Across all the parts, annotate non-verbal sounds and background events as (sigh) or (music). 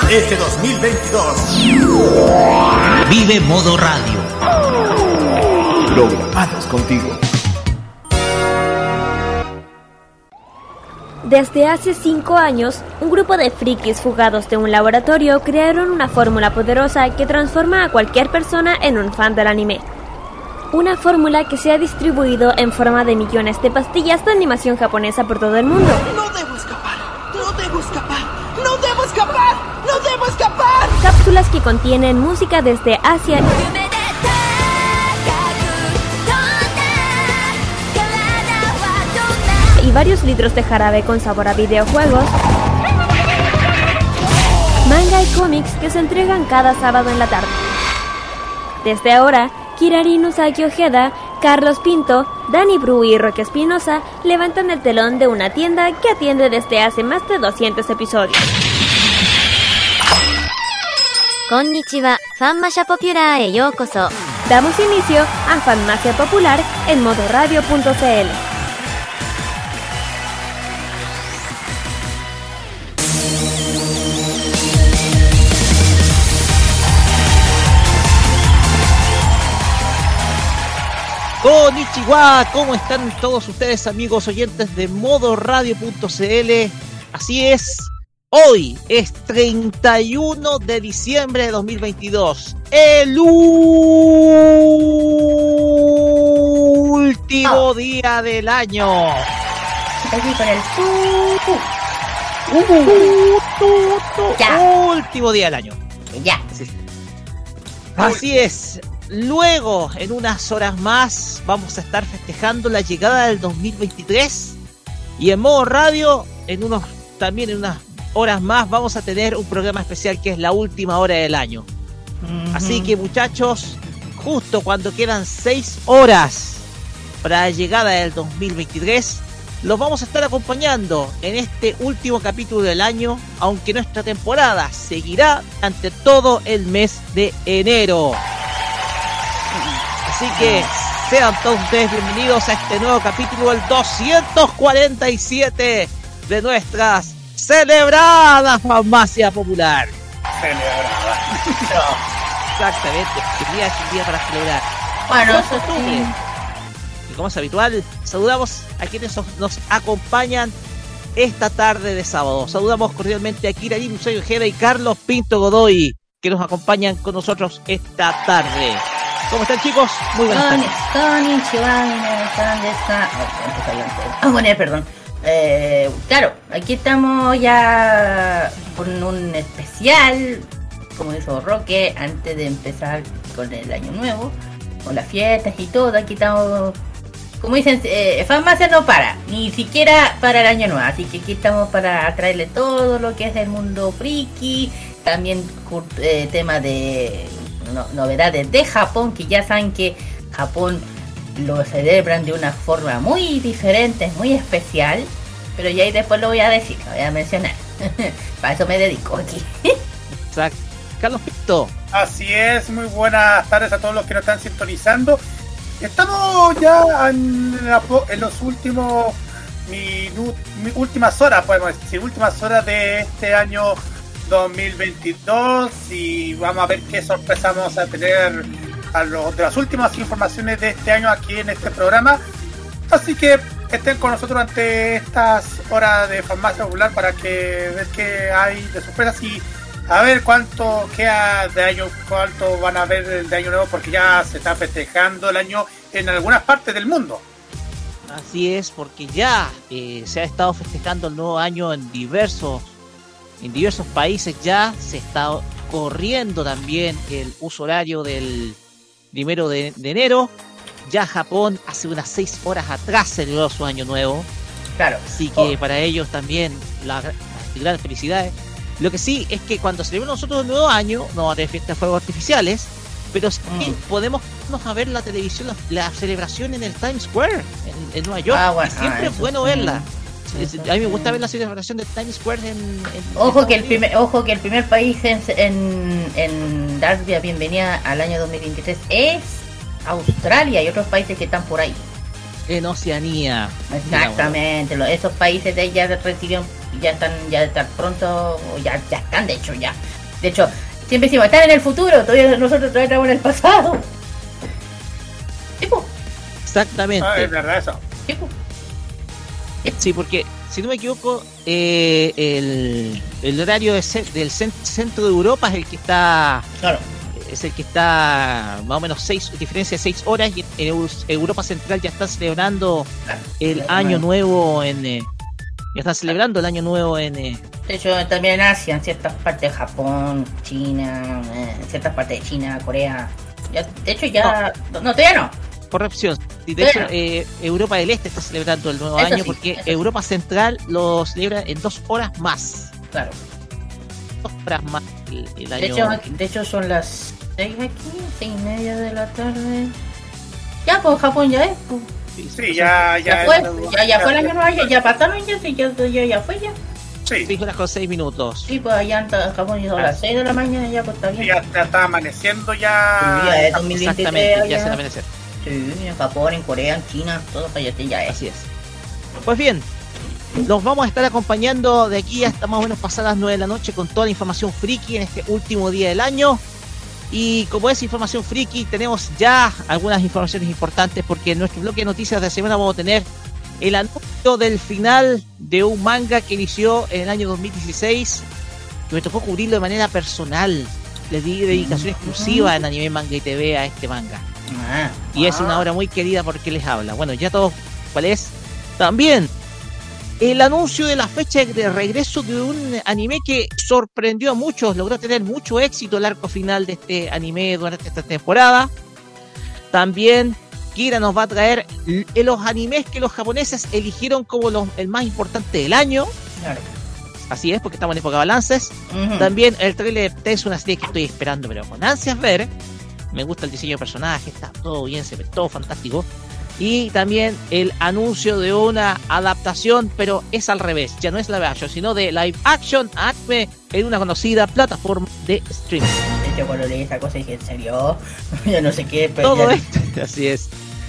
Este 2022 Vive Modo Radio. programados contigo. Desde hace cinco años, un grupo de frikis fugados de un laboratorio crearon una fórmula poderosa que transforma a cualquier persona en un fan del anime. Una fórmula que se ha distribuido en forma de millones de pastillas de animación japonesa por todo el mundo. No debo escapar, no debo escapar, no debo escapar, no debo Cápsulas que contienen música desde Asia y varios litros de jarabe con sabor a videojuegos. Manga y cómics que se entregan cada sábado en la tarde. Desde ahora, Kirari Usagi Ojeda, Carlos Pinto, Dani Bru y Roque Espinosa levantan el telón de una tienda que atiende desde hace más de 200 episodios. Konnichiwa, Fanmacia Popular e yokoso. Damos inicio a Fanmacia Popular en modoradio.cl. Konnichiwa, ¿cómo están todos ustedes amigos oyentes de modoradio.cl? Así es, hoy es 31 de diciembre de 2022, el último día del año. Con el pu, Ya. Último día del año. Ya. Así es. Luego, en unas horas más, vamos a estar festejando la llegada del 2023. Y en modo radio, en unos, también en unas horas más, vamos a tener un programa especial que es la última hora del año. Así que muchachos, justo cuando quedan 6 horas para la llegada del 2023, los vamos a estar acompañando en este último capítulo del año, aunque nuestra temporada seguirá ante todo el mes de enero. Así que sean todos ustedes bienvenidos a este nuevo capítulo, el 247 de nuestras celebradas farmacia popular. (laughs) Exactamente, que día es un día para celebrar. Bueno, eso sí. Y como es habitual, saludamos a quienes nos- acompañan esta tarde de sábado. Saludamos cordialmente a Kira Museo Ojeda y Carlos Pinto Godoy, que nos acompañan con nosotros esta tarde. ¿Cómo están chicos? Muy buenas Con- tardes. Deska. Oh, empezó yo antes. Ah, bueno, perdón. Eh, claro, aquí estamos ya con un especial, como dijo Roque, antes de empezar con el año nuevo, con las fiestas y todo. Aquí estamos, como dicen, eh, farmacia no para, ni siquiera para el año nuevo. Así que aquí estamos para traerle todo lo que es del mundo friki, también eh, tema de no- novedades de Japón, que ya saben que Japón lo celebran de una forma muy diferente, muy especial. Pero ya ahí después lo voy a decir, lo voy a mencionar. (laughs) Para eso me dedico aquí. Exacto. Carlos Pinto, Así es, muy buenas tardes a todos los que nos están sintonizando. Estamos ya en, la po- en los últimos minutos, últimas horas, podemos decir, últimas horas de este año 2022 y vamos a ver qué sorpresa vamos a tener a los, de las últimas informaciones de este año aquí en este programa. Así que estén con nosotros ante estas horas de farmacia popular para que ver qué hay de sorpresas y a ver cuánto queda de año, cuánto van a ver de año nuevo, porque ya se está festejando el año en algunas partes del mundo. así es, porque ya eh, se ha estado festejando el nuevo año en diversos, en diversos países ya se está corriendo también el uso horario del primero de, de enero. Ya Japón hace unas seis horas atrás celebró su año nuevo. Claro. Así que Oh. para ellos también la, las grandes felicidades. Lo que sí es que cuando celebramos nosotros el nuevo año, no va a tener fiestas de fuegos artificiales, pero sí Mm. podemos irnos a ver la televisión, la, la celebración en el Times Square, en, en Nueva York. Ah, bueno, y siempre ah, es bueno verla. Eso A mí me gusta ver la celebración de Times Square en. en- Ojo que el primer, ojo que el primer país en, en, en dar la bienvenida al año 2023 es Australia y otros países que están por ahí. En Oceanía. Exactamente, esos países de ahí ya recibieron, ya están, ya están pronto, o ya, ya están de hecho ya. De hecho, siempre decimos, están en el futuro, todavía nosotros todavía estamos en el pasado. (laughs) Tipo, Exactamente. Ah, es verdad eso. tipo. Sí, porque si no me equivoco, eh, el, el horario de del cen- centro de Europa es el que está Claro. es el que está más o menos seis diferencia de seis horas y en Eu- Europa Central ya están celebrando el Claro. año nuevo en eh, ya están celebrando el año nuevo en eh, De hecho, también en Asia, en ciertas partes de Japón, China, eh, en ciertas partes de China, Corea. Ya, de hecho, ya. No, todavía no. Corrección. Y de hecho, eh, Europa del Este está celebrando el nuevo Eso año sí, porque sí. Europa Central lo celebra en dos horas más. Claro. Dos horas más el, el De año. hecho, de hecho, son las 6 aquí, 6 y media de la tarde. Ya, pues Japón ya es. pues. Sí, ya, Ya, ya. fue. Ya, ya fue el año nuevo, ya, ya pasaron ya, sí, ya, ya, ya fue ya. Sí, Seis horas con seis minutos. Sí, pues allá en Japón ya son las 6 de la mañana, ya pues está bien. ya, ya está amaneciendo ya. ya es 2023 Exactamente, ya allá. se va a amanecer. Sí, en Japón, en Corea, en China, todo para allá ya es. Así es. Pues bien, los vamos a estar acompañando de aquí hasta más o menos pasadas las 9 de la noche con toda la información friki en este último día del año. Y como es información friki, tenemos ya algunas informaciones importantes porque en nuestro bloque de noticias de la semana vamos a tener el anuncio del final de un manga que inició en el año 2016 que me tocó cubrirlo de manera personal. Le di dedicación exclusiva en Anime Manga y TV a este manga. Ah, Y es una obra muy querida porque les habla. Bueno, ya todos, ¿cuál es? También el anuncio de la fecha de regreso de un anime que sorprendió a muchos, logró tener mucho éxito el arco final de este anime durante esta temporada. También Kira nos va a traer los animes que los japoneses eligieron como los, el más importante del año. claro. Así es, porque estamos en época de balances. También el trailer de es una serie que estoy esperando, pero con ansias ver. Me gusta el diseño de personaje, está todo bien, se ve todo fantástico. Y también el anuncio de una adaptación, pero es al revés, ya no es live action, sino de live action anime en una conocida plataforma de streaming. De hecho, cuando leí esa cosa dije, ¿en serio? (laughs) ya no sé qué, pero Todo ya- esto, (laughs) así es.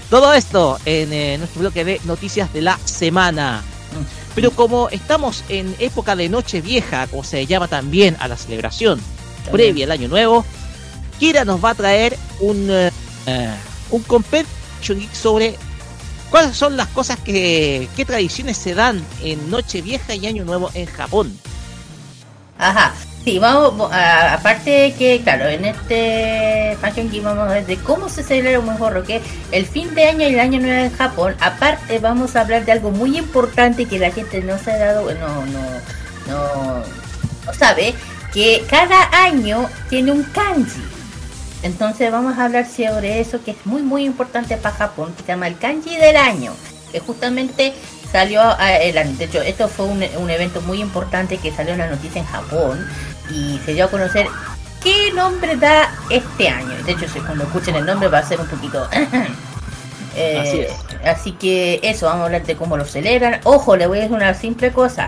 Todo esto en eh, nuestro bloque de noticias de la semana. Pero como estamos en época de noche vieja, como se llama también a la celebración previa al año nuevo, Kira nos va a traer un, eh, un compendio sobre cuáles son las cosas que, qué tradiciones se dan en noche vieja y año nuevo en Japón. Ajá, sí, vamos, aparte que, claro, en este Fashion Geek vamos a ver de cómo se celebra un mejor que el fin de año y el año nuevo en Japón. Aparte vamos a hablar de algo muy importante que la gente no se ha dado, no, no, no, no sabe, que cada año tiene un kanji. Entonces vamos a hablar sobre eso que es muy muy importante para Japón, que se llama el kanji del año, que justamente salió a- el. De hecho, esto fue un, un evento muy importante que salió en la noticia en Japón y se dio a conocer qué nombre da este año. De hecho, si cuando escuchen el nombre va a ser un poquito... (laughs) Eh, Así es. así que eso, vamos a hablar de cómo lo celebran. Ojo, le voy a decir una simple cosa.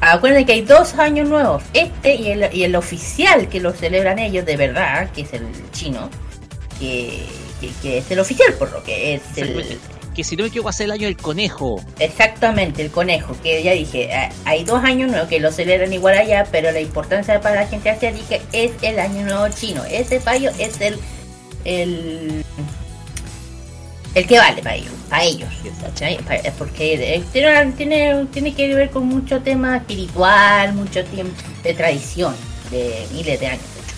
Acuérdense que hay dos años nuevos, este y el, y el oficial que lo celebran ellos de verdad, que es el chino, que, que, que es el oficial por lo que es el. Que si no me equivoco ser el año del conejo. exactamente el conejo, que ya dije, eh, hay dos años nuevos que lo celebran igual allá, pero la importancia para la gente asiática es el año nuevo chino. Ese payo es el el el que vale para ellos, para ellos, porque eh, tiene, tiene, que ver con mucho tema espiritual, mucho tiempo de tradición, de miles de años, de hecho.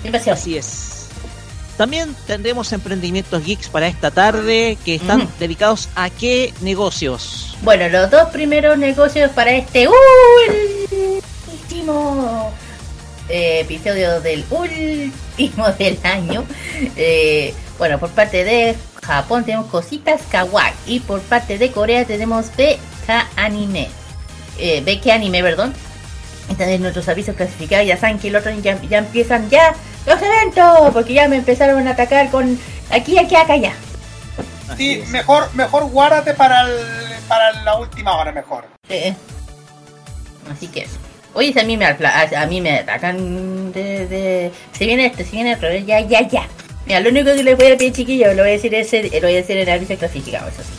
Siempre ha sido así. Es. También tendremos emprendimientos geeks para esta tarde que están dedicados a qué negocios. Bueno, los dos primeros negocios para este último eh, episodio del último del año. Eh, bueno, por parte de Japón tenemos cositas kawaii y por parte de Corea tenemos BK Anime. Eh, BK Anime, perdón. Están en nuestros avisos clasificados, ya saben que el otro ya, ya empiezan ya los eventos, porque ya me empezaron a atacar con aquí, aquí, acá, ya. Sí, mejor, mejor guárdate para, el, para la última hora, mejor. Sí. Así que eso. Oye, si a mí me, apla- a, a mí me atacan de, de... Se viene este, se viene otro, ya, ya, ya. Mira, lo único que le voy a pedir, chiquillo, lo voy a decir ese, lo voy a decir en el aviso clasificado, eso sí.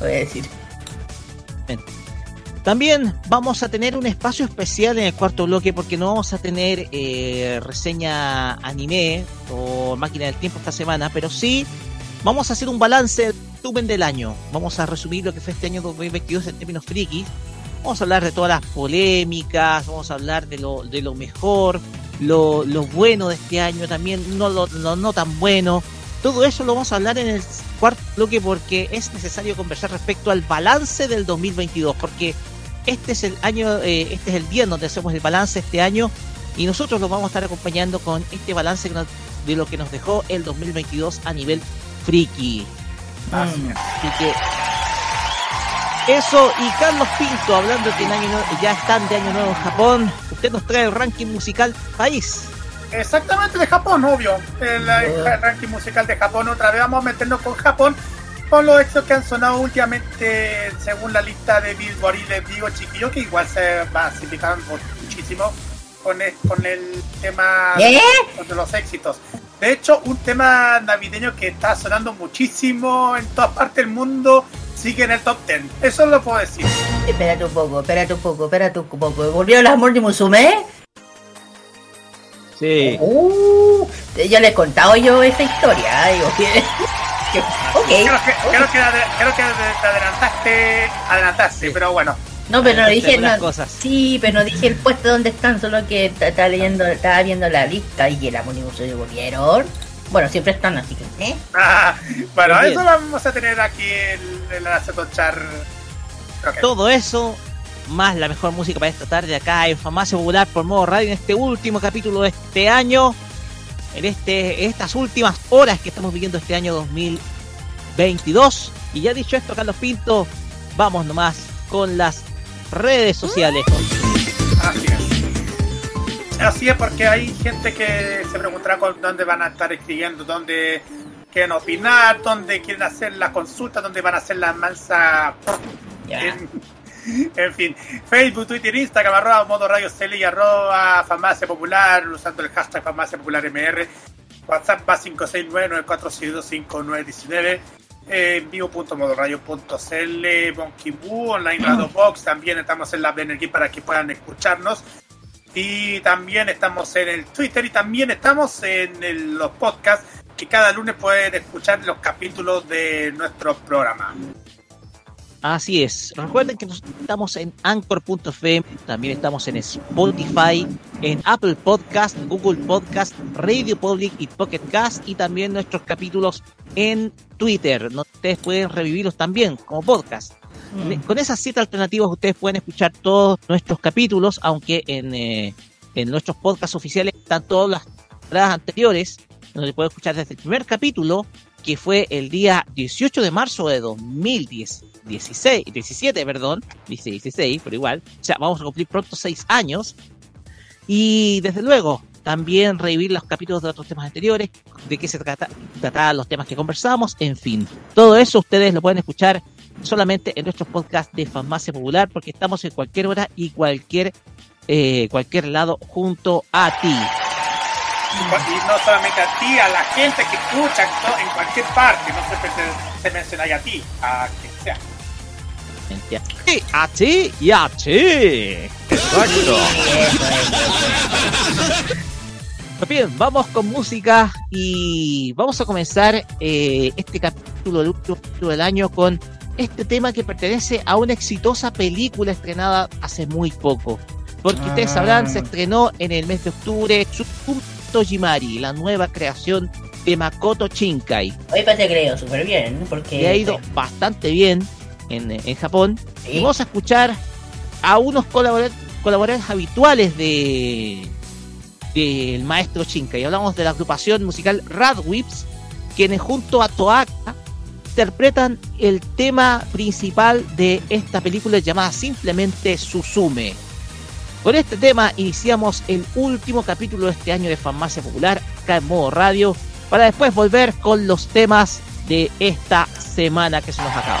Lo voy a decir. También vamos a tener un espacio especial en el cuarto bloque porque no vamos a tener eh, reseña anime o máquina del tiempo esta semana, pero sí vamos a hacer un balance del del año. Vamos a resumir lo que fue este año 2022 en términos frikis. Vamos a hablar de todas las polémicas, vamos a hablar de lo, de lo mejor, lo, lo bueno de este año también, no lo, lo no tan bueno. Todo eso lo vamos a hablar en el cuarto bloque porque es necesario conversar respecto al balance del 2022, porque este es el año, eh, este es el día en donde hacemos el balance este año y nosotros lo vamos a estar acompañando con este balance de lo que nos dejó el 2022 a nivel friki. Así que eso y Carlos Pinto hablando que en año nuevo- ya están de año nuevo en Japón. Usted nos trae el ranking musical país. Exactamente de Japón, obvio. El, el ranking musical de Japón, otra vez vamos a meternos con Japón. Con los éxitos que han sonado últimamente según la lista de Billboard y les digo chiquillos que igual se masificaron muchísimo con el, con el tema ¿Eh? de los éxitos. De hecho, un tema navideño que está sonando muchísimo en todas partes del mundo sigue en el top 10. Eso lo puedo decir. Espérate un poco, espérate un poco, espérate un poco. ¿Volvió el amor de Musume? Sí. Uh, ya le he contado yo esa historia. Digo, que, (laughs) que- ok. Creo que, creo que, creo que te adelantaste, adelantaste, Sí. pero bueno. No, pero no dije no, cosas. Sí, pero no dije el puesto donde están, solo que estaba leyendo, estaba viendo la lista y el amor de Musume volvieron. Bueno, siempre están, así que, ¿eh? Ah, bueno, Muy bien. eso lo vamos a tener aquí en, en la Char. Creo que- Todo eso, más la mejor música para esta tarde acá en Farmacia Popular por modo radio en este último capítulo de este año. En este, en estas últimas horas que estamos viviendo este año 2022. Y ya dicho esto, Carlos Pinto, vamos nomás con las redes sociales. Es. Así es, porque hay gente que se preguntará con dónde van a estar escribiendo, dónde quieren opinar, dónde quieren hacer la consulta, dónde van a hacer la mansa. Ya. En, en fin, Facebook, Twitter, Instagram, arroba modo radio Celi y arroba farmacia popular, usando el hashtag farmacia popular MR. WhatsApp va 569-462-5919. Eh, en vivo.modoradio.cl, Monkey Boo, Online (clears throat) Radio Box. También estamos en la Energy para que puedan escucharnos. Y también estamos en el Twitter y también estamos en los podcasts que cada lunes pueden escuchar los capítulos de nuestro programa. Así es. Recuerden que estamos en Anchor.fm, también estamos en Spotify, en Apple Podcast, Google Podcast, Radio Public y Pocket Cast y también nuestros capítulos en Twitter. Ustedes pueden revivirlos también como podcast. Con esas siete alternativas ustedes pueden escuchar todos nuestros capítulos, aunque en, eh, en nuestros podcasts oficiales están todas las temporadas anteriores, donde pueden escuchar desde el primer capítulo, que fue el día 18 de marzo de 2010, 16, 17, perdón, dice 16, pero igual, o sea, vamos a cumplir pronto seis años. Y desde luego, también revivir los capítulos de otros temas anteriores, de qué se trata, trataban los temas que conversamos, en fin. Todo eso ustedes lo pueden escuchar solamente en nuestros podcasts de Farmacia Popular, porque estamos en cualquier hora y cualquier, eh, cualquier lado junto a ti. Y no solamente a ti, a la gente que escucha en, cualquier parte, no te, te mencionáis a ti, a quien sea. Sí, a ti y a ti. Exacto. Pues bien, vamos con música y vamos a comenzar eh, este capítulo, el último capítulo del año, con este tema que pertenece a una exitosa película estrenada hace muy poco. Porque ustedes sabrán, se estrenó en el mes de octubre Tsukumo Tojimari, la nueva creación de Makoto Shinkai. Hoy te creo súper bien, porque... Le ha ido bastante bien en, en Japón. Sí. Y vamos a escuchar a unos colaboradores, colaboradores habituales de del maestro Chinka. Y hablamos de la agrupación musical Radwimps, quienes junto a Toaka interpretan el tema principal de esta película llamada simplemente Suzume. Con este tema iniciamos el último capítulo de este año de Farmacia Popular acá en modo radio para después volver con los temas de esta semana que se nos acaba.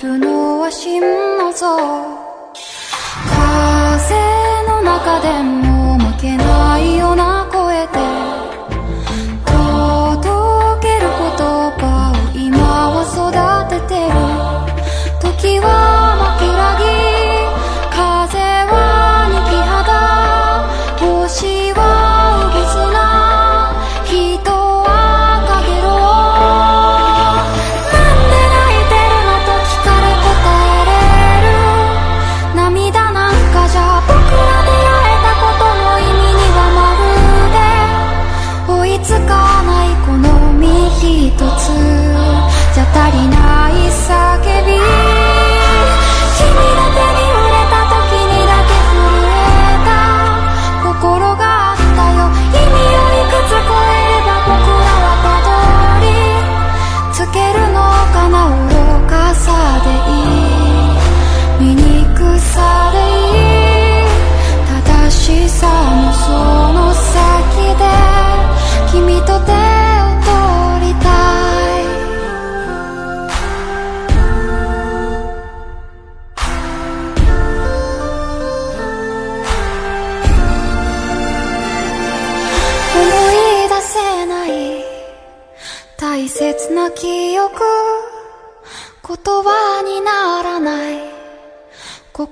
るのは真の像。風の中でも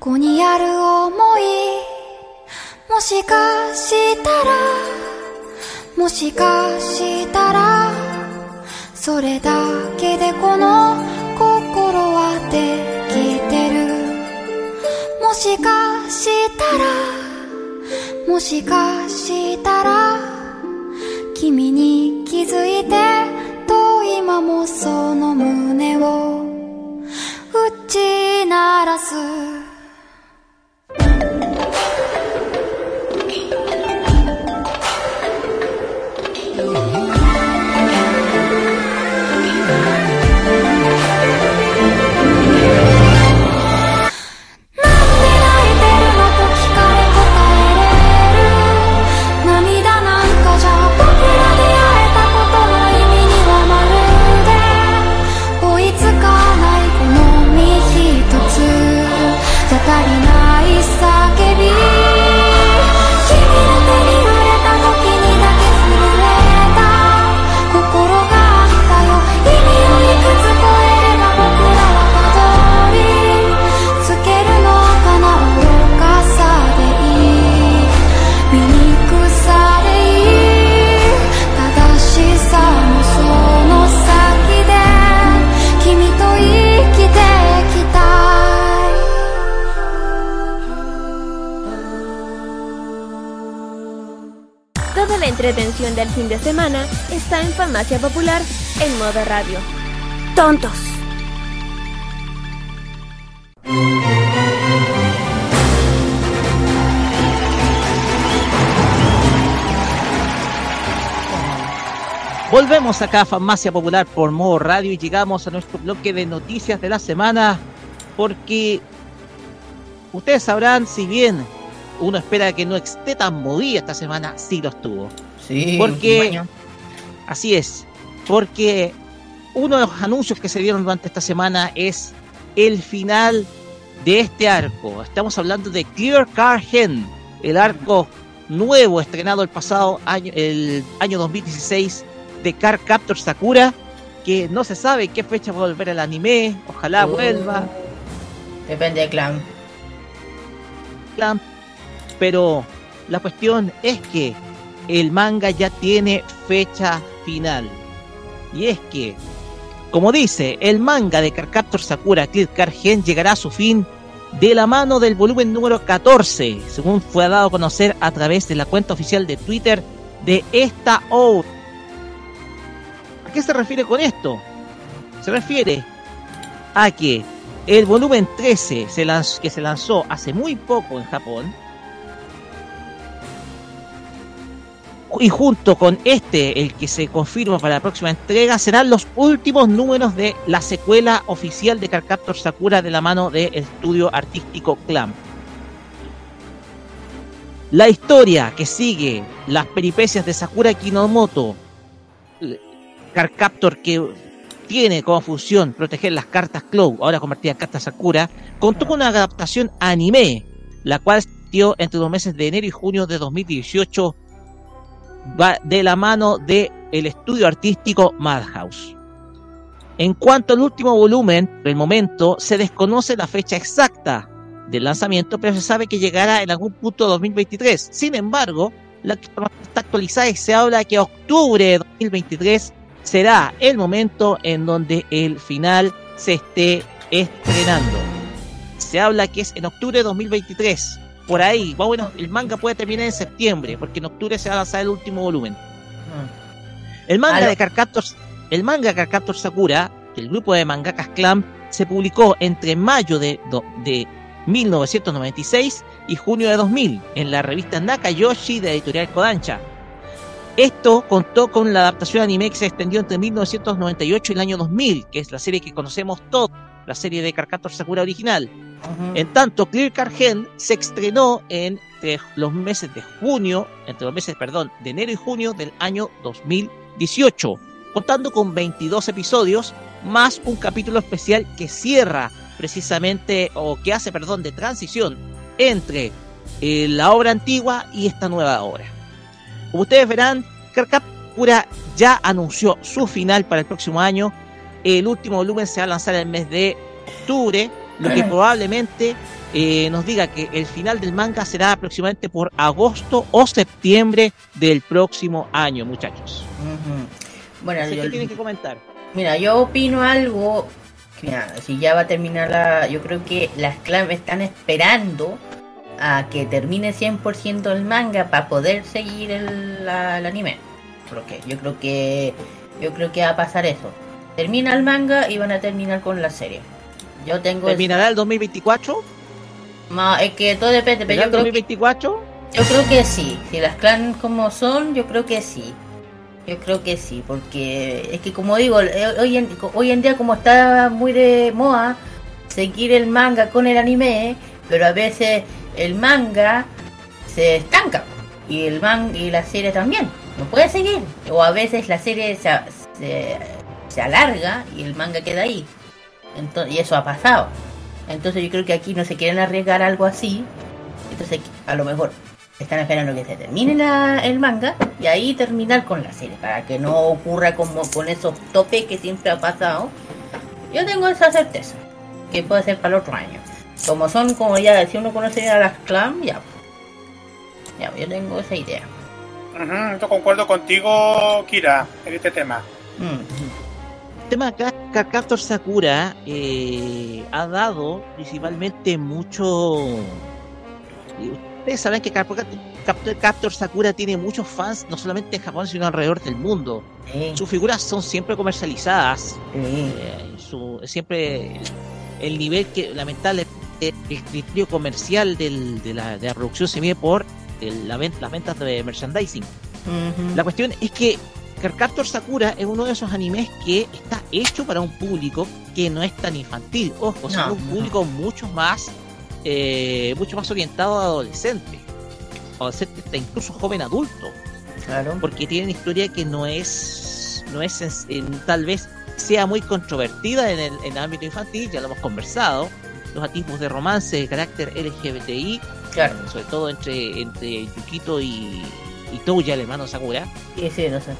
ここにある想い？もしかしたらもしかしたらそれだけでこの心はできてる。もしかしたらもしかしたら君に気づいてと今もその胸を打ち鳴らす。Popular en modo radio. Tontos. Volvemos acá a Farmacia Popular por modo radio y llegamos a nuestro bloque de noticias de la semana porque ustedes sabrán si bien uno espera que no esté tan movida esta semana, sí lo estuvo. Sí, porque Así es, porque uno de los anuncios que se dieron durante esta semana es el final de este arco. Estamos hablando de Clear Car Gen, el arco nuevo estrenado el pasado año, el año 2016 de Car Captor Sakura, que no se sabe qué fecha va a volver al anime, ojalá Oh. vuelva. Depende de clan. Clamp, pero la cuestión es que el manga ya tiene fecha final. Y es que, como dice, el manga de Carcaptor Sakura Kid Cargen llegará a su fin de la mano del volumen número 14, según fue dado a conocer a través de la cuenta oficial de Twitter de esta obra. ¿A qué se refiere con esto? Se refiere a que el volumen 13 se lanzó, que se lanzó hace muy poco en Japón y junto con este, el que se confirma para la próxima entrega, serán los últimos números de la secuela oficial de Carcaptor Sakura de la mano del estudio artístico Clamp. La historia que sigue las peripecias de Sakura Kinomoto, Carcaptor que tiene como función proteger las cartas Clow, ahora convertidas en cartas Sakura, contó con una adaptación anime, la cual dio entre los meses de enero y junio de 2018 va de la mano del el estudio artístico Madhouse. En cuanto al último volumen, por el momento se desconoce la fecha exacta del lanzamiento, pero se sabe que llegará en algún punto de 2023. Sin embargo, la información está actualizada y se habla que octubre de 2023 será el momento en donde el final se esté estrenando. Se habla que es en octubre de 2023 por ahí. Bueno, el manga puede terminar en septiembre, porque en octubre se va a lanzar el último volumen. El manga de Carcaptor, el manga Carcaptor Sakura, el grupo de mangakas Clamp, se publicó entre mayo de, de 1996 y junio de 2000 en la revista Nakayoshi de editorial Kodansha. Esto contó con la adaptación anime que se extendió entre 1998 y el año 2000, que es la serie que conocemos todos, la serie de Carcaptor Sakura original. En tanto, Clear Cargen se estrenó entre los meses de junio, entre los meses, perdón, de enero y junio del año 2018, contando con 22 episodios más un capítulo especial que cierra precisamente, o que hace, perdón, de transición entre eh, la obra antigua y esta nueva obra. Como ustedes verán, Carcapura ya anunció su final para el próximo año. El último volumen se va a lanzar en el mes de octubre lo que (clears throat) probablemente eh, nos diga que el final del manga será aproximadamente por agosto o septiembre del próximo año, muchachos. Bueno, Así yo, que tienen que comentar. mira, yo opino algo. Mira, si ya va a terminar la. Yo creo que las claves están esperando a que termine 100% el manga para poder seguir el, la- el anime. Porque yo creo que. Yo creo que va a pasar eso. Termina el manga y van a terminar con la serie. Yo tengo. ¿Terminará el 2024? Ma- es que todo depende, pero ¿Será yo el creo, que, 2024? yo creo que sí. Si las clans como son, yo creo que sí. Yo creo que sí, porque es que como digo, eh, hoy en, hoy en día como está muy de moda seguir el manga con el anime, pero a veces el manga se estanca y el man y la serie también no puede seguir o a veces la serie se, se, se alarga y el manga queda ahí entonces, y eso ha pasado. Entonces yo creo que aquí no se quieren arriesgar algo así. Entonces a lo mejor están esperando que se termine la- el manga y ahí terminar con la serie para que no ocurra como con esos topes que siempre ha pasado. Yo tengo esa certeza que puede ser para el otro año. Como son como ya si uno conoce a las clan ya. Ya yo tengo esa idea. Yo concuerdo contigo, Kira, en este tema. Mm. El tema acá, Carcaptor Sakura eh, ha dado principalmente mucho. y Ustedes saben que Carcaptor Captor Sakura tiene muchos fans, no solamente en Japón, sino alrededor del mundo. Sí, Sus figuras son siempre comercializadas. sí. eh, su- siempre el, el nivel que, lamentablemente, el criterio comercial del- de, la, de la producción se mide por el- la ven- las ventas de merchandising. La cuestión es que Carcaptor Sakura es uno de esos animes que está hecho para un público que no es tan infantil, ojo, No, un no. público mucho más eh, mucho más orientado a adolescente, adolescente hasta incluso joven adulto, claro. Porque tiene una historia que no es no es en- en- tal vez sea muy controvertida en el, en el ámbito infantil, ya lo hemos conversado, los atismos de romance de carácter LGBTI, claro. sobre todo entre entre Yukito y, y Touya, el hermano Sakura. sí sí no sé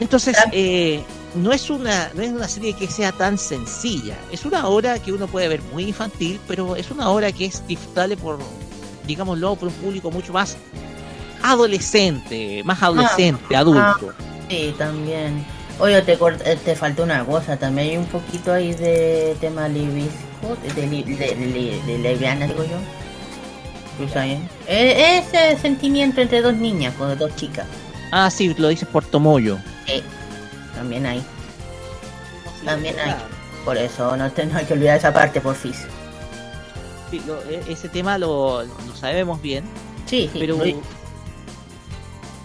Entonces, Ah. eh, no es una no es una serie que sea tan sencilla. Es una obra que uno puede ver muy infantil, pero es una obra que es disfrutable por, digámoslo, por un público mucho más adolescente, más adolescente, Ah, adulto. Sí, también. Oye, te, eh, te faltó una cosa, también hay un poquito ahí de tema libisco, de, li- de, de, de lesbiana, digo yo. ¿Tú sabes? Eh, ese sentimiento entre dos niñas, de dos chicas. Ah, sí, lo dices por Tomoyo. Eh, también hay. También hay. Por eso no, te, no hay que olvidar esa parte, por fin. Sí, lo- e- ese tema lo, lo sabemos bien, Sí, sí. pero muy-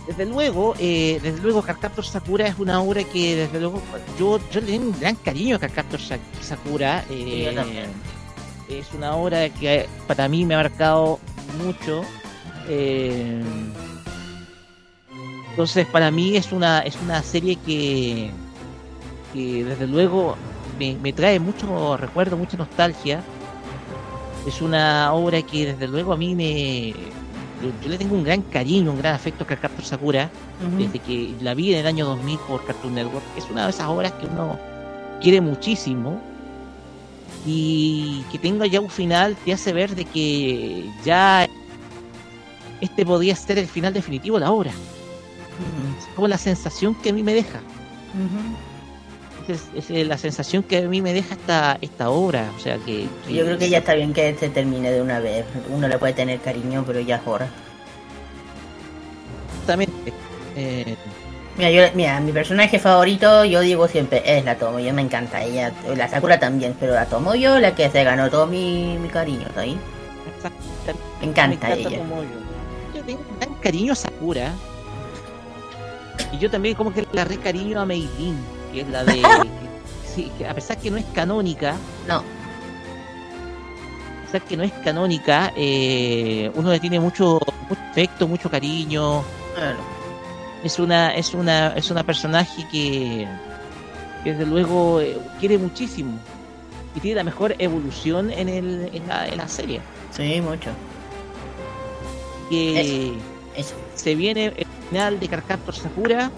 desde luego, eh, desde luego Cardcaptor Sakura es una obra que desde luego yo, yo le tengo un gran cariño a Cardcaptor Sa- Sakura. eh, también. es una obra que para mí me ha marcado mucho. eh, entonces para mí es una es una serie que, que desde luego me, me trae mucho recuerdo, mucha nostalgia. Es una obra que desde luego a mí me yo, yo le tengo un gran cariño, un gran afecto a Cardcaptor Sakura desde que la vi en el año 2000 por Cartoon Network. Es una de esas obras que uno quiere muchísimo y que tenga ya un final te hace ver de que ya este podía ser el final definitivo de la obra. Es como la sensación que a mí me deja. Es, es, eh, la sensación que a mí me deja esta, esta obra. O sea que. Yo creo que ya está bien que se termine de una vez. Uno le puede tener cariño, pero ya es hora. Exactamente. Eh, Mira, yo, mira, mi personaje favorito, yo digo siempre, es la Tomoyo, me encanta ella, la Sakura también, pero la Tomoyo, la que se ganó todo mi, mi cariño, ¿está ahí? Me encanta, Me encanta ella. yo. Yo tengo un gran cariño a Sakura. Y yo también como que le agarré cariño a Meilin, que es la de... que- (laughs) sí, que a pesar que no es canónica, No, a pesar que no es canónica, eh, uno le tiene mucho, mucho afecto, mucho cariño. claro. Es una, es una, es una personaje que, que desde luego eh, quiere muchísimo. Y tiene la mejor evolución en, el, en, la, en la serie. Sí, mucho. Que Eso. se viene el final de Carcaptor Sakura.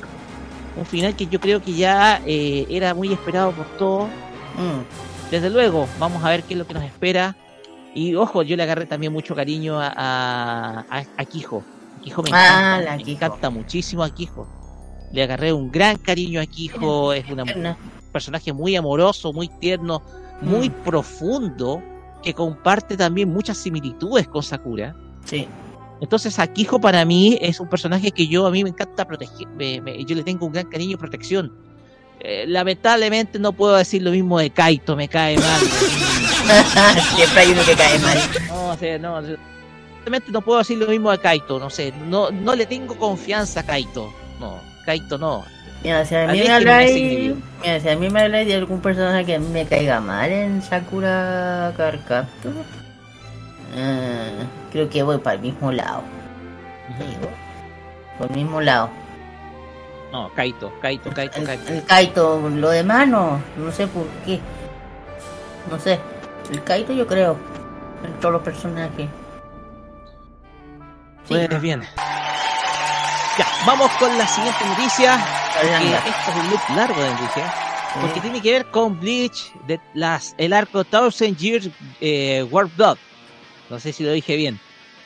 Un final que yo creo que ya eh, era muy esperado por todos. Mm, Desde luego, vamos a ver qué es lo que nos espera. Y ojo, yo le agarré también mucho cariño a, a, a. Kijo me Ah, encanta, la me encanta muchísimo a. Le agarré un gran cariño a Kijo. Es una- un personaje muy amoroso, muy tierno, muy Mm. profundo, que comparte también muchas similitudes con Sakura. Sí. Entonces, Akijo para mí es un personaje que yo a mí me encanta proteger, me- me- yo le tengo un gran cariño y protección. Eh, lamentablemente no puedo decir lo mismo de Kaito, me cae mal. (laughs) Siempre hay uno que cae mal. no, o sea, no, lamentablemente no puedo decir lo mismo de Kaito, no sé, no, no le tengo confianza a Kaito. No, Kaito no. Mira, si a mí me de ese habláis, mira, si a mí me habláis de algún personaje que me caiga mal en Sakura Carcaptor, creo que voy para el mismo lado. digo. Por el mismo lado. No, Kaito, Kaito, Kaito, El, Kaito. el Kaito, lo demás no, no sé por qué. No sé. El Kaito yo creo. En todos los personajes. Sí. Pues bien. Ya, vamos con la siguiente noticia. Este es un loop largo de noticias. Porque tiene que ver con Bleach, de las, el arco Thousand Years eh, Warp. No sé si lo dije bien.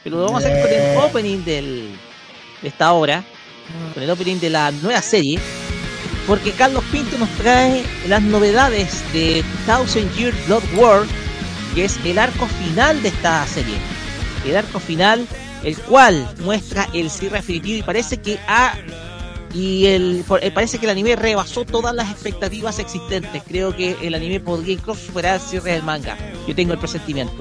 Pero lo vamos a hacer con el Eh. opening del, de esta obra. Con el opening de la nueva serie. Porque Carlos Pinto nos trae las novedades de Thousand Years Blood War. Que es el arco final de esta serie. El arco final, el cual muestra el cierre definitivo y parece que ha y el, eh, parece que el anime rebasó todas las expectativas existentes. Creo que el anime podría incluso superar el cierre del manga. Yo tengo el presentimiento.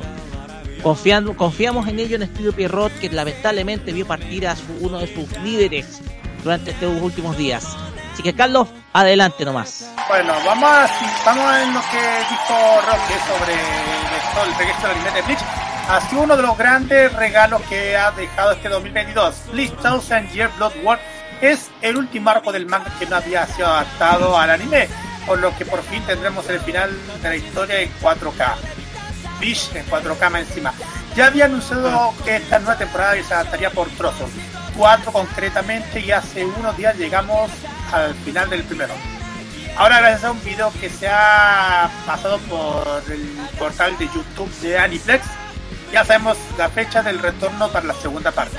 Confiando, confiamos en ello en Estudio Pierrot, que lamentablemente vio partir a su- uno de sus líderes durante estos últimos días. Así que Carlos, adelante nomás. Bueno, vamos a, vamos a ver lo que dijo Roque sobre esto, el regreso del anime de Bleach. Ha sido uno de los grandes regalos que ha dejado este 2022. Bleach Thousand Year Blood War es el último arco del manga que no había sido adaptado al anime, por lo que por fin tendremos el final de la historia en 4K. Bleach en 4K más encima. Ya había anunciado que esta nueva temporada se adaptaría por trozos, cuatro concretamente, y hace unos días llegamos al final del primero. Ahora gracias a un video que se ha pasado por el portal de YouTube de Aniplex, ya sabemos la fecha del retorno para la segunda parte.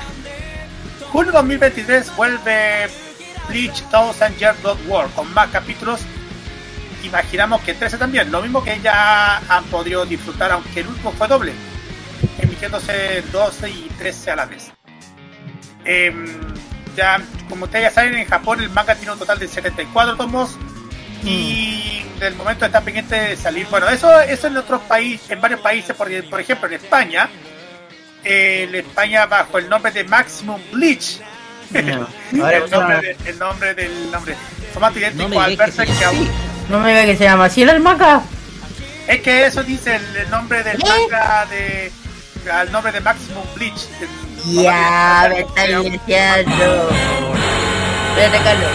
Julio 2023 vuelve Bleach Thousand Year Blood War con más capítulos. Imaginamos que 13 también, lo mismo que ya han podido disfrutar, aunque el último fue doble, emitiéndose 12 y 13 a la vez. Em, ya, como ustedes ya saben, en Japón el manga tiene un total de 74 tomos y del momento está pendiente de salir. Bueno, eso, eso en otros países, en varios países, por, por ejemplo en España, eh, en España bajo el nombre de Maximum Bleach. No. (laughs) El, nombre de- el nombre del nombre. Formato idéntico al que que aún- No me diga que se llama así el manga. Es que eso dice el, el nombre del manga de al nombre de Maximum Bleach. El- Ya, me está diciendo. Espérate, Carlos.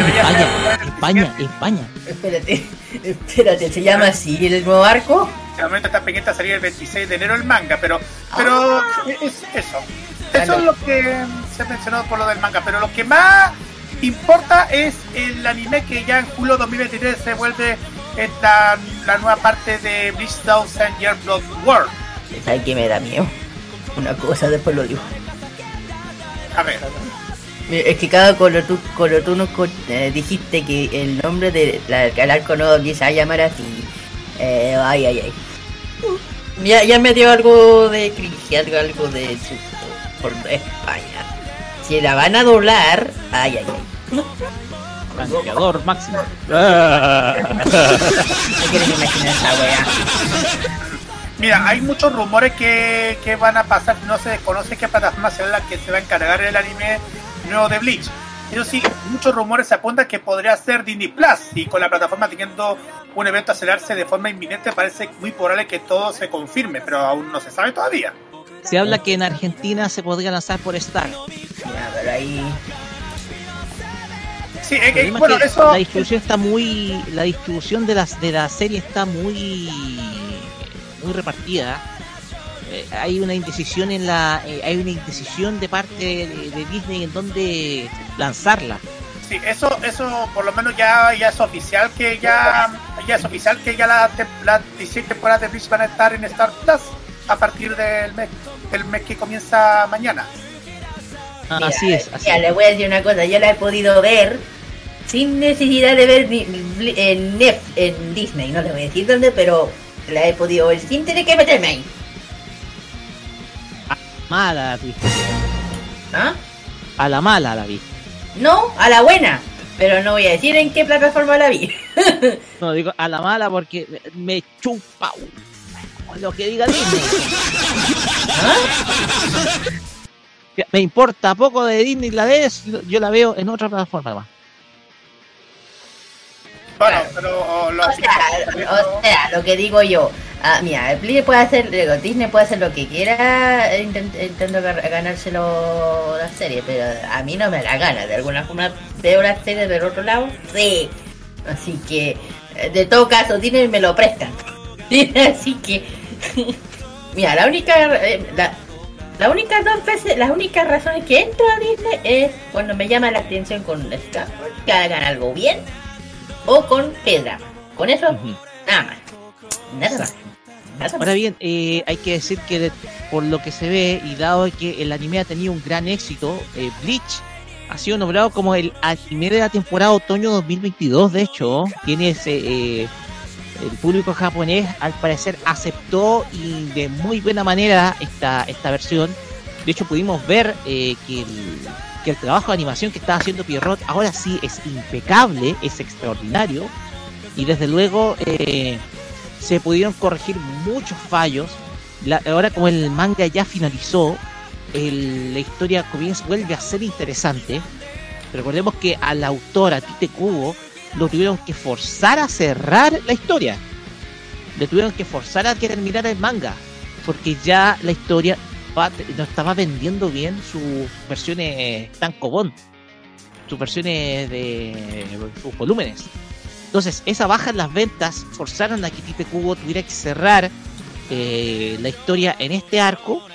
España, España, España. Espérate, espérate, ¿se llama así el nuevo arco? De momento está pendiente a salir el 26 de enero el manga, pero pero es eso. Eso es lo que se ha mencionado por lo del manga, pero lo que más importa es el anime que ya en julio 2023 se vuelve esta, la nueva parte de Bleach Thousand Year Blood War. ¿Sabes qué me da miedo? Una cosa, después lo digo. A ver, Es que cada cuando tú, cuando tú nos eh, dijiste que el nombre de la, que el arco no empieza a llamar así, eh, ay, ay, ay. Ya, ya me dio algo de cringe, algo, algo de susto por España. Si la van a doblar, ay, ay, ay. Franqueador máximo. No quiero ni imaginar esa wea. mira, hay muchos rumores que, que van a pasar, no se desconoce qué plataforma será la que se va a encargar del anime nuevo de Bleach. Eso sí, muchos rumores se apuntan que podría ser Disney Plus y con la plataforma teniendo un evento a acelerarse de forma inminente parece muy probable que todo se confirme, pero aún no se sabe todavía. Se habla que en Argentina se podría lanzar por Star. Ahí. Sí, es que, problema es bueno, que eso... La distribución está muy. La distribución de, las, de la serie está muy. Muy repartida. Eh, hay una indecisión en la. eh, hay una indecisión de parte de, de Disney en dónde lanzarla. Sí, eso, eso por lo menos ya, ya es oficial que ya, ya es oficial que ya la, las 16 temporadas de Bleach van a estar en Star Plus a partir del mes, del mes que comienza mañana. Ah, Mira, así es. Así es. le voy a decir una cosa, yo la he podido ver sin necesidad de ver ni- en, en Disney, no te voy a decir dónde, pero la he podido ver sin tener que meterme ahí. Mala la viste. ¿Ah? A la mala la vi. No, a la buena, pero no voy a decir en qué plataforma la vi. (laughs) No, digo a la mala porque me- chupa lo que diga Disney. Que Me importa poco de Disney la ves, yo la veo en otra plataforma más. Bueno, pero lo O sea, o sea, lo que digo yo, ah, mira, Disney puede hacer, digo, Disney puede hacer lo que quiera eh, intent- intentando ganárselo la serie, pero a mí no me la gana, de alguna forma veo la serie del otro lado, sí. Así que, eh, de todo caso, Disney me lo prestan. (laughs) Así que, (laughs) mira, la única, eh, la, la única dos veces, las únicas razones que entro a Disney es cuando me llama la atención con Star Wars, que hagan algo bien o con Pedra. Con eso, nada más. Nada más. Exacto. Nada más. Ahora bien, eh, hay que decir que de- por lo que se ve y dado que el anime ha tenido un gran éxito, eh, Bleach ha sido nombrado como el anime de la temporada otoño 2022. De hecho, tiene ese eh, el público japonés al parecer aceptó y de muy buena manera esta esta versión. De hecho, pudimos ver eh, que el que el trabajo de animación que estaba haciendo Pierrot ahora sí es impecable, es extraordinario y desde luego eh, se pudieron corregir muchos fallos. La- ahora como el manga ya finalizó, el- la historia comienza, vuelve a ser interesante. Recordemos que al autor, a Tite Kubo, lo tuvieron que forzar a cerrar la historia. Le tuvieron que forzar a que terminara el manga. Porque ya la historia no estaba vendiendo bien sus versiones tankobon. Sus versiones de sus volúmenes. Entonces, esa baja en las ventas forzaron a que Tite Kubo tuviera que cerrar eh, la historia en este arco.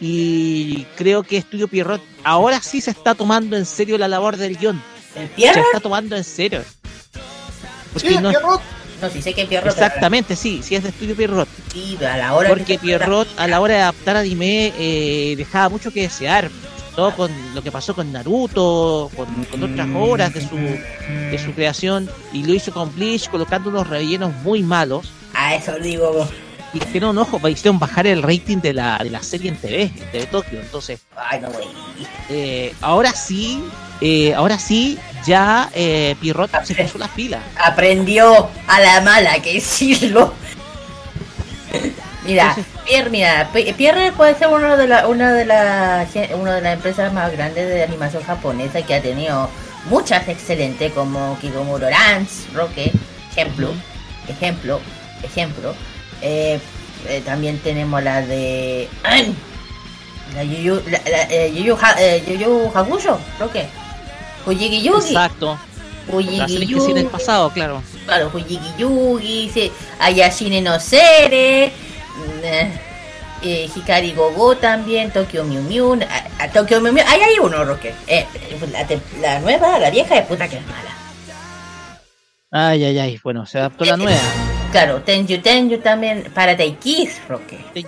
Y creo que Estudio Pierrot ahora sí se está tomando en serio la labor del guion. ¿El Se Pierrot? está tomando en serio. Sí, no- Pierrot. No, sí sé que Pierrot. Exactamente, sí, sí es de estudio Pierrot. Sí, pero a la hora Porque que- Pierrot a la hora de adaptar anime eh, dejaba mucho que desear. Todo con lo que pasó con Naruto, con, con otras obras de su, de su creación. Y lo hizo con Bleach, colocando unos rellenos muy malos. A eso digo. Y que no, ojo, hicieron bajar el rating de la, de la serie en TV, en TV Tokio. Entonces, Ay, no, eh, ahora sí, eh, ahora sí, ya eh, se puso las pilas. Aprendió a la mala que decirlo. Mira, Pierre, mira, Pierre puede ser uno de la, una de las una de las empresas más grandes de animación japonesa que ha tenido muchas excelentes como Kigomuro Dance, Roque, ejemplo, ejemplo, ejemplo. Eh, eh, también tenemos la de ¡Ay! la Yuyu, la, la, eh, Yuyu, Ha- eh, Yuyu Hakusho, Roque. Fujigi Yugi. Exacto. Que sí el Yugi. pasado, claro. Claro, Fujigi Yugi, se- Ayashine no Sere, mm, eh, eh, Hikari Gogo también, Tokyo Mew Mew, a, a Tokyo Mew Mew, ahí hay uno, Roque. Eh, la, la nueva, la vieja de puta que es mala. Ay, ay, ay. Bueno, se adaptó la nueva. Claro, Tenju Tenju también, Paradise Kiss, Roque. Te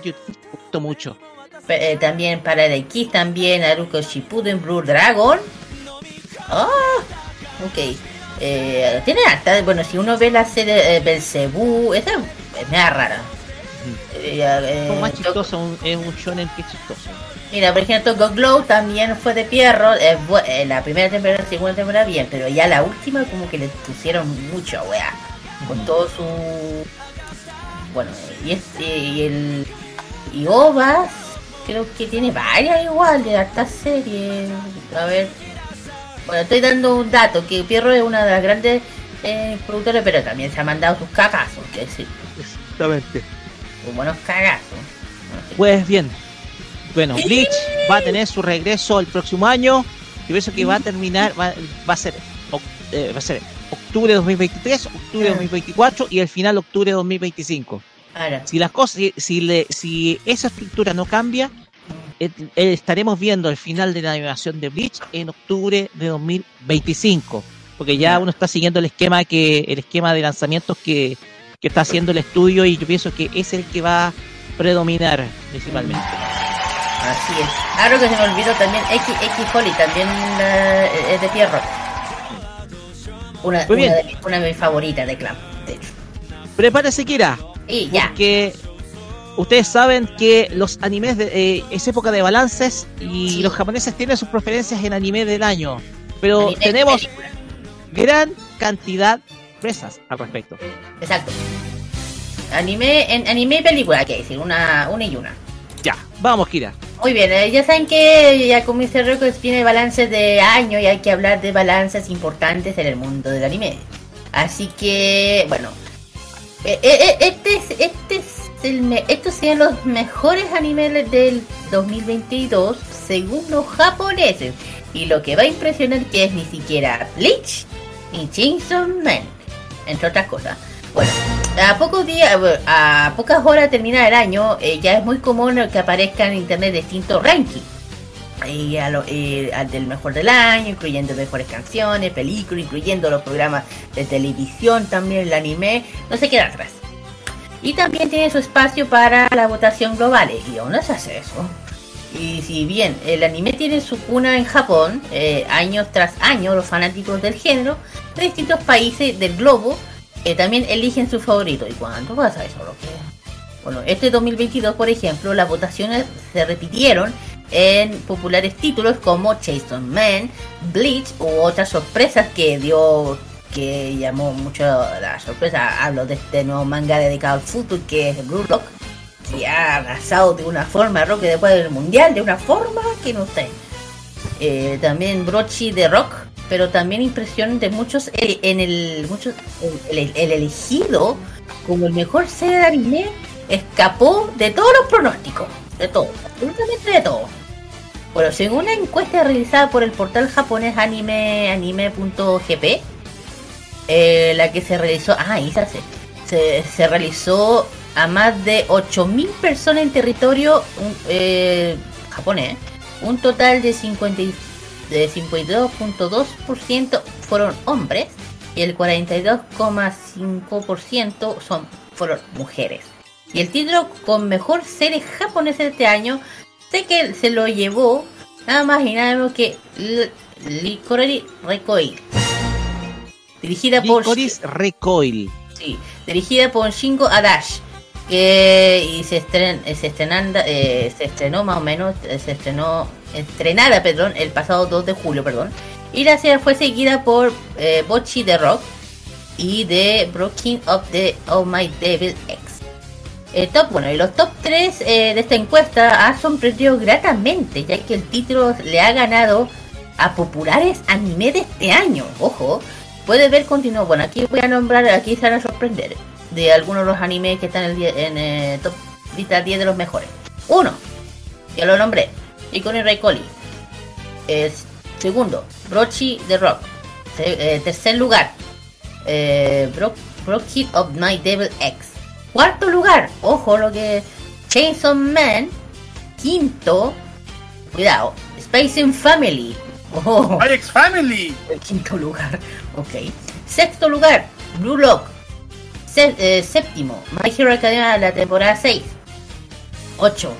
gustó mucho. Eh, también Paradise Kiss, también Naruto Shippuden Blue Dragon. Ah, ok. Eh, tiene harta, bueno, si uno ve la serie eh, Belzebú, esa es media rara. Eh, eh, Es más chistoso, un- es un shonen que es chistoso. Mira, por ejemplo, Go Glow también fue de Pierro. eh, eh, la primera temporada, la segunda temporada bien, pero ya la última como que le pusieron mucho, weá. Con todo su... Bueno, y este y el... Y Ovas, creo que tiene varias igual de hartas series. A ver... Bueno, estoy dando un dato, que Pierro es una de las grandes eh, productoras, pero también se ha mandado sus cagazos, que decir, Exactamente. sus buenos cagazos. Pues bien. Bueno, Bleach va a tener su regreso el próximo año. Yo pienso que va a terminar, va, va a ser eh, va a ser octubre de 2023, octubre de 2024 y el final octubre de 2025. Ahora, Si las cosas, si, si, le- si esa estructura no cambia, eh, eh, estaremos viendo el final de la animación de Bleach en octubre de 2025, porque ya uno está siguiendo el esquema que el esquema de lanzamientos que, que está haciendo el estudio y yo pienso que es el que va a predominar principalmente. Así es. Algo que se me olvidó también, X, X Holly, también eh, es de Pierro. Una, Muy bien. una, de, mis- una de mis favoritas de Clan, de hecho. Prepárese, Kira, Y ya. porque ustedes saben que los animes de, eh, es época de balances y Sí. los japoneses tienen sus preferencias en anime del año, pero Anime, tenemos gran cantidad de sorpresas al respecto. Exacto. Anime, en anime y película, hay que decir, una, una y una. Vamos, Kira. Muy bien, eh, ya saben que ya como dice Records viene balances de año y hay que hablar de balances importantes en el mundo del anime. Así que, bueno, eh, eh, este es, este es el me- estos serían los mejores animes del 2022 según los japoneses. Y lo que va a impresionar que es ni siquiera Bleach ni Chainsaw Man, entre otras cosas. Bueno, a pocos días, a pocas horas de terminar el año, eh, ya es muy común que aparezcan en internet distintos rankings. Y a lo- eh, del mejor del año, incluyendo mejores canciones, películas, incluyendo los programas de televisión, también el anime, no se queda atrás. Y también tiene su espacio para la votación global, y aún no se hace eso. Y si bien el anime tiene su cuna en Japón, eh, años tras año los fanáticos del género de distintos países del globo eh, también eligen su favorito. ¿Y cuánto pasa eso? Lo que... Bueno, este 2022, por ejemplo, las votaciones se repitieron en populares títulos como Chainsaw Man, Bleach u otras sorpresas que dio que llamó mucho la sorpresa. Hablo de este nuevo manga dedicado al fútbol que es Blue Lock, que ha arrasado de una forma Rock después del mundial, de una forma que no sé. Eh, también Brochi de Rock, pero también impresión de muchos eh, en el muchos el, el- el elegido como el mejor serie de anime escapó de todos los pronósticos, de todo, absolutamente de todo. Bueno, según una encuesta realizada por el portal japonés anime anime.gp, eh, la que se realizó, ah, ahí se hace, se, realizó a más de 8.000 personas en territorio eh, japonés, un total de 50 y- de 52.2% fueron hombres y el 42,5% son fueron mujeres. Y el título con mejor serie japonesa de este año, sé que se lo llevó nada más y nada menos que Licorice Recoil. Dirigida por Licorice Recoil. Sí, dirigida por Shingo Adachi. Que y se, estren, eh, se, estrenanda, eh, se estrenó más o menos, eh, se estrenó, estrenada, perdón, el pasado 2 de julio, perdón. Y la serie fue seguida por eh, Bocchi the Rock y de Broken of the Oh My Devil X. El top, bueno, y los top 3 de esta encuesta ha sorprendido gratamente, ya que el título le ha ganado a populares anime de este año. Ojo, puede ver continuo. Bueno, aquí voy a nombrar, aquí se van a sorprender de algunos de los animes que están en el, el top lista 10 de los mejores. Uno, ya lo nombré, Iconi Raikoli. Es segundo, Brochi the Rock. Se- eh, tercer lugar, eh, Bro of My Devil X. Cuarto lugar, ojo lo que Chainsaw Man. Quinto, cuidado, Spacing Family. Oh, My ex family. el quinto lugar, (laughs) ok. Sexto lugar, Blue Lock. Se- eh, séptimo, My Hero Academia la temporada 6. 8.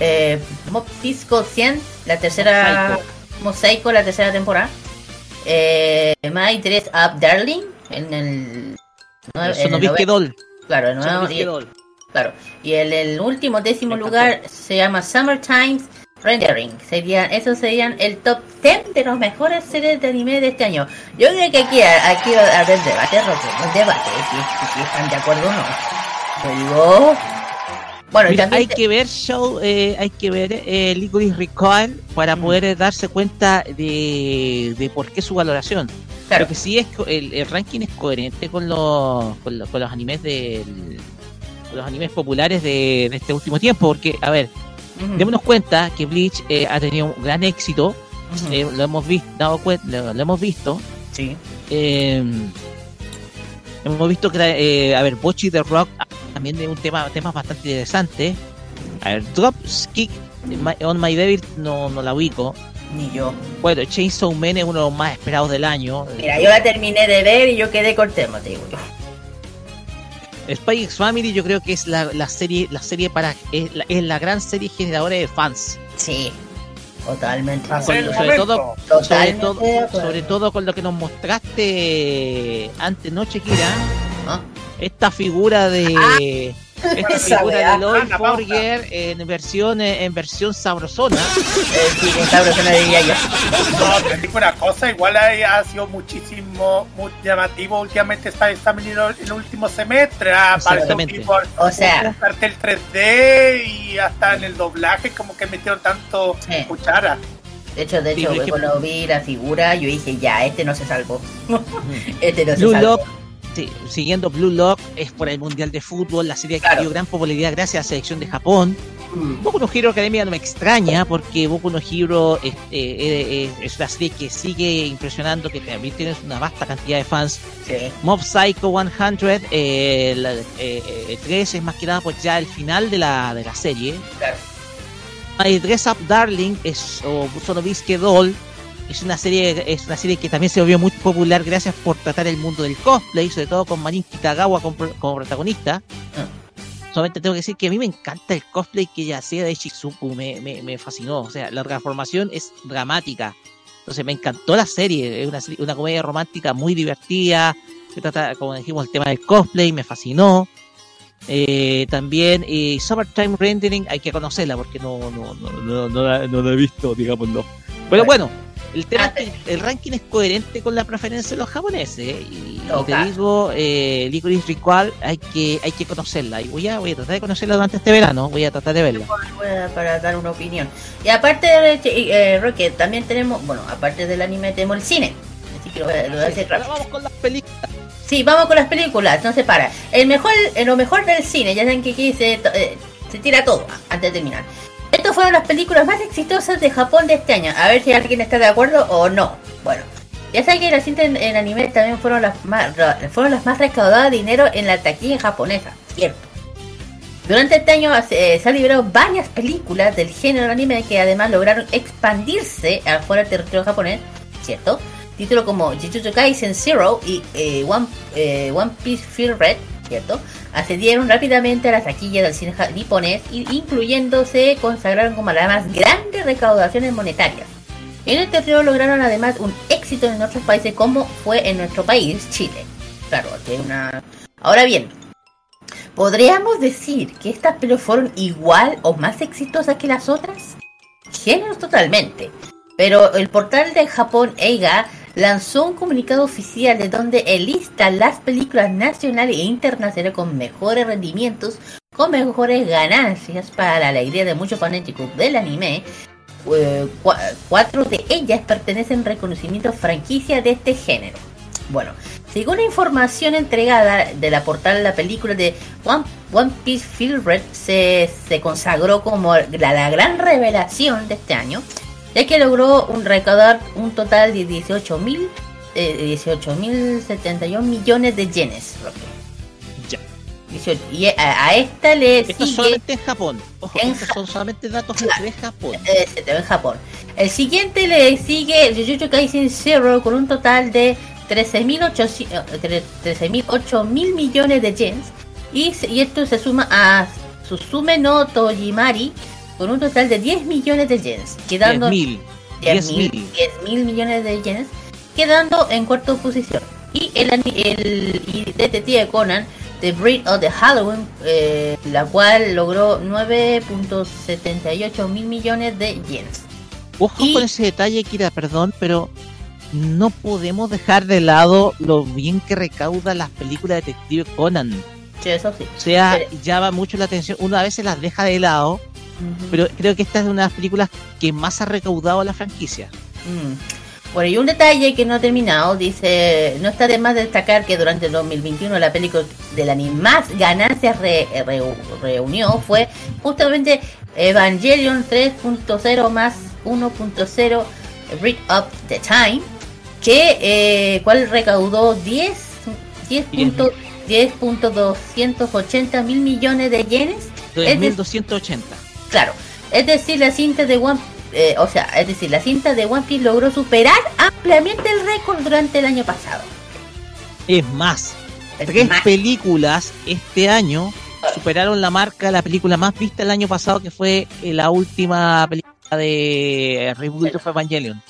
Eh, Mob Disco 100, la tercera. Mosaico, la tercera temporada. Eh, My Dress Up Darling, en el. nue- en el Sonobisque nove- Doll. Claro, el nuevo- Sonobisque y- Doll. Claro. Y el, el último décimo lugar se llama Summertime Rendering. Serían, esos serían el top 10 de las mejores series de anime de este año. Yo creo que aquí, aquí va a haber debate, Roque, un debate, si, si están de acuerdo o no. Yo digo... Bueno, Mira, hay que ver show, eh, hay que ver eh, Licorice Recoil para poder eh, darse cuenta de, de por qué su valoración. claro, Lo que sí es el, el ranking es coherente con los con, los- con los animes del con los animes populares de, de este último tiempo, porque a ver, démonos cuenta que Bleach eh, ha tenido un gran éxito, eh, lo hemos visto, dado lo, lo hemos visto, sí. eh, hemos visto que eh, a ver, Bochi the Rock también de un tema temas bastante interesantes. A ver, Dropkick My- on My Devil no, no la ubico. Ni yo. Bueno, Chainsaw Man es uno de los más esperados del año. Mira, yo la terminé de ver y yo quedé con tema, te digo yo. Spy X Family yo creo que es la, la serie la serie para es la, es la gran serie generadora de fans Sí, totalmente. El Sobre- todo- sobre todo sobre todo con lo que nos mostraste antes noche Kira ¿Ah? Esta figura de esta Esa figura de Lloyd. Forger en versión eh, en versión sabrosona Eh, sí, con sabroso no diría yo. No, te digo una cosa, igual ha sido muchísimo muy llamativo últimamente Spy Family en el- en el último semestre. Ha aparecido por O sea- un cartel 3D y hasta en el doblaje como que metieron tanto Sí. cuchara. De hecho, de Sí, hecho, ejemplo- cuando vi la figura, yo dije, ya, este no se salvó. (laughs) este no se Blue salvó. Lock sí, siguiendo Blue Lock es por el mundial de fútbol la serie que Claro. dio gran popularidad gracias a la selección de Japón Mm. Boku no Hero Academia no me extraña porque Boku no Hero este, eh, eh, es una serie que sigue impresionando, que también tiene una vasta cantidad de fans. Sí. Mob Psycho 100, eh, la- eh, eh, 3 es más que nada pues ya el final de la, de la serie. Claro. My Dress Up Darling es, o Sonobisque Doll es una serie es una serie que también se volvió muy popular gracias por tratar el mundo del cosplay, sobre todo con Marin Kitagawa como, como protagonista. Solamente tengo que decir que a mí me encanta el cosplay que ella hacía de Shizuku, me, me, me fascinó. O sea, la transformación es dramática. Entonces me encantó la serie, es una, serie- una comedia romántica muy divertida, que trata, como dijimos, el tema del cosplay, me fascinó. Eh, también eh, Summertime Rendering hay que conocerla porque no, no, no, no, no la, no la he visto, digámoslo. Pero bueno, el tema Ah, es que el ranking es coherente con la preferencia de los japoneses. ¿eh? Y, y te digo, eh, Licorice Recall hay que, hay que conocerla. Y voy a, voy a tratar de conocerla durante este verano, voy a tratar de verla. Para, para dar una opinión. Y aparte eh, Rocket, también tenemos, bueno, aparte del anime, tenemos el cine. Así que lo voy a, lo voy a hacer Ahora rápido. vamos con las películas. Sí, vamos con las películas, no se para. El mejor, eh, lo mejor del cine, ya saben que aquí se, eh, se tira todo antes de terminar. Estas fueron las películas más exitosas de Japón de este año. A ver si alguien está de acuerdo o no. Bueno, ya saben que las cintas en, anime también fueron las más fueron las más recaudadas de dinero en la taquilla japonesa, cierto. Durante este año eh, se han liberado varias películas del género anime que además lograron expandirse afuera del territorio japonés, ¿cierto? títulos como Jujutsu Kaisen Zero y eh, One, eh, One Piece Feel Red, ¿cierto? Rápidamente a la taquilla del cine niponés, incluyéndose consagraron como las más grandes recaudaciones monetarias. En el terreno lograron además un éxito en otros países como fue en nuestro país, Chile. Claro, que una... Ahora bien, ¿podríamos decir que estas películas fueron igual o más exitosas que las otras? Géneros totalmente. Pero el portal de Japón Eiga lanzó un comunicado oficial de donde lista las películas nacionales e internacionales con mejores rendimientos, con mejores ganancias para la alegría de muchos fanáticos del anime. Eh, cuatro de ellas pertenecen reconocimiento franquicia de este género. Bueno, según la información entregada de la portal de la película de One, One Piece Field Red, se, consagró como la gran revelación de este año ya que logró un recaudar un total de 18 mil eh, 18.071 millones de yenes. Ya. y a, esta le Esto sigue... solamente en Japón. Ojo, estos son solamente datos de Japón. Eh, en Japón. El siguiente le sigue Jujutsu Kaisen Zero con un total de 13.008 mil millones de yens. Y, y esto se suma a Susume no Tojimari con un total de 10 millones de yens, quedando 10 mil mil millones de yens, quedando en cuarta posición. Y el, el Detective Conan, The Breed of the Halloween, eh, la cual logró 9.78 mil millones de yens. Ojo con ese detalle, Kira, perdón, pero no podemos dejar de lado lo bien que recauda las películas de Detective Conan. Sí, eso sí. O sea, llama mucho la atención. Una vez se las deja de lado pero creo que esta es una de las películas que más ha recaudado la franquicia. Mm. Bueno, y un detalle que no ha terminado, dice, no está de más destacar que durante el 2021 la película de la más ganancias reunió fue justamente Evangelion 3.0 más 1.0 Read Up the Time, que eh, cual recaudó 10 10.280 mil millones de yenes. 2.280. Claro, es decir, la cinta de One eh, o sea, es decir, la cinta de One Piece logró superar ampliamente el récord durante el año pasado. Es más, tres películas este año superaron la marca de la película más vista el año pasado, que fue eh, la última película de Reboot of Evangelion.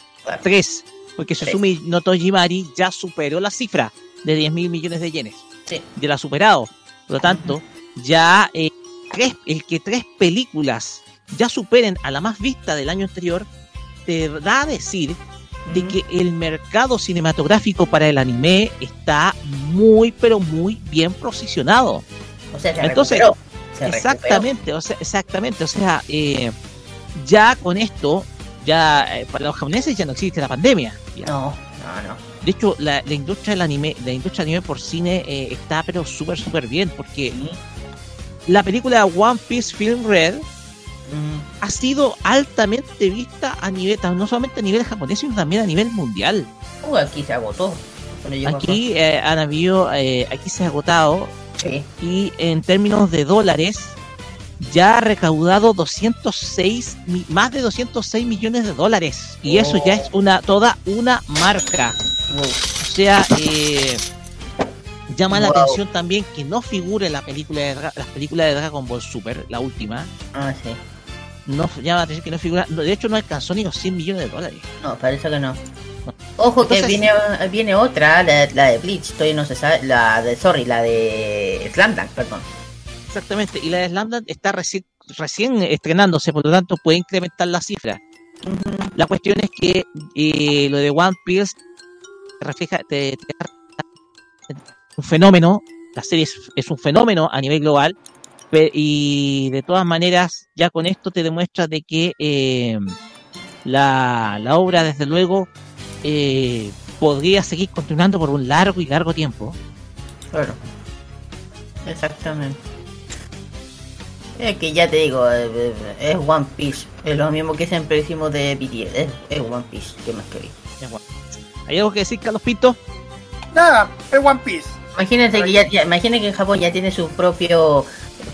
Tres, porque Susume no Tojimari ya superó la cifra de 10 mil millones de yenes. Sí. Ya la ha superado. Por lo tanto, ya eh, el que tres películas ya superen a la más vista del año anterior, te da a decir de que el mercado cinematográfico para el anime está muy, pero muy bien posicionado. O sea, Entonces, exactamente, o sea, exactamente, o sea, eh, ya con esto, ya eh, para los japoneses ya no existe la pandemia. No, no, no. De hecho, la, industria del anime, la industria del anime por cine eh, está pero súper, súper bien, porque la película One Piece Film Red ha sido altamente vista a nivel, no solamente a nivel japonés, sino también a nivel mundial. Uh, aquí se agotó. Aquí eh, han habido, eh, aquí se ha agotado. Y en términos de dólares, ya ha recaudado 206, más de 206 millones de dólares. Y eso ya es una toda una marca. O sea, eh, Llama la atención también que no figure la película de las películas de Dragon Ball Super, la última. Ah, sí. No llama la atención que no figura. De hecho, no alcanzó ni los 100 millones de dólares. No, parece que no. Ojo que viene, viene otra, la, de Bleach, todavía no se sabe, la de, sorry, la de Slamdunk, perdón. Exactamente, y la de Slamdunk está recién, recién estrenándose, por lo tanto puede incrementar la cifra. La cuestión es que eh, lo de One Piece refleja, te, un fenómeno, la serie es, un fenómeno a nivel global, y de todas maneras ya con esto te demuestra de que eh, la, obra desde luego eh, podría seguir continuando por un largo y largo tiempo. Claro, exactamente. Es que ya te digo, eh, es One Piece, es lo mismo que siempre decimos de BTS, es, One Piece, ¿qué más queréis? ¿Hay algo que decir, Carlos Pinto? Nada, es One Piece. Imagínate que ya, que en Japón ya tiene su propio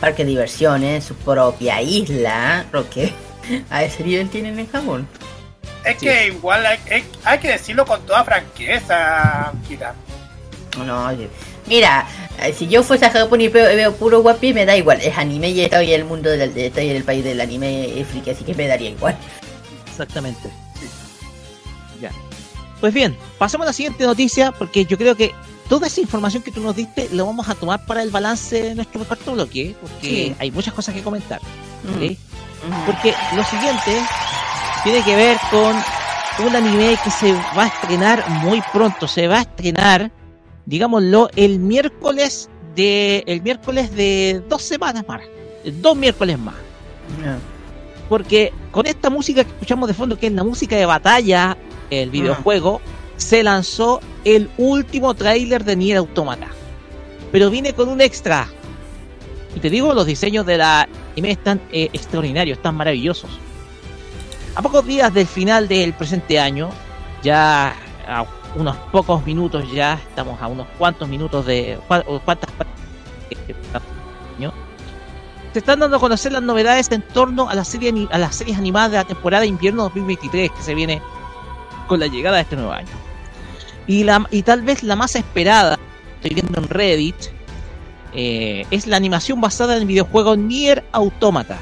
parque de diversiones, su propia isla, porque (laughs) a ese nivel tienen en Japón. Es que igual hay, hay- hay que decirlo con toda franqueza, Kira. No, oye, mira, eh, si yo fuese a Japón y veo, veo puro guapi, me da igual. Es anime y estoy en el mundo del, estoy en el país del anime friki, así que me daría igual. Exactamente. Ya. Pues bien, pasemos a la siguiente noticia, porque yo creo que toda esa información que tú nos diste lo vamos a tomar para el balance de nuestro cuarto bloque, porque Sí. hay muchas cosas que comentar. Mm. Ujú. Porque lo siguiente tiene que ver con un anime que se va a estrenar muy pronto. Se va a estrenar, digámoslo, el miércoles de el miércoles de dos semanas más, dos miércoles más. Porque con esta música que escuchamos de fondo, que es la música de batalla, el videojuego, se lanzó el último tráiler de Nier Automata. Pero viene con un extra. Y te digo, los diseños de la anime están eh, extraordinarios, están maravillosos. A pocos días del final del presente año, ya a unos pocos minutos ya, estamos a unos cuantos minutos de... año, se están dando a conocer las novedades en torno a la serie a las series animadas de la temporada de invierno 2023 que se viene con la llegada de este nuevo año. Y, la, y tal vez la más esperada, estoy viendo en Reddit, eh, es la animación basada en el videojuego Nier Automata,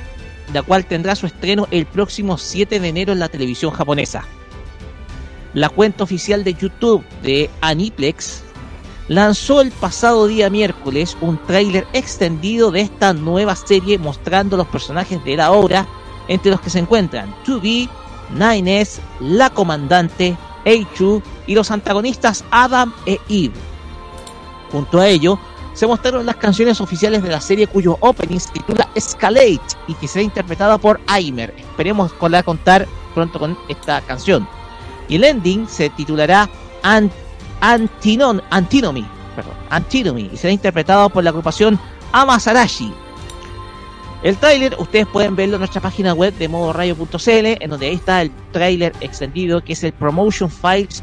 la cual tendrá su estreno el próximo 7 de enero en la televisión japonesa. La cuenta oficial de YouTube de Aniplex lanzó el pasado día miércoles un tráiler extendido de esta nueva serie mostrando los personajes de la obra, entre los que se encuentran 2B, 9S, la comandante, Eichu y los antagonistas Adam e Eve. Junto a ello, se mostraron las canciones oficiales de la serie cuyo opening se titula Escalate y que será interpretada por Aimer. Esperemos poder contar pronto con esta canción. Y el ending se titulará An- Antinon, Antinomy, perdón, Antinomy y será interpretado por la agrupación Amasarashi. El tráiler ustedes pueden verlo en nuestra página web de modoradio.cl en donde ahí está el tráiler extendido que es el Promotion Files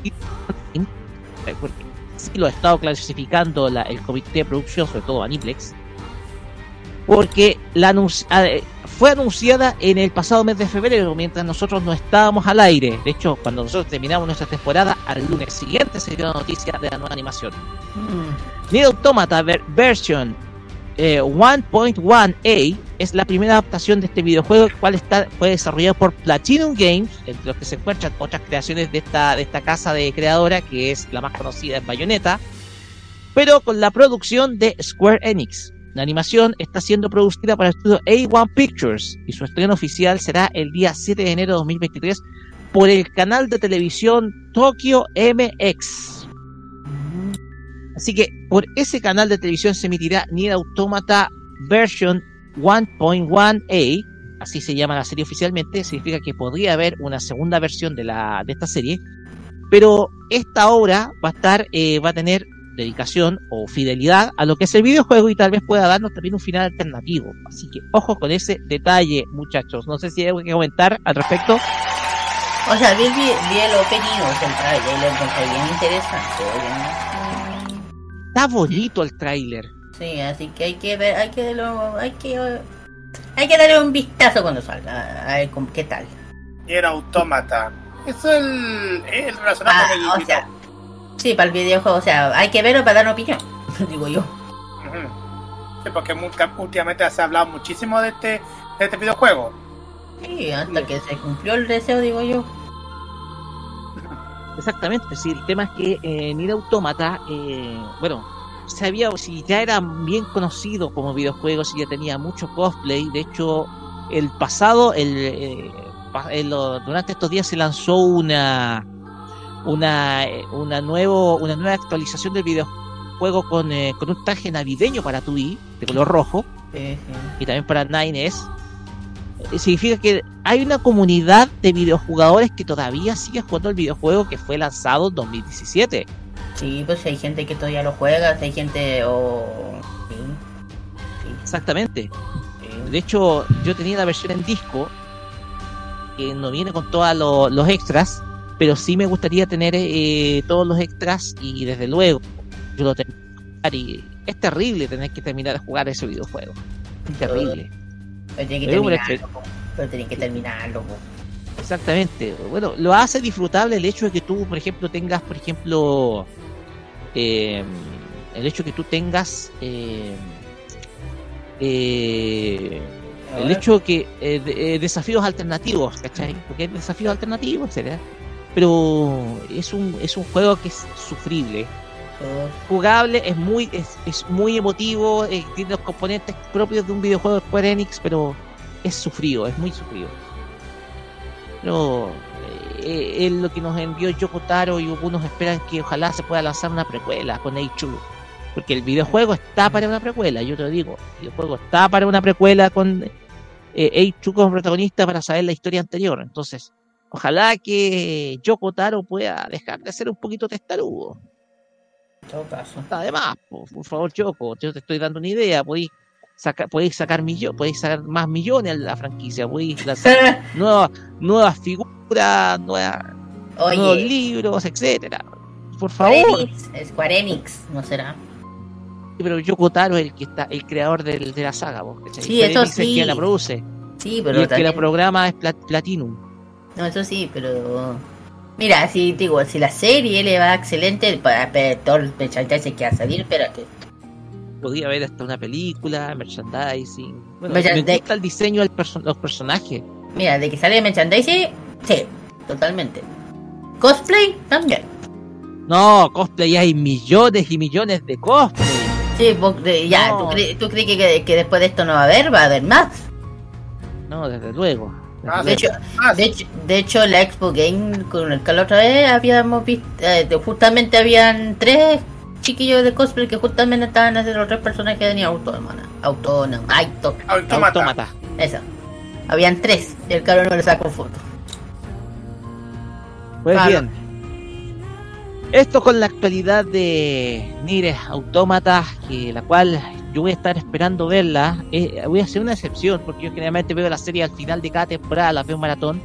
porque sí lo ha estado clasificando la- el comité de producción, sobre todo Aniplex, porque la anunci- ah, eh, fue anunciada en el pasado mes de febrero, mientras nosotros no estábamos al aire. De hecho, cuando nosotros terminamos nuestra temporada, al lunes siguiente se dio la noticia de la nueva animación. Mm. Nier Automata ver- version eh, 1.1a es la primera adaptación de este videojuego, el cual está, fue desarrollado por Platinum Games, entre los que se encuentran otras creaciones de esta, de esta casa de creadora, que es la más conocida en Bayonetta, pero con la producción de Square Enix. La animación está siendo producida para el estudio A1 Pictures y su estreno oficial será el día 7 de enero de 2023 por el canal de televisión Tokyo MX. Así que por ese canal de televisión se emitirá Nier Automata version 1.1a, así se llama la serie oficialmente, significa que podría haber una segunda versión de la de esta serie, pero esta obra va a estar eh, va a tener dedicación o fidelidad a lo que es el videojuego y tal vez pueda darnos también un final alternativo. Así que ojo con ese detalle, muchachos. No sé si hay algo que comentar al respecto. O sea, vi, vi, vi el opening, o el trailer, lo encontré bien interesante, oye, Está bonito el tráiler. Sí, así que hay que ver, hay que lo, hay que, hay que darle un vistazo cuando salga, a ver cómo- qué tal. Nier Automata. Eso es el, el relacionado Ah, con el o sea, sí, para el videojuego, o sea, hay que verlo para dar una opinión, (laughs) digo yo. Sí, porque últimamente se ha hablado muchísimo de este, de este videojuego. Sí, hasta que se cumplió el deseo, digo yo. Exactamente, sí, el tema es que eh, Nier Automata, eh, bueno, sabía si ya era bien conocido como videojuego, si ya tenía mucho cosplay, de hecho, el pasado, el, eh, el- durante estos días se lanzó una una eh, una nuevo una nueva actualización del videojuego con, eh, con un traje navideño para tu de color rojo y también para Nines eh, significa que hay una comunidad de videojugadores que todavía sigue jugando el videojuego que fue lanzado en 2017. Sí, pues hay gente que todavía lo juega, hay gente o... Sí, Exactamente. sí. De hecho, yo tenía la versión en disco que no viene con todos lo- los extras, pero sí me gustaría tener eh, todos los extras y desde luego yo lo tengo que jugar y es terrible tener que terminar de jugar ese videojuego. Es terrible. Pero tienen que terminarlo, pero tienen que terminarlo. po. Exactamente. Bueno, lo hace disfrutable el hecho de que tú, por ejemplo, tengas, por ejemplo, eh, el hecho de que tú tengas eh, eh, el hecho de que eh, de- eh, desafíos alternativos, ¿cachai? Porque hay desafíos alternativos, etcétera. Pero es un es un juego que es sufrible, jugable, es muy es, es muy emotivo, eh, tiene los componentes propios de un videojuego de Square Enix, pero es sufrido, es muy sufrido. Pero eh, es lo que nos envió Yoko Taro y algunos esperan que ojalá se pueda lanzar una precuela con Eichu. Porque el videojuego está para una precuela, yo te lo digo. El videojuego está para una precuela con eh, como protagonista para saber la historia anterior. Entonces, ojalá que Yoko Taro pueda dejar de ser un poquito testarudo. En todo caso. Está de más, po. por favor, Yoko, yo te estoy dando una idea. Podéis sacar, podéis sacar, millo- podéis sacar más millones a la franquicia, podéis lanzar nuevas, (laughs) nuevas figuras, nuevas, nuevos libros, etcétera. Por Square favor. Enix, Square Enix, ¿no será? Pero Yoko Taro es el que está, el creador de la saga, vos. Sí, Square eso Enix es sí. quien la produce. Sí, y pero el que la programa es Plat- Platinum. No, eso sí, pero... Mira, si digo, si la serie le va excelente para todo el merchandising que va a salir, espérate. Podría haber hasta una película, merchandising. Bueno, me gusta el diseño de los personajes. Mira, de que sale merchandising, sí, totalmente. Cosplay, también. No, cosplay hay millones y millones de cosplay. Sí, vos, ya, No. ¿tú, cre- tú crees que después de esto no va a haber? Va a haber más. No, desde luego. Desde Ah, De hecho, Ah, de hecho, de hecho la Expo Game con el que la otra vez habíamos visto, eh, justamente habían tres chiquillos de cosplay que justamente estaban haciendo los tres personajes de Nier Autónoma. Autónoma, ay, to- autómata. Autómata. eso. Habían tres y el caro no le sacó foto. Pues bien. Esto con la actualidad de Nier Automata, que la cual yo voy a estar esperando verla. Eh, voy a hacer una excepción, porque yo generalmente veo la serie al final de cada temporada, la veo maratón.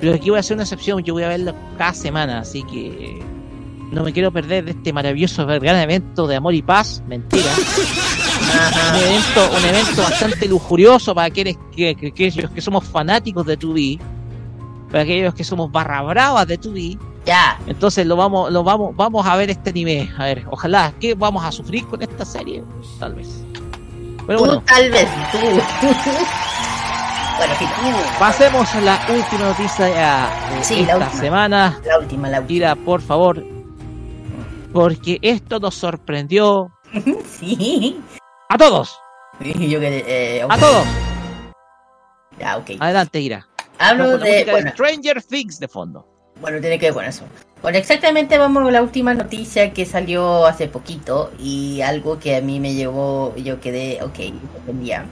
Pero aquí voy a hacer una excepción, yo voy a verla cada semana, así que no me quiero perder de este maravilloso gran evento de amor y paz. Mentira. un evento, un evento bastante lujurioso para aquellos que, que- aquellos que somos fanáticos de 2B, para aquellos que somos barra bravas de 2B. Ya, Entonces lo vamos, lo vamos, vamos a ver este anime. A ver, ojalá, ¿qué vamos a sufrir con esta serie? Tal vez. Pero tú bueno, tal vez, tú. (laughs) bueno, sí, pasemos a la última noticia de Sí, la esta última. semana. la última, la última. Ira, por favor. Porque esto nos sorprendió (laughs) Sí. a todos. Y yo que, eh, A todos. Ya, ok. Adelante, Ira. Hablo de, Stranger Things de fondo. Bueno, tiene que ver con eso. Bueno, exactamente vamos a la última noticia que salió hace poquito y algo que a mí me llevó, yo quedé, ok, entendía.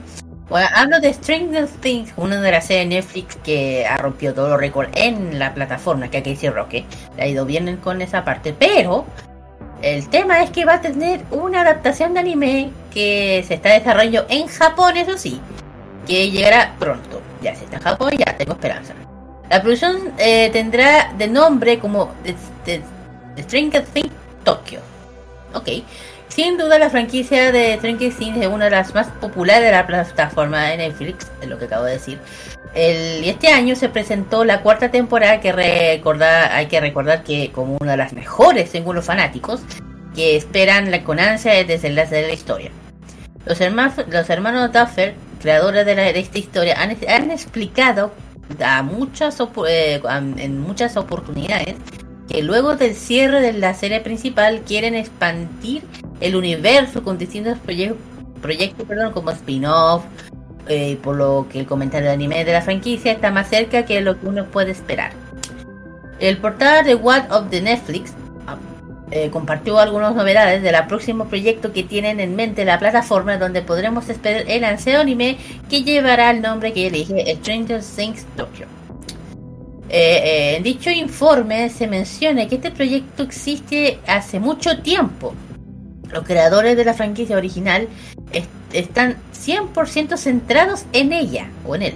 Bueno, hablo de Stranger Things, una de las series de Netflix que ha rompido todos los récords en la plataforma, que aquí dice Roque. Le ha ido bien con esa parte, pero el tema es que va a tener una adaptación de anime que se está desarrollando en Japón, eso sí, que llegará pronto. Ya se está en Japón, ya tengo esperanza. La producción eh, tendrá de nombre como The, The- The Stranger Things Tokyo. Ok. Sin duda la franquicia de Stranger Things es una de las más populares de la plataforma de Netflix, es lo que acabo de decir. El, este año se presentó la cuarta temporada que recordar, hay que recordar que como una de las mejores según los fanáticos, que esperan la con ansia el desenlace de la historia. Los hermanos, los hermanos Duffer, creadores de, de esta historia, han, han explicado a muchas eh, en muchas oportunidades que luego del cierre de la serie principal quieren expandir el universo con distintos proye- proyectos perdón, como spin-off, eh, por lo que el comentario de anime de la franquicia está más cerca que lo que uno puede esperar. El portal de What of the Netflix eh, compartió algunas novedades del próximo proyecto que tienen en mente la plataforma donde podremos esperar el anseo anime que llevará el nombre que elige Stranger Things Tokyo. Eh, eh, en dicho informe se menciona que este proyecto existe hace mucho tiempo. Los creadores de la franquicia original est- están 100% centrados en ella o en él.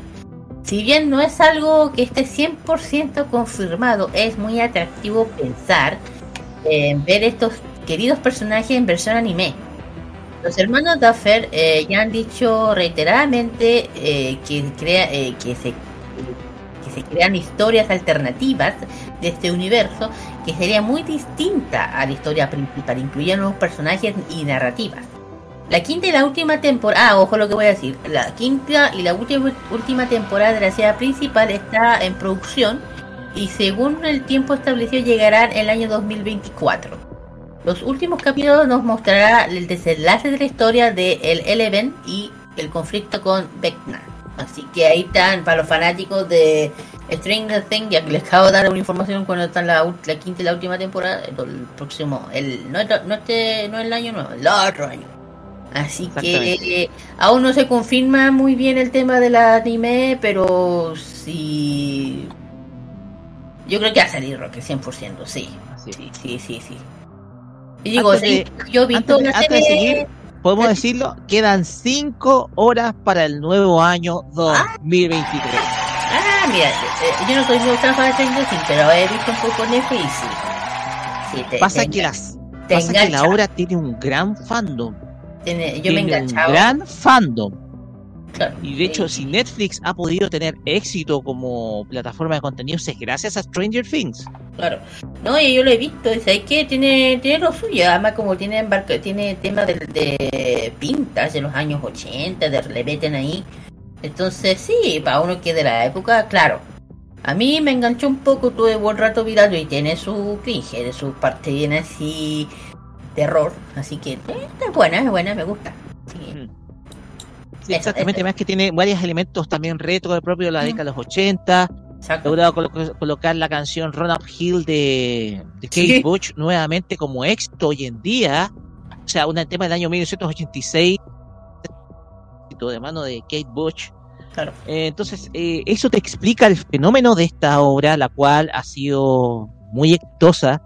Si bien no es algo que esté 100% confirmado, es muy atractivo pensar en ver estos queridos personajes en versión anime. Los hermanos Duffer eh, ya han dicho reiteradamente eh, que, crea, eh, que, se, que se crean historias alternativas de este universo que sería muy distinta a la historia principal, incluyen nuevos personajes y narrativas. La quinta y la última temporada, ah, ojo lo que voy a decir, la quinta y la última, última temporada de la serie principal está en producción y según el tiempo establecido llegará en el año 2024. Los últimos capítulos nos mostrará el desenlace de la historia de el Eleven y el conflicto con Vecna. Así que ahí están para los fanáticos de Stranger Things, ya que les acabo de dar una información cuando está la, la quinta y la última temporada, el próximo, el no, no este no el año nuevo, el otro año. Así que eh, aún no se confirma muy bien el tema del anime, pero sí. Yo creo que va a salir Roque 100%, sí. Sí, sí, sí, sí. Y digo, sí, yo vi toda la serie. podemos decirlo, quedan 5 horas para el nuevo año 2023. Ah, mira, eh, eh, yo no soy muy fan de Stranger pero he visto un poco Netflix y sí. sí te, pasa que las pasa que la obra tiene un gran fandom yo me enganchaba. Un gran fandom. Y de hecho, si Netflix ha podido tener éxito como plataforma de contenidos es gracias a Stranger Things. Claro. No, y yo lo he visto, es que tiene, tiene lo suyo, además como tiene tiene temas de, de pintas de los años 80, de le meten ahí. Entonces, sí, para uno que de la época, claro. A mí me enganchó un poco, tuve buen rato mirando y tiene su cringe, de sus partes bien así terror. Así que eh, es buena, es buena, me gusta. Sí. Exactamente, más que tiene varios elementos también retro propio de la década de los 80. Exacto. logrado colocar la canción Run Up Hill de, Kate Bush nuevamente como éxito hoy en día. O sea, un tema del año 1986 de mano de Kate Bush. Claro. Eh, entonces, eh, eso te explica el fenómeno de esta obra, la cual ha sido muy exitosa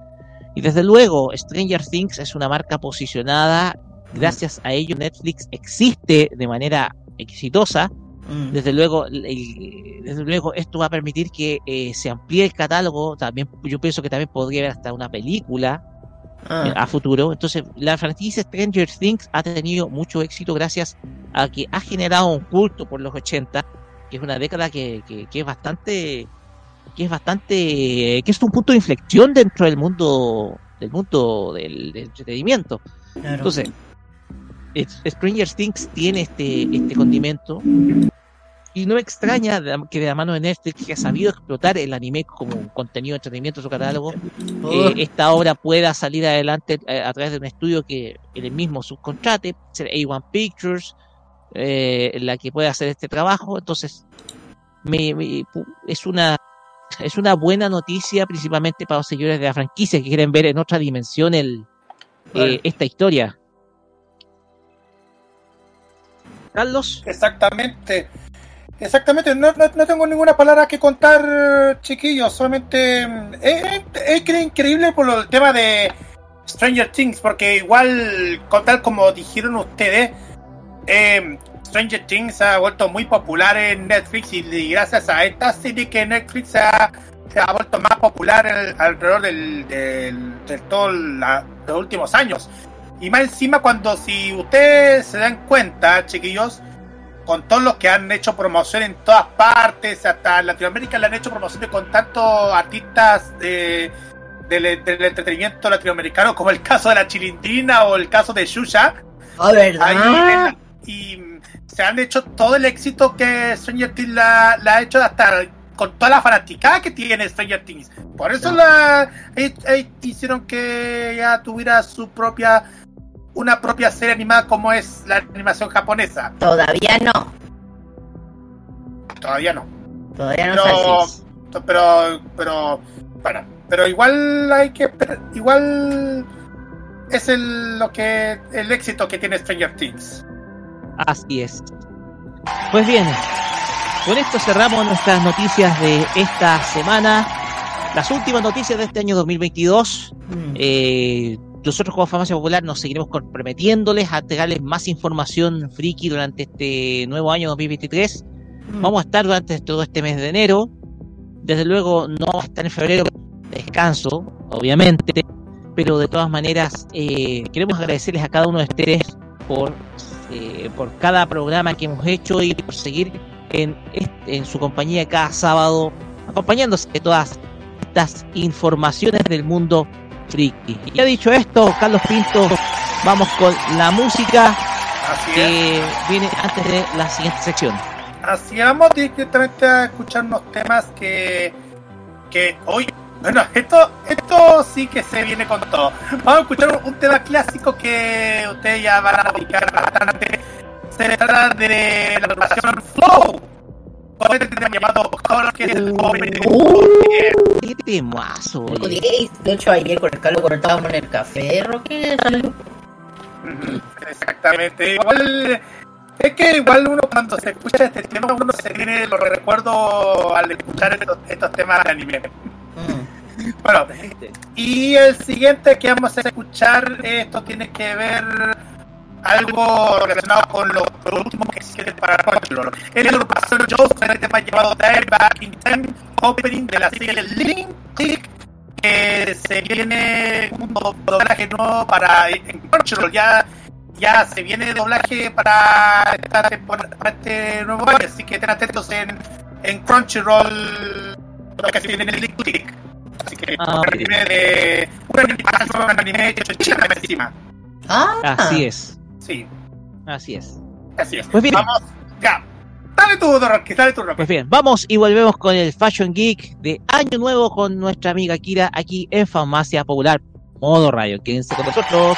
y desde luego, Stranger Things es una marca posicionada. Gracias a ello, Netflix existe de manera exitosa. Mm. Desde luego, desde luego, esto va a permitir que eh, se amplíe el catálogo. También, yo pienso que también podría haber hasta una película ah. eh, a futuro. Entonces, la franquicia Stranger Things ha tenido mucho éxito gracias a que ha generado un culto por los 80, que es una década que, que es bastante que es bastante, que es un punto de inflexión dentro del mundo, del mundo del, entretenimiento. Entonces, Stranger Things tiene este, este condimento y no me extraña que de la mano de Netflix, que ha sabido explotar el anime como contenido de entretenimiento en su catálogo, eh, esta obra pueda salir adelante eh, a, través de un estudio que el mismo subcontrate, ser A1 Pictures, eh, la que pueda hacer este trabajo. Entonces, me, es una es una buena noticia principalmente para los seguidores de la franquicia que quieren ver en otra dimensión el, eh, esta historia. Carlos. Exactamente. Exactamente, no, tengo ninguna palabra que contar, chiquillos. Solamente mm, es, increíble por el tema de Stranger Things, porque igual, tal como dijeron ustedes, eh, Stranger Things ha vuelto muy popular en Netflix y gracias a esta serie que Netflix ha, se ha vuelto más popular alrededor del, de todos los últimos años. Y más encima cuando si ustedes se dan cuenta, chiquillos, con todos los que han hecho promoción en todas partes, hasta Latinoamérica le han hecho promociones con tantos artistas de, del, entretenimiento latinoamericano, como el caso de la Chilindrina o el caso de Shusha. Oh, ¿verdad? y se han hecho todo el éxito que Stranger Things la, ha hecho hasta con toda la fanaticada que tiene Stranger Things. Por eso la hicieron que ya tuviera su propia una propia serie animada como es la animación japonesa. Todavía no. Todavía no. Todavía no pero, pero pero bueno, pero igual hay que igual es el lo que el éxito que tiene Stranger Things. Así es. Pues bien, con esto cerramos nuestras noticias de esta semana. Las últimas noticias de este año 2022. Mm. Eh, nosotros como Farmacia Popular nos seguiremos comprometiéndoles a entregarles más información friki durante este nuevo año 2023. Mm. Vamos a estar durante todo este mes de enero. Desde luego no va a estar en febrero, descanso, obviamente. Pero de todas maneras, eh, queremos agradecerles a cada uno de ustedes por eh, por cada programa que hemos hecho y por seguir en, en su compañía cada sábado acompañándose de todas estas informaciones del mundo friki. Y ya dicho esto, Carlos Pinto, vamos con la música Así es. que viene antes de la siguiente sección. Así vamos directamente a escuchar unos temas que, que hoy, bueno, esto, esto sí que se viene con todo. Vamos a escuchar un, tema clásico que ustedes ya van a ubicar bastante. Se trata de la agrupación Flow. Este llamado Color, que es el opening de- ¡Qué temazo! De hecho, ayer con el Carlos cuando estábamos en el café, Roque, Exactamente. Igual es que igual uno cuando se escucha este tema uno se tiene los recuerdos al escuchar estos, estos temas de anime. Mm. Bueno, y el siguiente que vamos a escuchar, esto tiene que ver algo relacionado con los últimos que hicieron para Crunchyroll. Es la agrupación Joe con el tema llamado Dive Back in Time, opening de la serie Link Click, que se viene un do- doblaje nuevo para en Crunchyroll. Ya, ya se viene doblaje para esta temporada, para este nuevo año, así que estén atentos en, en Crunchyroll lo que se viene en el Link Click. Así que Ah, un anime de un anime, un anime hecho en China encima. Ah, Así es, Sí, así es. así es. Pues bien. Vamos, ya. Dale tu Rocky, dale tu Rocky. Pues bien, vamos y volvemos con el Fashion Geek de Año Nuevo con nuestra amiga Kira aquí en Farmacia Popular Modo Radio. Quédense con nosotros.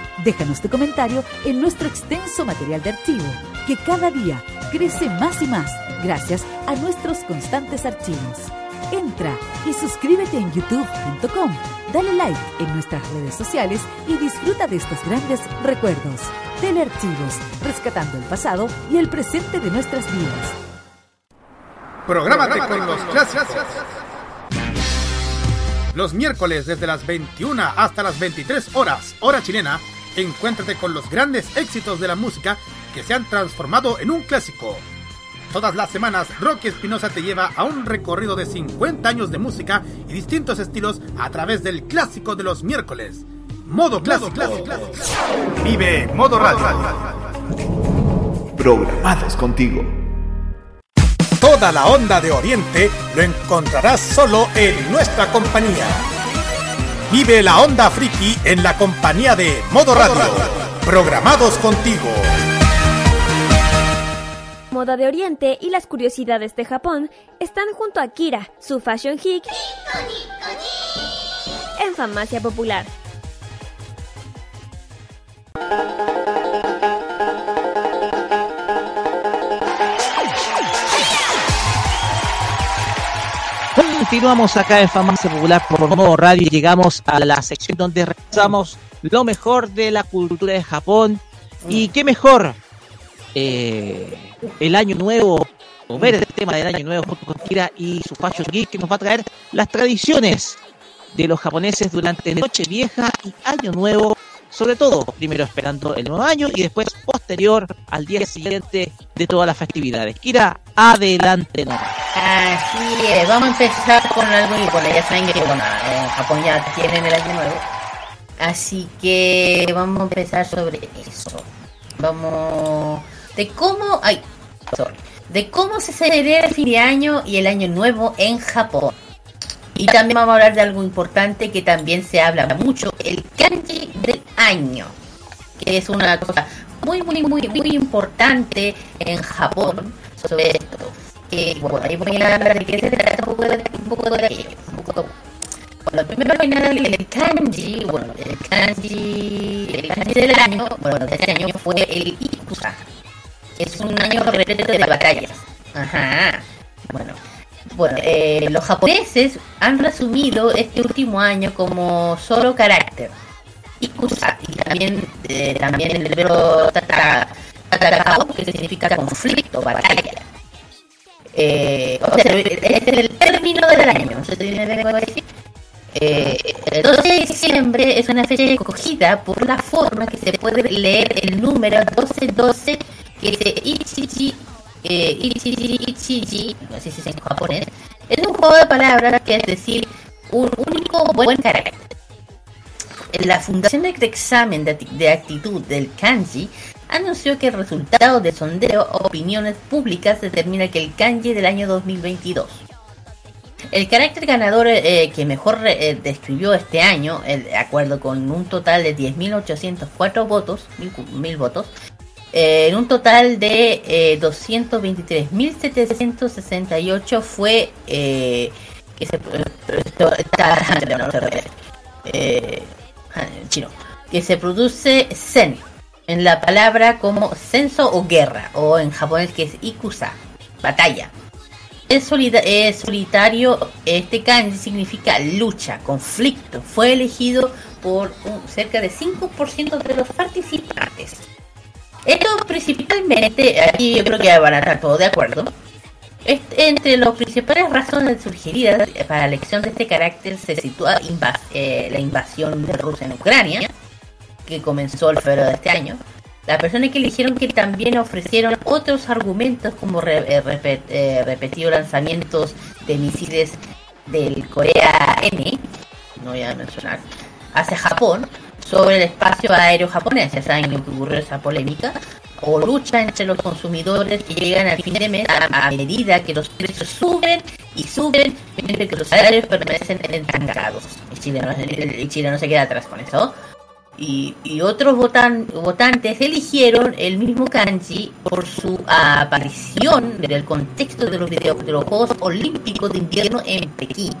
Déjanos tu comentario en nuestro extenso material de archivo, que cada día crece más y más gracias a nuestros constantes archivos. Entra y suscríbete en youtube.com, dale like en nuestras redes sociales y disfruta de estos grandes recuerdos. Telearchivos, rescatando el pasado y el presente de nuestras vidas. Prográmate con los clásicos. Los miércoles desde las 21 hasta las 23 horas, hora chilena, encuéntrate con los grandes éxitos de la música que se han transformado en un clásico. Todas las semanas, Rocky Espinosa te lleva a un recorrido de 50 años de música y distintos estilos a través del clásico de los miércoles. Modo clásico. Vive Modo Radio. Programados contigo. Toda la onda de Oriente lo encontrarás solo en nuestra compañía. Vive la onda friki en la compañía de Modo Radio. Programados contigo. Moda de Oriente y las curiosidades de Japón están junto a Kira, su fashion geek, en Farmacia Popular. Continuamos acá en Farmacia Popular por Modo Radio y llegamos a la sección donde revisamos lo mejor de la cultura de Japón. Y qué mejor eh, el año nuevo, o ver el tema del año nuevo junto con Kira y su Fashion Geek que nos va a traer las tradiciones de los japoneses durante Noche Vieja y Año Nuevo, sobre todo primero esperando el nuevo año y después posterior al día siguiente de todas las festividades. Kira, adelante no. Así es, vamos a empezar con algo y bueno, ya saben que bueno, en Japón ya tienen el año nuevo. Así que vamos a empezar sobre eso. Vamos de cómo, ay, sorry, de cómo se celebra el fin de año y el año nuevo en Japón. Y también vamos a hablar de algo importante que también se habla mucho, el kanji del año, que es una cosa muy, muy, muy, muy importante en Japón sobre esto. Que, bueno, ahí voy a hablar de qué se trata un poco de, un poco de aquello. Un poco, bueno, primero que nada, el kanji, bueno, el kanji, el kanji del año, bueno, de este año fue el Ikusa. que Es un año repleto de batallas. Ajá. Bueno, bueno, eh, los japoneses han resumido este último año como solo carácter. Y también, eh, también el verbo tata, tatakao, que significa conflicto, batalla. Eh, este es el término del año, no sé si decir. Eh, el 12 de diciembre es una fecha escogida por la forma que se puede leer el número 1212, que es Ichiji eh, Ichiji, Ichiji, sé si es en japonés, es un juego de palabras que es decir, un único buen carácter. La Fundación de Examen de, Actitud del Kanji anunció que el resultado de sondeo opiniones públicas determina que el kanji del año 2022. El carácter ganador eh, que mejor eh, describió este año, el- de acuerdo con un total de 10.804 votos, mil, mil votos, eh, en un total de eh, 223.768 fue eh, que se (laughs) eh, chino que se produce sen en la palabra como censo o guerra o en japonés que es ikusa batalla es solitario, este kanji significa lucha, conflicto. Fue elegido por cerca de 5% de los participantes. Esto principalmente, aquí yo creo que van a estar todos de acuerdo. Entre las principales razones sugeridas para la elección de este carácter se sitúa eh, la invasión de Rusia en Ucrania, que comenzó el febrero de este año. Las personas que eligieron que también ofrecieron otros argumentos como eh, eh, repetidos lanzamientos de misiles del Corea N, no voy a mencionar, hacia Japón sobre el espacio aéreo japonés. Ya saben lo que ocurrió esa polémica. O lucha entre los consumidores que llegan al fin de mes a, medida que los precios suben y suben, mientras que los salarios permanecen estancados. Y Chile no, y Chile no se queda atrás con eso y, y otros votan, votantes eligieron el mismo kanji por su aparición en el contexto de los, video- de los Juegos Olímpicos de Invierno en Pekín,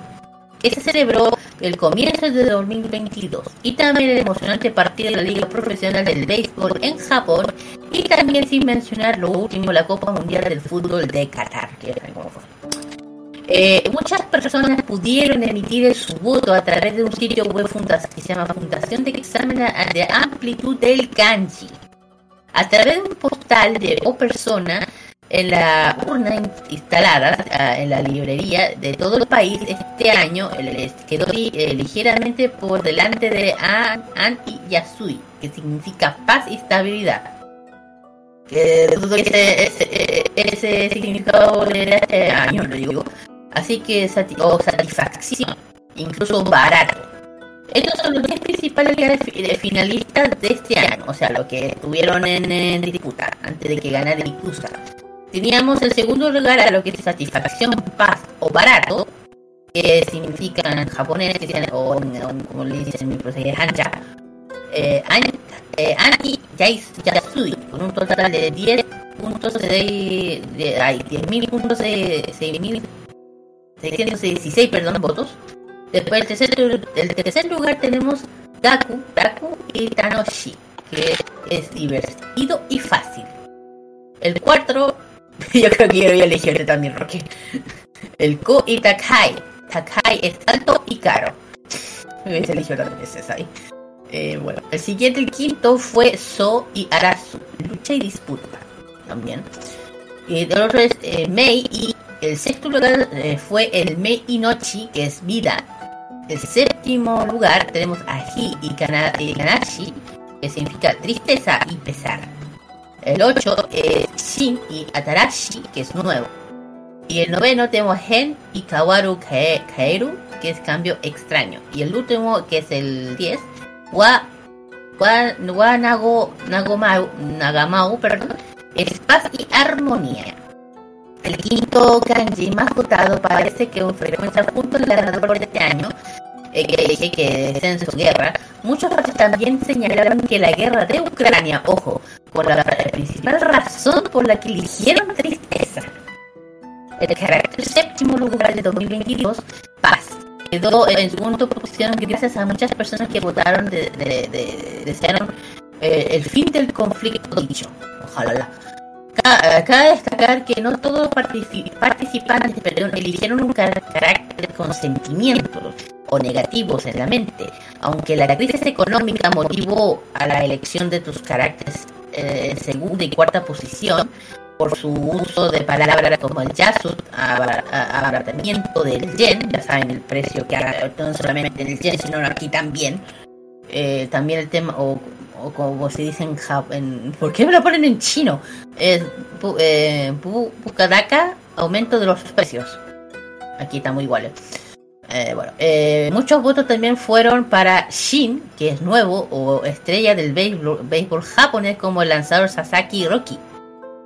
que se celebró el comienzo de 2022, y también el emocionante partido de la Liga Profesional del Béisbol en Japón, y también sin mencionar lo último, la Copa Mundial del Fútbol de Qatar, que. Eh, muchas personas pudieron emitir su voto a través de un sitio web que se llama Fundación de Examen de Amplitud del Kanji. A través de un portal de o persona en la urna in- instalada ah, en la librería de todo el país este año quedó eh, ligeramente por delante de An, An y Yasui, que significa paz y estabilidad. Que dudo que ese, significado de este año, lo digo. Así que o satisfacción, incluso barato. Estos son los 10 principales de finalistas de este año, o sea, lo que estuvieron en, disputa antes de que ganara Ikusa. Teníamos el segundo lugar a lo que es satisfacción, paz o barato, que significa en japonés, o, como le dicen en mi proceso, hanja, eh, an, eh, Anti Yais- Yasui, con un total de 10 puntos de, de ay, 10.000 puntos de 6.000 616 perdón, votos. Después el tercer, el tercer lugar tenemos Gaku, Gaku y Tanoshi, que es divertido y fácil. El cuarto, (laughs) yo creo que yo voy elegir este también, Roque. El Ko y Takai. Takai es alto y caro. (laughs) Me hubiese elegido veces ahí. Eh, bueno, el siguiente, el quinto, fue So y Arasu, lucha y disputa también. Y el otro es eh, Mei y el sexto lugar eh, fue el Mei Inochi, que es vida. El, sé- séptimo lugar tenemos a Hi y y Kanashi, que significa tristeza y pesar. El 8 es Shin y Atarashi, que es nuevo. Y el noveno tenemos Hen y Kawaru Kae- Kaeru, que es cambio extraño. Y el último, que es el 10, Wa, wa, wa Nago, Nagomau, Nagamau, perdón, es paz y armonía. El quinto kanji más votado parece que un frecuencia junto al ganador de este año, eh, que dije que descenso guerra. Muchos también señalaron que la guerra de Ucrania, ojo, por la principal razón por la que eligieron tristeza. El carácter séptimo lugar de 2022, paz. Quedó en segundo posición gracias a muchas personas que votaron de, de- de- desearon eh, el fin del conflicto dicho. Ojalá. Ca- Cabe destacar que no todos los partici- participantes perdón, eligieron un car- carácter con sentimientos o negativos en la mente, aunque la crisis económica motivó a la elección de tus caracteres eh, en segunda y cuarta posición por su uso de palabras como el yasut, abaratamiento del yen, ya saben el precio que ha, no solamente en el yen, sino aquí también, eh, también el tema, o, como se dice en ¿por qué me lo ponen en chino? Es eh, bu- Bukadaka, aumento de los precios. Aquí estamos iguales. Eh, bueno, eh, muchos votos también fueron para Shin, que es nuevo, o estrella del béisbol, japonés como el lanzador Sasaki Roki.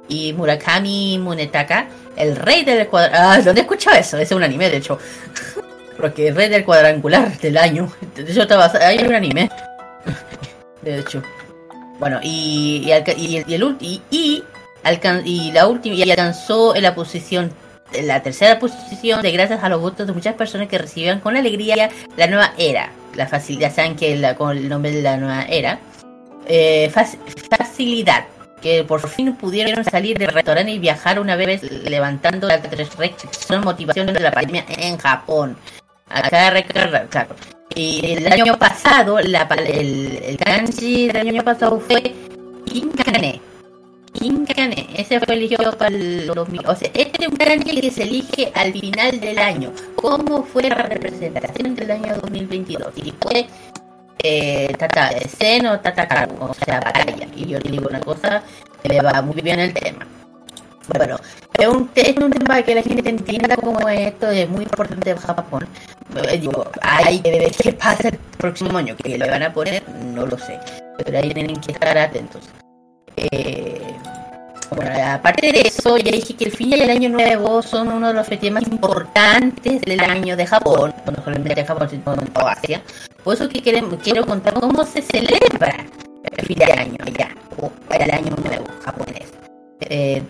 Y Murakami Munetaka, el rey del cuadrangular. Ah, ¿dónde he escuchado eso? Es un anime, de hecho. (laughs) Porque rey del cuadrangular del año. Hecho, estaba, hay un anime. De hecho. Bueno, y, y, el, y y, alcan- y la última y alcanzó en la posición la tercera posición de gracias a los votos de muchas personas que recibían con alegría la nueva era. La facilidad, saben que con el nombre de la nueva era. Eh, fac- facilidad, que por fin pudieron salir del restaurante y viajar una vez levantando la restricción motivación de la pandemia en Japón. Acá recordar, claro. Y el año pasado, la, el, el kanji del año pasado fue Kinkane. Kinkane, ese fue elegido para el 2000. O sea, este es un kanji que se elige al final del año. ¿Cómo fue la representación del año 2022? Y fue eh, Tata Zen o Tatakaru, o sea, batalla. Y yo digo una cosa, que le va muy bien el tema. Bueno, es un, es un tema que la gente entienda como esto es muy importante en Japón. Eh, digo, hay que ver qué pasa el próximo año, que le van a poner, no lo sé. Pero ahí tienen que estar atentos. Eh, bueno, aparte de eso, ya dije que el fin y el año nuevo son uno de los festivos más importantes del año de Japón, no solamente de Japón, sino de toda Asia. Por eso que queremos, quiero contar cómo se celebra el fin de año ya, o el año nuevo japonés. Eh,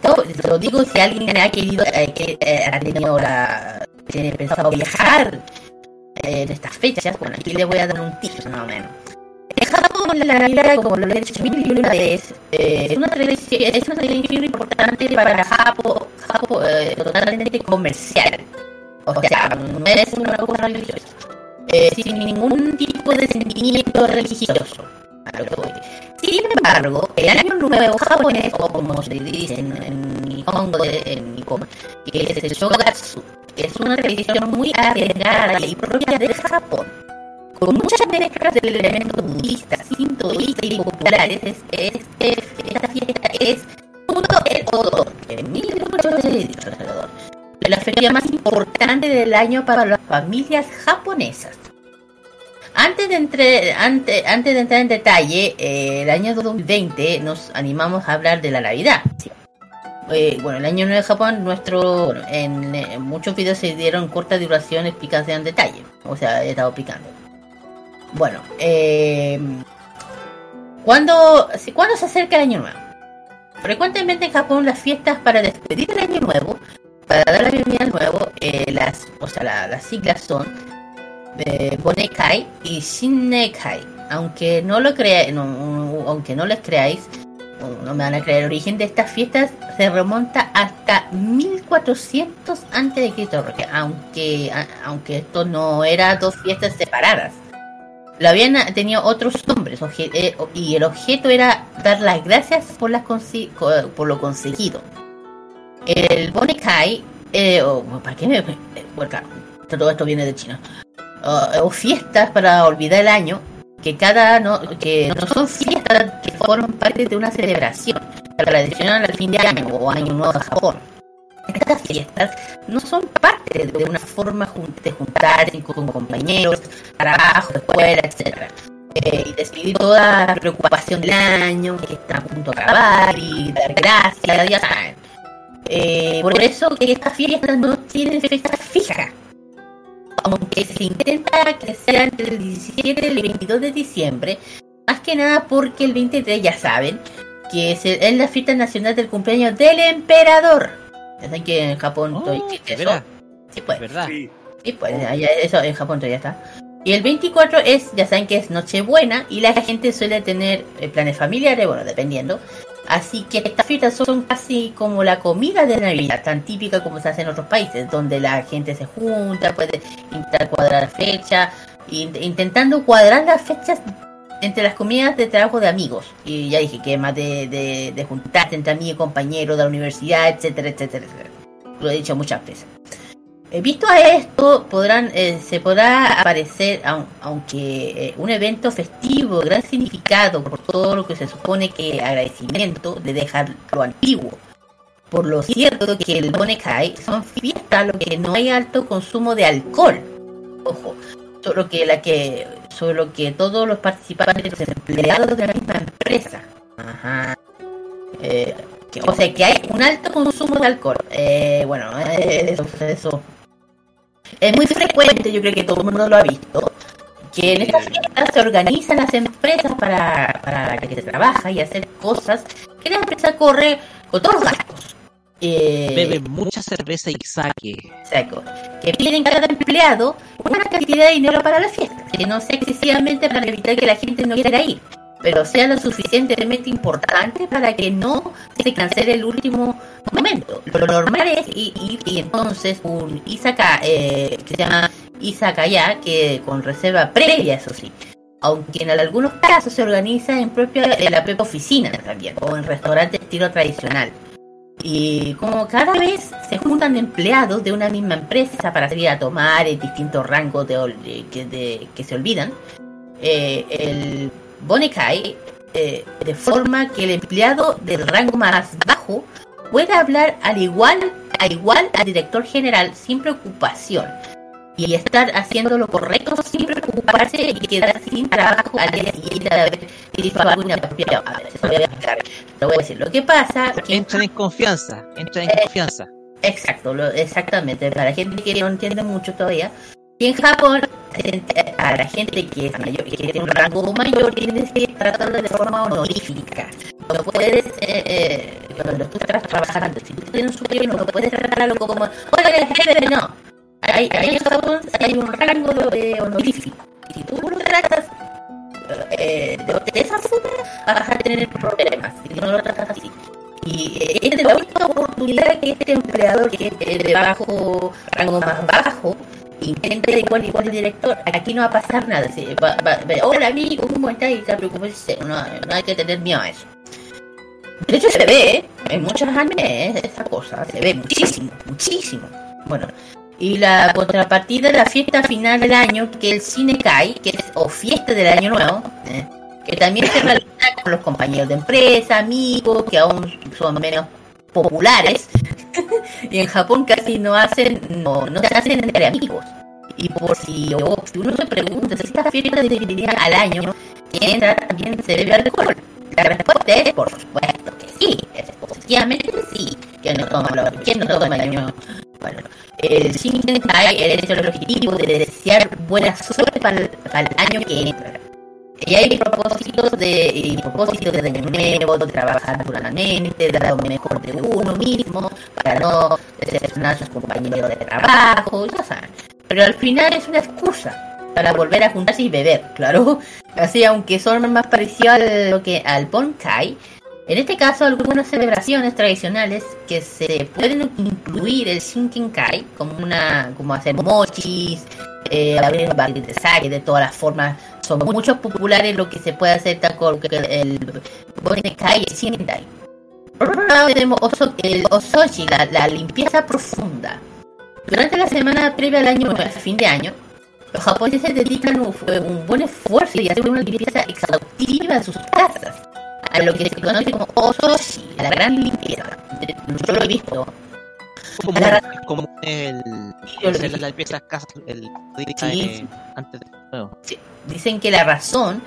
lo digo si alguien ha querido, eh, que eh, ha tenido la, tiene pensado viajar en estas fechas, bueno, aquí les voy a dar un tip más o menos. En Japón la Navidad, como lo he dicho mil y una vez, eh, es una tradición, es una tradición importante para Japón, Japón eh, totalmente comercial. O sea, no es una cosa religiosa. Eh, sin ningún tipo de sentimiento religioso. A lo que voy. Sin embargo, el año nuevo japonés, o como se dice en, en Nihongo, en Nippon, que es el Shogatsu, es una tradición muy arriesgada y propia de Japón. Con muchas mezclas de elementos budistas, sintoístas y populares, es, es, es- esta fiesta es junto el Odo, que en 1818 alrededor, la feria más importante del año para las familias japonesas. Antes de, entre- ante- antes de entrar en detalle, eh, el año 2020 nos animamos a hablar de la Navidad. Eh, bueno, el año nuevo de Japón, nuestro, bueno, en, muchos videos se dieron corta duración explicadas en detalle. O sea, he estado picando. Bueno, eh, ¿cuándo, si- ¿cuándo se acerca el año nuevo? Frecuentemente en Japón las fiestas para despedir el año nuevo, para dar la bienvenida al nuevo, eh, las, o sea, la- las siglas son eh, Bonekai y Shinnekai. Aunque no lo crea, aunque no les creáis, no me van a creer, el origen de estas fiestas se remonta hasta 1400 antes de Cristo, aunque, aunque esto no era dos fiestas separadas, lo habían tenido otros nombres obje- eh, y el objeto era dar las gracias por, las consi- co- por lo conseguido. El Bonekai, eh, ¿para qué me.? eh, Bueno, todo esto viene de China. o fiestas para olvidar el año, que cada no, que no son fiestas que forman parte de una celebración tradicional al fin de año o año nuevo de Japón. Estas fiestas no son parte de una forma de juntarse con compañeros, trabajo, escuela, etc. Eh, y despedir toda la preocupación del año que está a punto de acabar y dar gracias, ya saben. Eh, por eso que estas fiestas no tienen fecha fija. Aunque se intenta que sea entre el 17 y el 22 de diciembre, más que nada porque el 23 ya saben que es, el- es la fiesta nacional del cumpleaños del emperador. Ya saben que en Japón Oh, eso- sí, pues, ¿Verdad? Sí. sí, pues, allá- eso en Japón todavía está. Y el 24 es, ya saben que es Nochebuena y la gente suele tener eh, planes familiares, bueno, dependiendo. Así que estas fiestas son casi como la comida de Navidad, tan típica como se hace en otros países, donde la gente se junta, puede intentar cuadrar fechas, in- intentando cuadrar las fechas entre las comidas de trabajo de amigos. Y ya dije que más de, de, de juntarse entre amigos, compañeros de la universidad, etcétera, etcétera, etcétera. Lo he dicho muchas veces. Eh, visto a esto, podrán, eh, se podrá aparecer, aun- aunque eh, un evento festivo, de gran significado por todo lo que se supone que agradecimiento de dejar lo antiguo. Por lo cierto que el Bonekai son fiestas lo que no hay alto consumo de alcohol. Ojo, solo que la que, solo que todos los participantes, los empleados de la misma empresa. Ajá. Eh, o sea que hay un alto consumo de alcohol. Bueno, (laughs) eso es muy frecuente, yo creo que todo el mundo lo ha visto, que en estas fiestas se organizan las empresas para, para que se trabaja y hacer cosas que la empresa corre con todos los gastos. Eh, Beben mucha cerveza y sake. Exacto. Que piden cada empleado una cantidad de dinero para la fiesta, que no sea excesivamente para evitar que la gente no quiera ir, pero sea lo suficientemente importante para que no se cancele el último momento. Lo normal es ir, ir y entonces un Isaka, eh, que se llama Isakaya, que con reserva previa, eso sí. Aunque en algunos casos se organiza en, propia, en la propia oficina también, o en restaurantes estilo tradicional. Y como cada vez se juntan empleados de una misma empresa para salir a tomar en distintos rangos de- que, de- que se olvidan, eh, el Bonekai, eh, de forma que el empleado del rango más bajo pueda hablar al igual, a igual al director general sin preocupación y estar haciendo lo correcto sin preocuparse y quedar sin trabajo al día siguiente de haber hecho algo inapropiado. A ver, eso lo voy a explicar. Lo voy a decir. Lo que pasa que Entran en confianza, entran en Eh, confianza. Exacto, lo, exactamente. Para gente que no entiende mucho todavía. Y en Japón, a la gente que es mayor, que tiene un rango mayor, tienes que tratarlo de forma honorífica. No puedes, eh, eh, cuando tú estás trabajando, si tú tienes un superior, no puedes tratarlo como, oye, jefe, no. Hay, en Japón hay un rango de honorífico. Si tú lo tratas eh, de, de esa forma, vas a tener problemas. Si no lo tratas así. Y eh, es la única oportunidad que este empleador que es de bajo rango más bajo intenta igual igual el director. Aquí no va a pasar nada. Si va- va- va- Hola amigo, ¿cómo estás? Y te preocupes, no, no hay que tener miedo a eso. De hecho se ve en muchos animes esa cosa, se ve muchísimo, muchísimo. Bueno, y la contrapartida de la fiesta final del año, que el Cine Kai, que es o fiesta del año nuevo, eh, que también se realiza con los compañeros de empresa, amigos, que aún son menos populares. (laughs) y en Japón casi no hacen, no, no se hacen entre amigos. Y por si, o si uno se pregunta si estas fiestas se dividían al año, entra también se bebe alcohol. La respuesta es por supuesto que sí, es positivamente sí. Que no toma lo que no toma el año. Bueno, el Shinkenkai es el objetivo de desear buena suerte para el, para el año que entra. Y hay propósitos de, y propósitos de año nuevo, de trabajar duramente, de dar lo mejor de uno mismo, para no decepcionar a sus compañeros de trabajo, ya saben. Pero al final es una excusa para volver a juntarse y beber, claro. (laughs) Así, aunque son más parecidos a lo que al Bonkai, en este caso algunas celebraciones tradicionales que se pueden incluir el Shinkenkai, como una, como hacer mochis, eh, abrir de sake de todas las formas, son mucho populares lo que se puede hacer como que el Bonkai y el Shinkenkai. Por otro lado tenemos oso- el Ososhi, la, la limpieza profunda. Durante la semana previa al año nuevo, fin de año, Los japoneses dedican un, un buen esfuerzo y hacen una limpieza exhaustiva de sus casas, a lo que se conoce como ososhi, la gran limpieza. Yo lo he visto. Como, el, el, el, Sí, eh, antes de nuevo. Sí, Dicen que la razón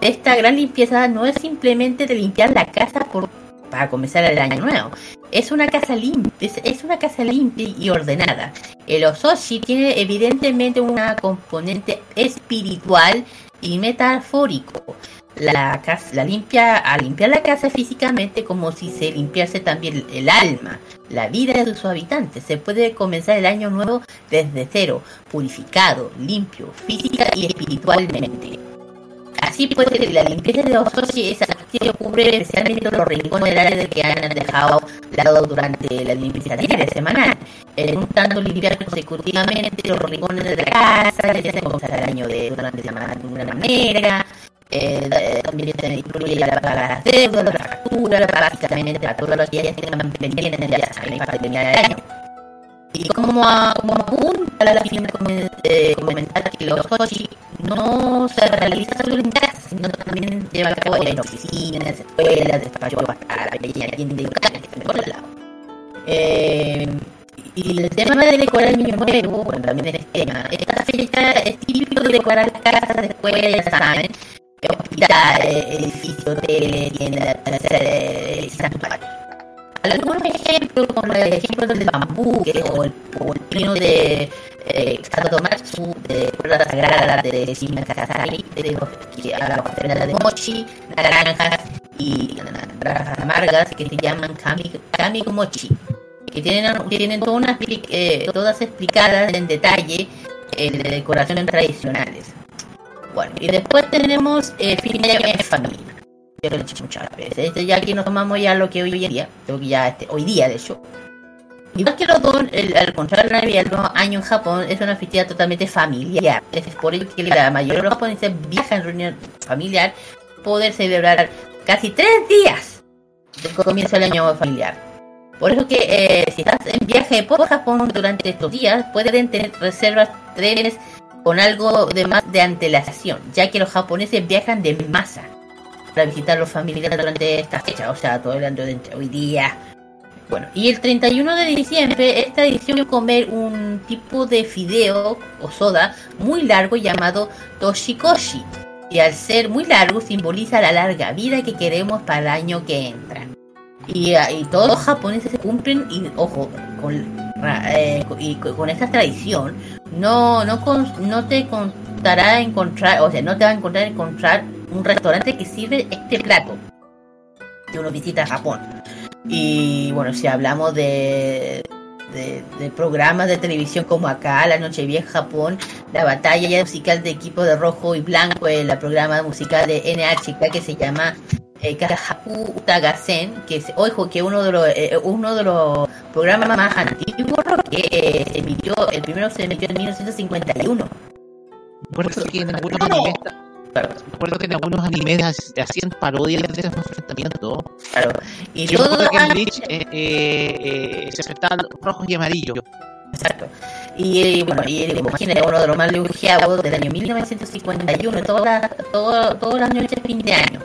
de esta gran limpieza no es simplemente de limpiar la casa por, para comenzar el año nuevo. Es una casa limpia, es, es una casa limpia y ordenada. El ososhi tiene evidentemente una componente espiritual y metafórico. La casa, la limpia, al limpiar la casa físicamente como si se limpiase también el alma, la vida de sus habitantes. Se puede comenzar el año nuevo desde cero, purificado, limpio, física y espiritualmente. Así pues, la limpieza de Ososhi es actividad que cubre especialmente los rincones del área que han dejado lado durante la limpieza diaria semanal, juntando limpiar consecutivamente los rincones de la casa, ya se comenzar el año de de una manera. Eh, también incluye la paga de las deudas, la básicamente para todos los días que pendientes ya saben, para terminar el año. Y como, a- como apunta la firma eh, comentar que los Sochi no se realiza solo en casa, sino también lleva a cabo en oficinas, escuelas, despachos hasta la pequeña tienda local, en todos lados. Eh, y el tema de decorar el año nuevo, bueno, también es tema. Esta fecha es típico de decorar casas, escuelas, saben, hoteles, tiendas, eh, santuarios. Algunos ejemplos, como el ejemplo del bambú, que, o, el, pino de eh, Satomatsu, de cuerda sagrada de Shima Kasari, de los que de mochi, naranjas y naranjas amargas que se llaman kami, kami mochi, que tienen, tienen eh, todas explicadas en detalle eh, de decoraciones tradicionales. Bueno, y después tenemos eh, fin de año en familia. Yo lo he muchas veces. Este ya aquí nos tomamos ya lo que hoy en día, creo que ya este, hoy día de hecho. Igual que los dos, el, al contrario de la Navidad, el nuevo año en Japón es una festividad totalmente familiar. Es por ello que la mayoría de los japoneses viajan en reunión familiar poder celebrar casi tres días del comienzo del año familiar. Por eso que eh, si estás en viaje por Japón durante estos días, pueden tener reservas trenes con algo de más de antelación, ya que los japoneses viajan de masa para visitar a los familiares durante esta fecha, o sea, todo el año de hoy día. Bueno, y el 31 de diciembre, esta edición comer un tipo de fideo o soda muy largo llamado toshikoshi, y al ser muy largo simboliza la larga vida que queremos para el año que entra. Y, ah, y todos los japoneses se cumplen, y ojo, con, eh, y con esta tradición, no, no, no te contará encontrar, o sea, no te va a encontrar encontrar un restaurante que sirve este plato que uno visita Japón. Y bueno, si hablamos de, de, programas de televisión como acá, La Noche Vieja Japón, la batalla musical de equipo de rojo y blanco, el programa musical de NHK que se llama eh, Kahaku Utagasen, que es, ojo, que uno de los eh, uno de los programas más antiguos que eh, se emitió, el primero se emitió en 1951. Recuerdo que en algunos animes, recuerdo que en algunos animes ha- hacían parodias de esos enfrentamientos. Claro. Y Yo todos recuerdo que en Bleach eh, eh, eh, se enfrentaban rojos y amarillos. Exacto. Y eh, bueno, y eh, imagínate, uno de los más elogiados del año 1951, todas todo, todas las noches de fin de año.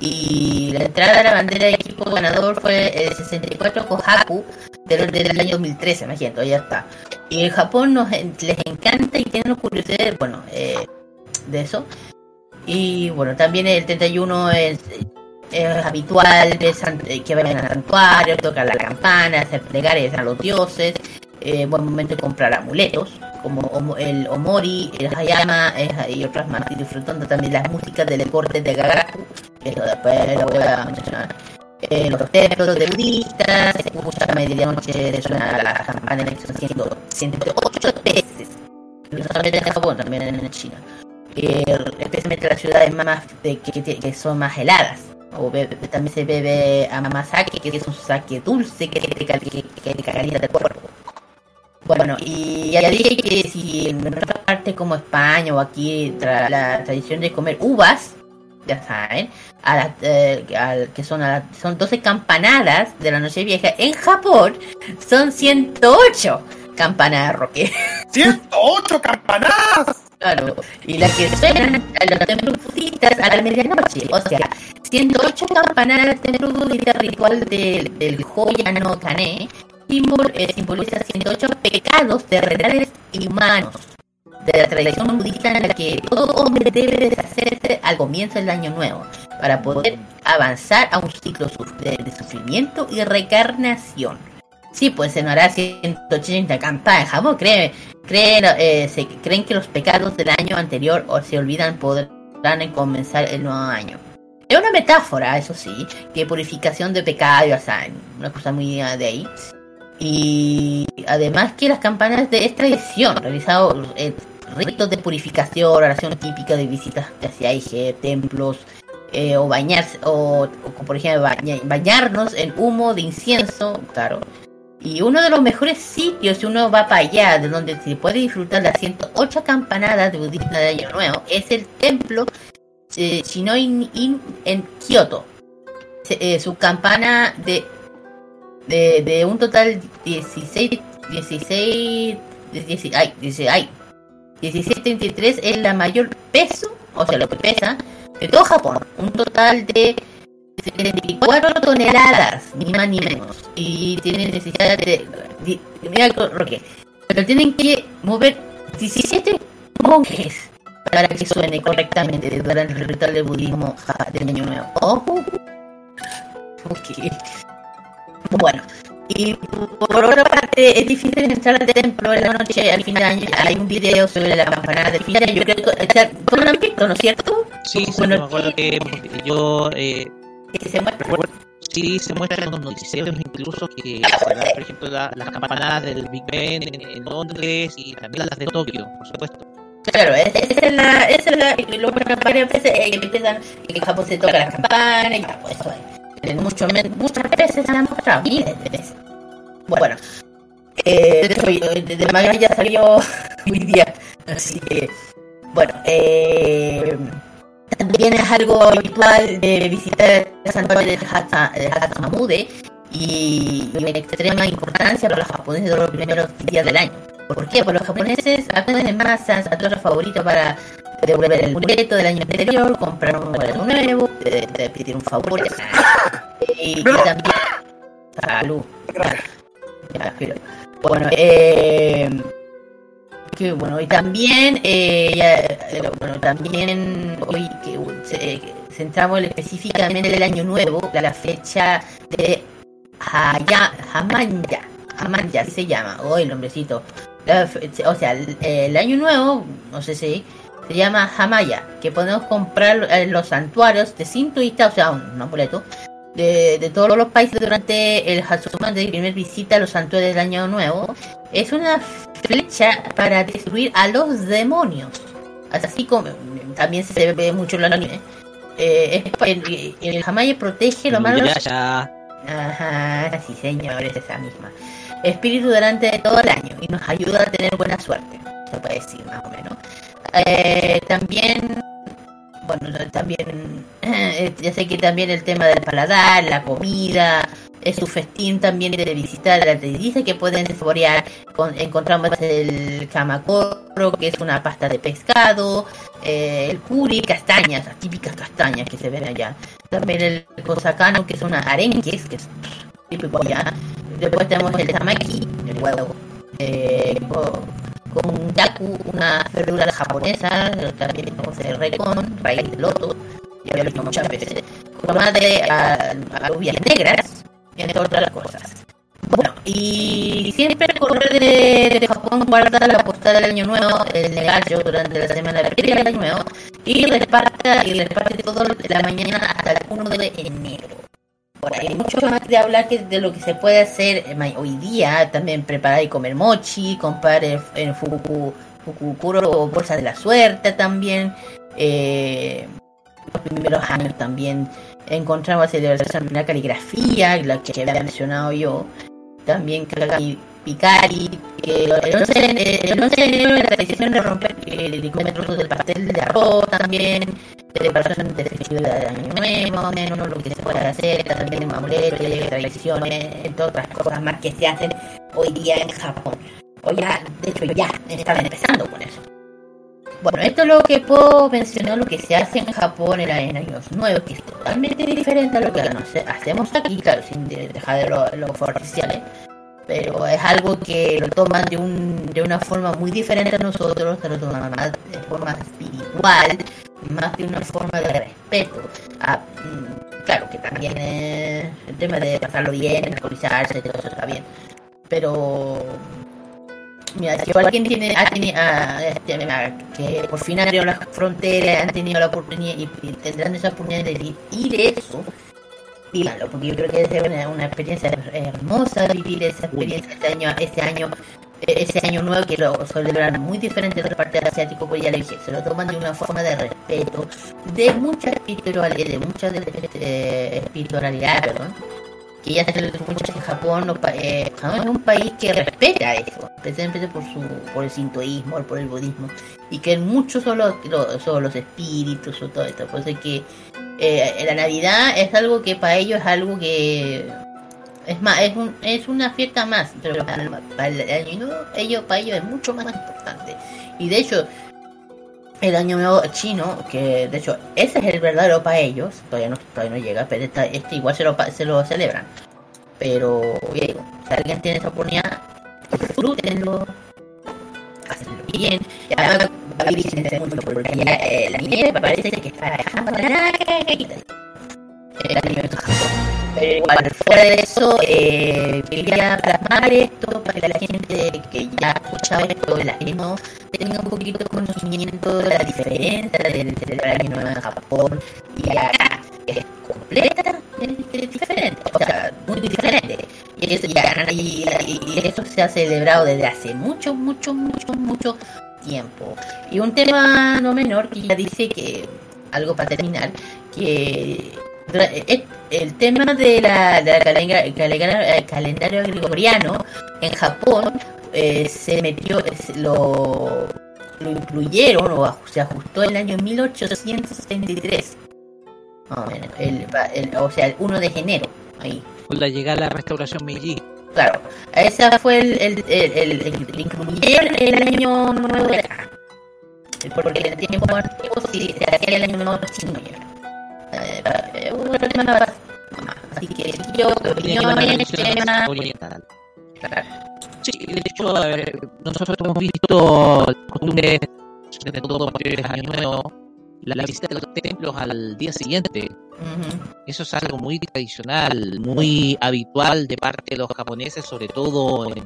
Y la entrada de la bandera de equipo ganador fue el 64 Kohaku del, del año 2013, imagínate, ya está. Y en Japón nos, les encanta y tienen curiosidad, bueno, eh, de eso. Y bueno, también el 31 es, es habitual eh, que vayan al santuario, tocar la campana, hacer plegarias a los dioses. Eh, buen momento de comprar amuletos, como omo- el Omori, el Hayama eh, y otras más, y disfrutando también las músicas del deporte de Gagaku, que después lo voy a mencionar. Eh, los templos de budistas, se escucha a medianoche suena la campana que son 108 veces, no solamente en Japón, también en China. Especialmente las ciudades más de, que, que- son más heladas. O bebe- también se bebe amamazake, que es un sake dulce que te calienta el cuerpo. Bueno, y ya dije que si en otra parte como España o aquí tra- la tradición de comer uvas, ya saben, a las, eh, que son, a las- son 12 campanadas de la noche vieja, en Japón son 108 campanadas, Roque. (laughs) ¡108 campanadas! Claro, y las que suenan a los templos budistas a la medianoche. O sea, 108 campanadas budista ritual del, del Joya no Kane simbol, simboliza 108 pecados terrenales y humanos de la tradición budista en la que todo hombre debe deshacerse al comienzo del año nuevo para poder avanzar a un ciclo de, de sufrimiento y reencarnación. Sí, pues se hará 180 campanas. En Japón creen, creen, eh, se, creen que los pecados del año anterior o se olvidan podrán comenzar el nuevo año. Es una metáfora, eso sí, que purificación de pecado, o sea, una cosa muy de ahí. Y además que las campanas de esta tradición, realizado eh, ritos de purificación, oración típica de visitas hacia IG, templos, eh, o bañarse, o, por ejemplo baña, bañarnos en humo de incienso, claro. Y uno de los mejores sitios, si uno va para allá, de donde se puede disfrutar las 108 campanadas de budista de Año Nuevo, es el templo eh, Shinoin-in en Kioto. Eh, su campana de, de, de un total 16, 16, 16, ay, 16, ay, 1633 es la mayor peso, o sea, lo que pesa, de todo Japón. Un total de 74 toneladas, ni más ni menos. Y tienen necesidad de. de mira, Roque. Pero tienen que mover 17 monjes para que suene correctamente durante el ritual del budismo del año nuevo. Oh, ok. Bueno. Y por otra parte, es difícil entrar al templo en la noche al final. Hay un video sobre la campanada del final. Yo creo que o lo visto, ¿no es cierto? Sí, sí, Bueno, me acuerdo que yo. Eh, que se muestra. Sí, se muestran unos noticieros incluso que, ¿verdad? por ejemplo, la- las campanadas del Big Ben en, en Londres y también las de Tokio, por supuesto. Claro, esa es la, esa es la, lo que varias veces eh, empiezan, que en Japón se toca las campanas, y ya, pues eso es. Eh, Mucho, muchas veces se han mostrado, miles de veces. Bueno, eh, de eh, ya salió (laughs) hoy día, así que, bueno, eh, también es algo habitual de visitar el santuario de Hatsa- de Hatsumamude y, y de extrema importancia para los japoneses de los primeros días del año. ¿Por qué? Porque los japoneses acuden en masa a todos favoritos para devolver el boleto del año anterior, comprar un boleto nuevo, de, de pedir un favor. (laughs) Y, y también... Salud. Ya, pero- Bueno, eh... Que bueno, y también, eh, ya, eh, bueno, también hoy que uh, eh, centramos específicamente en el año nuevo, la fecha de Haya, Hamanya, Hamanya, así se llama, hoy el nombrecito. La o sea, el, el año nuevo, no sé si, se llama Hamaya, que podemos comprar en los santuarios de sin turista, o sea, un, amuleto, de, de todos los países durante el Hatsuman de primer visita a los santuarios del año nuevo. Es una flecha para destruir a los demonios. Así como también se ve mucho en el anime. Eh, el, el Hamaya protege lo malo. Ajá, sí señor, es esa misma. Espíritu durante todo el año y nos ayuda a tener buena suerte, se puede decir más o menos. Eh, también, bueno, también, eh, ya sé que también el tema del paladar, la comida, es su festín también de visitar la dice que pueden saborear. Con, encontramos el kamakoro, que es una pasta de pescado, eh, el puri, castañas, las típicas castañas que se ven allá. También el kosakano, que son arenques, que es típico allá. Después tenemos el tamaki, el huevo, eh, con, yaku, una verdura japonesa. También tenemos el recon, raíz de loto, ya lo visto muchas veces. Tomate, a- alubias negras, entre otras cosas. Bueno, y siempre el correo de, de Japón guarda la postal del año nuevo, el gallo durante la semana previa del año nuevo, y reparte, y reparte todo de la mañana hasta el 1 de enero. Hay mucho más de hablar que de lo que se puede hacer eh, hoy día, también preparar y comer mochi, comprar el, el fuku, fukukuro o bolsa de la suerte también. Eh, los primeros años también encontramos celebración la caligrafía, la que había mencionado yo. También Kagami Picari, que el 11, de- el 11 de enero la tradición de romper eh, de comer trozos del pastel de arroz también, celebración de del año nuevo, menos lo que se puede hacer, también amuletos, tradiciones, entre otras cosas más que se hacen hoy día en Japón. O ya, de hecho ya están empezando con eso. Bueno, esto es lo que puedo mencionar, lo que se hace en Japón en, años nuevos, que es totalmente diferente a lo que hacemos aquí, claro, sin de- dejar de lo- los fuegos artificiales. Pero es algo que lo toman de, un, de una forma muy diferente a nosotros, se lo toman más de forma espiritual, más de una forma de respeto. Ah, mm, claro que también eh, el tema de pasarlo bien, alcoholizarse, todo eso está bien. Pero Mira, si alguien tiene, ha teni- ah, este, que por fin abrieron las fronteras, han tenido la oportunidad y, tendrán esa oportunidad de vivir eso, díganlo, porque yo creo que es una, una experiencia hermosa vivir esa experiencia este año, ese año, eh, ese año nuevo que lo celebran muy diferente de la parte asiática, pues ya le dije, se lo toman de una forma de respeto, de mucha espiritualidad, de mucha de, eh, espiritualidad, perdón, que ya se mucho en Japón, eh, Japón es un país que respeta eso, especialmente por su por el sintoísmo, por el budismo, y que muchos son los, son los espíritus o todo esto, por es que eh, la Navidad es algo que para ellos es algo que es más, es, un, es una fiesta más, pero para, para el año ellos, para ellos es mucho más importante. Y de hecho, el año nuevo chino, que de hecho ese es el verdadero para ellos, todavía no, todavía no llega, pero esta- este igual se lo, se lo celebran. Pero, digo, si alguien tiene esa oportunidad, disfrútenlo, hacenlo bien. Y además va a vivir sin hacer mucho, porque ya, eh, la nieve parece que está dejando la de Japón. Pero igual, fuera de eso, eh, quería plasmar esto para que la gente que ya ha escuchado esto, la que no, tenga un poquito de conocimiento de la diferencia del, del nuevo en Japón y acá, que es completamente diferente, o sea, muy diferente. Y eso, y, y- eso se ha celebrado desde hace mucho, mucho, mucho, mucho tiempo. Y un tema no menor que ya dice que, algo para terminar, que eh, el tema de la, de la calenga- eh, calendario gregoriano en Japón eh, se metió, lo, lo incluyeron o se ajustó en el año 1873. Más o menos, el- el- o sea, el 1 de enero, ahí. Con la llegada de la restauración Meiji. Claro, ese fue el, el, el, el, incluyeron el año nuevo de acá. Porque el tiempo antiguo sí se hacía el año nuevo chino ya. Eh, un tema. Así que yo, en el tema. oriental. Claro. Sí, de hecho, a ver, nosotros hemos visto costumbres, sobre todo a partir del año nuevo, la, la visita de los templos al día siguiente. Ujú. Eso es algo muy tradicional, muy habitual de parte de los japoneses, sobre todo en,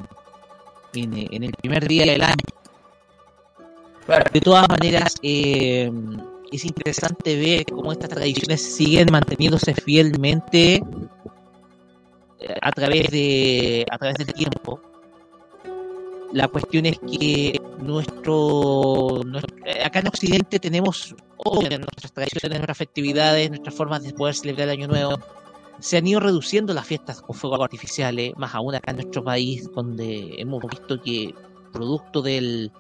en, en el primer día del año. Claro. De todas maneras, eh, es interesante ver cómo estas tradiciones siguen manteniéndose fielmente eh, a través de a través del tiempo. La cuestión es que nuestro, nuestro- eh, acá en Occidente tenemos obviamente nuestras tradiciones, nuestras festividades, nuestras formas de poder celebrar el Año Nuevo. Se han ido reduciendo las fiestas con fuegos artificiales, más aún acá en nuestro país, donde hemos visto que producto del,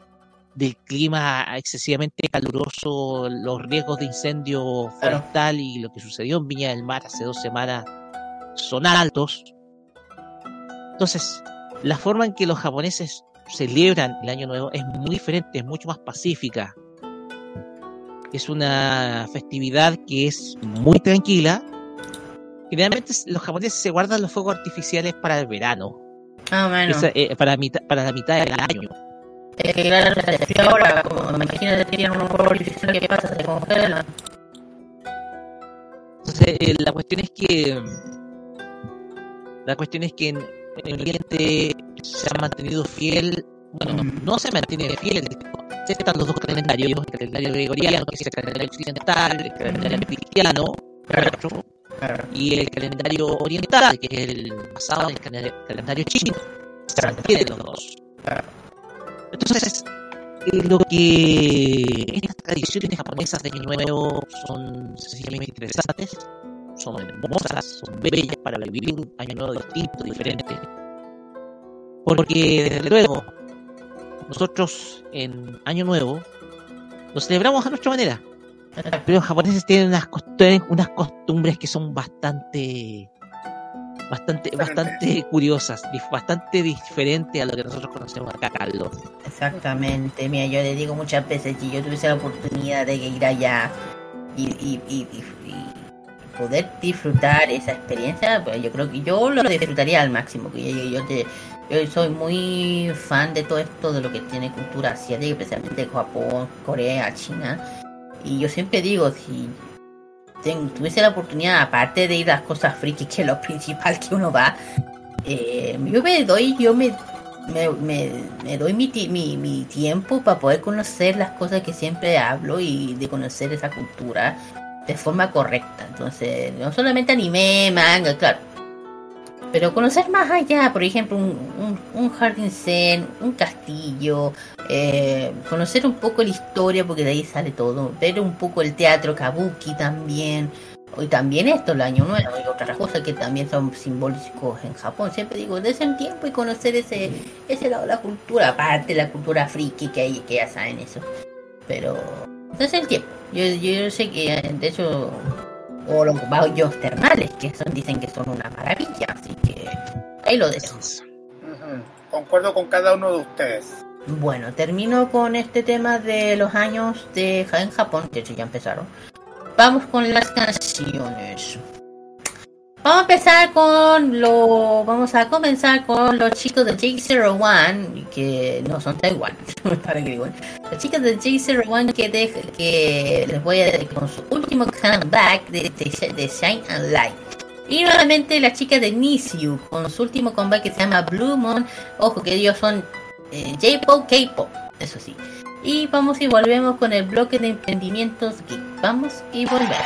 del clima excesivamente caluroso, los riesgos de incendio forestal y lo que sucedió en Viña del Mar hace dos semanas son altos. Entonces, la forma en que los japoneses celebran el Año Nuevo es muy diferente, es mucho más pacífica. Es una festividad que es muy tranquila. Generalmente los japoneses se guardan los fuegos artificiales para el verano, Ah, bueno. Esa, eh, para, mitad, para la mitad del año. Es que claro, se frío ahora, como imagínate que tienen un fuego artificial, ¿qué pasa? Se congela. Entonces, eh, la cuestión es que la cuestión es que en, en Oriente se ha mantenido fiel, bueno, no, no se mantiene fiel, se están los dos calendarios, el calendario gregoriano, que es el calendario occidental, el calendario cristiano, nuestro, y el calendario oriental, que es el basado en el calen- calendario chino. Se mantienen los dos. Entonces, eh, lo que estas tradiciones japonesas de Año Nuevo son sencillamente interesantes, son hermosas, son bellas para vivir un año nuevo distinto, diferente. Porque, desde luego, nosotros en Año Nuevo lo celebramos a nuestra manera. Pero los japoneses tienen unas costumbres, unas costumbres que son bastante bastante, bastante curiosas, bastante diferentes a lo que nosotros conocemos acá, Carlos. Exactamente, mira, yo le digo muchas veces, si yo tuviese la oportunidad de ir allá y, y, y- y- y poder disfrutar esa experiencia, pues yo creo que yo lo disfrutaría al máximo. que Yo, yo- yo te- yo soy muy fan de todo esto, de lo que tiene cultura asiática, especialmente Japón, Corea, China. Y yo siempre digo, si tuviese la oportunidad, aparte de ir a las cosas frikis, que es lo principal que uno va, eh, yo me doy, yo me me, me, doy mi, mi, mi tiempo para poder conocer las cosas que siempre hablo y de conocer esa cultura de forma correcta. Entonces, no solamente anime, manga, claro. Pero conocer más allá, por ejemplo, un, un, un jardín zen, un castillo, eh, conocer un poco la historia, porque de ahí sale todo, ver un poco el teatro kabuki también, y también esto, el año nuevo y otras cosas que también son simbólicos en Japón. Siempre digo, desde el tiempo y conocer ese, ese lado de la cultura, aparte la cultura friki que hay, que ya saben eso. Pero, desde el tiempo. Yo, yo sé que, de hecho, o los baños termales, que son, dicen que son una maravilla, así que ahí lo dejo. Concuerdo con cada uno de ustedes. Bueno, termino con este tema de los años de en Japón, hecho ya empezaron. Vamos con las canciones. Vamos a empezar con lo. Vamos a comenzar con los chicos de J01, que no son Taiwán, (laughs) para que digan. Los chicos de J01 que, de- que les voy a decir con su último comeback de, de, de Shine and Light. Y nuevamente las chicas de Nisyu con su último comeback que se llama Blue Moon. Ojo que ellos son eh, J-Pop, K-Pop, eso sí. Y vamos y volvemos con el bloque de emprendimientos geek. Vamos y volvemos.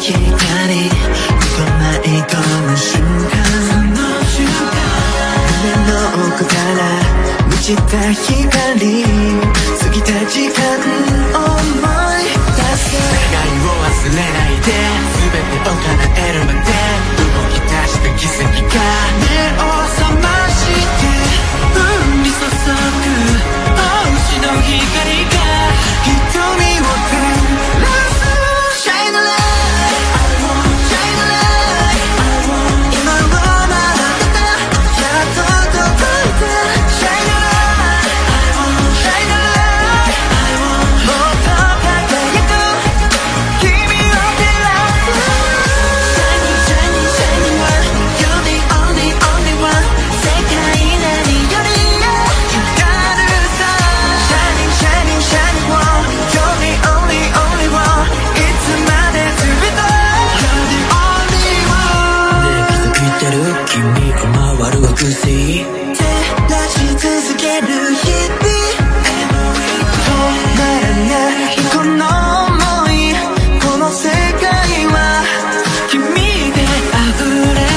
光こないこの瞬間胸の奥から満ちた光過ぎた時間照らし続ける日々止まらないこの想いこの世界は君で溢れる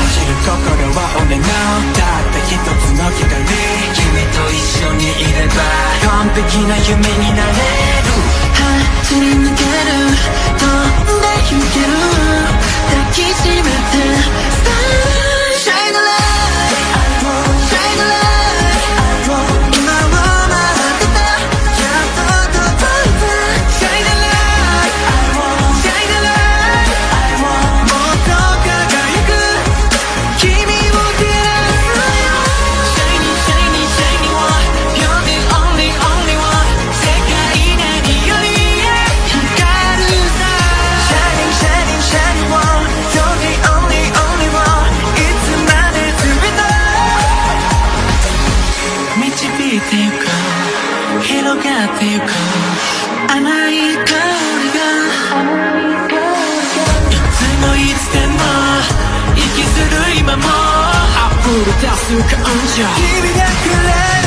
走る心は俺のたった一つの光君と一緒にいれば完璧な夢になれる。走り広がってゆく甘い香りがいつもいつでも息する今も溢れ出す感情。君がくれる。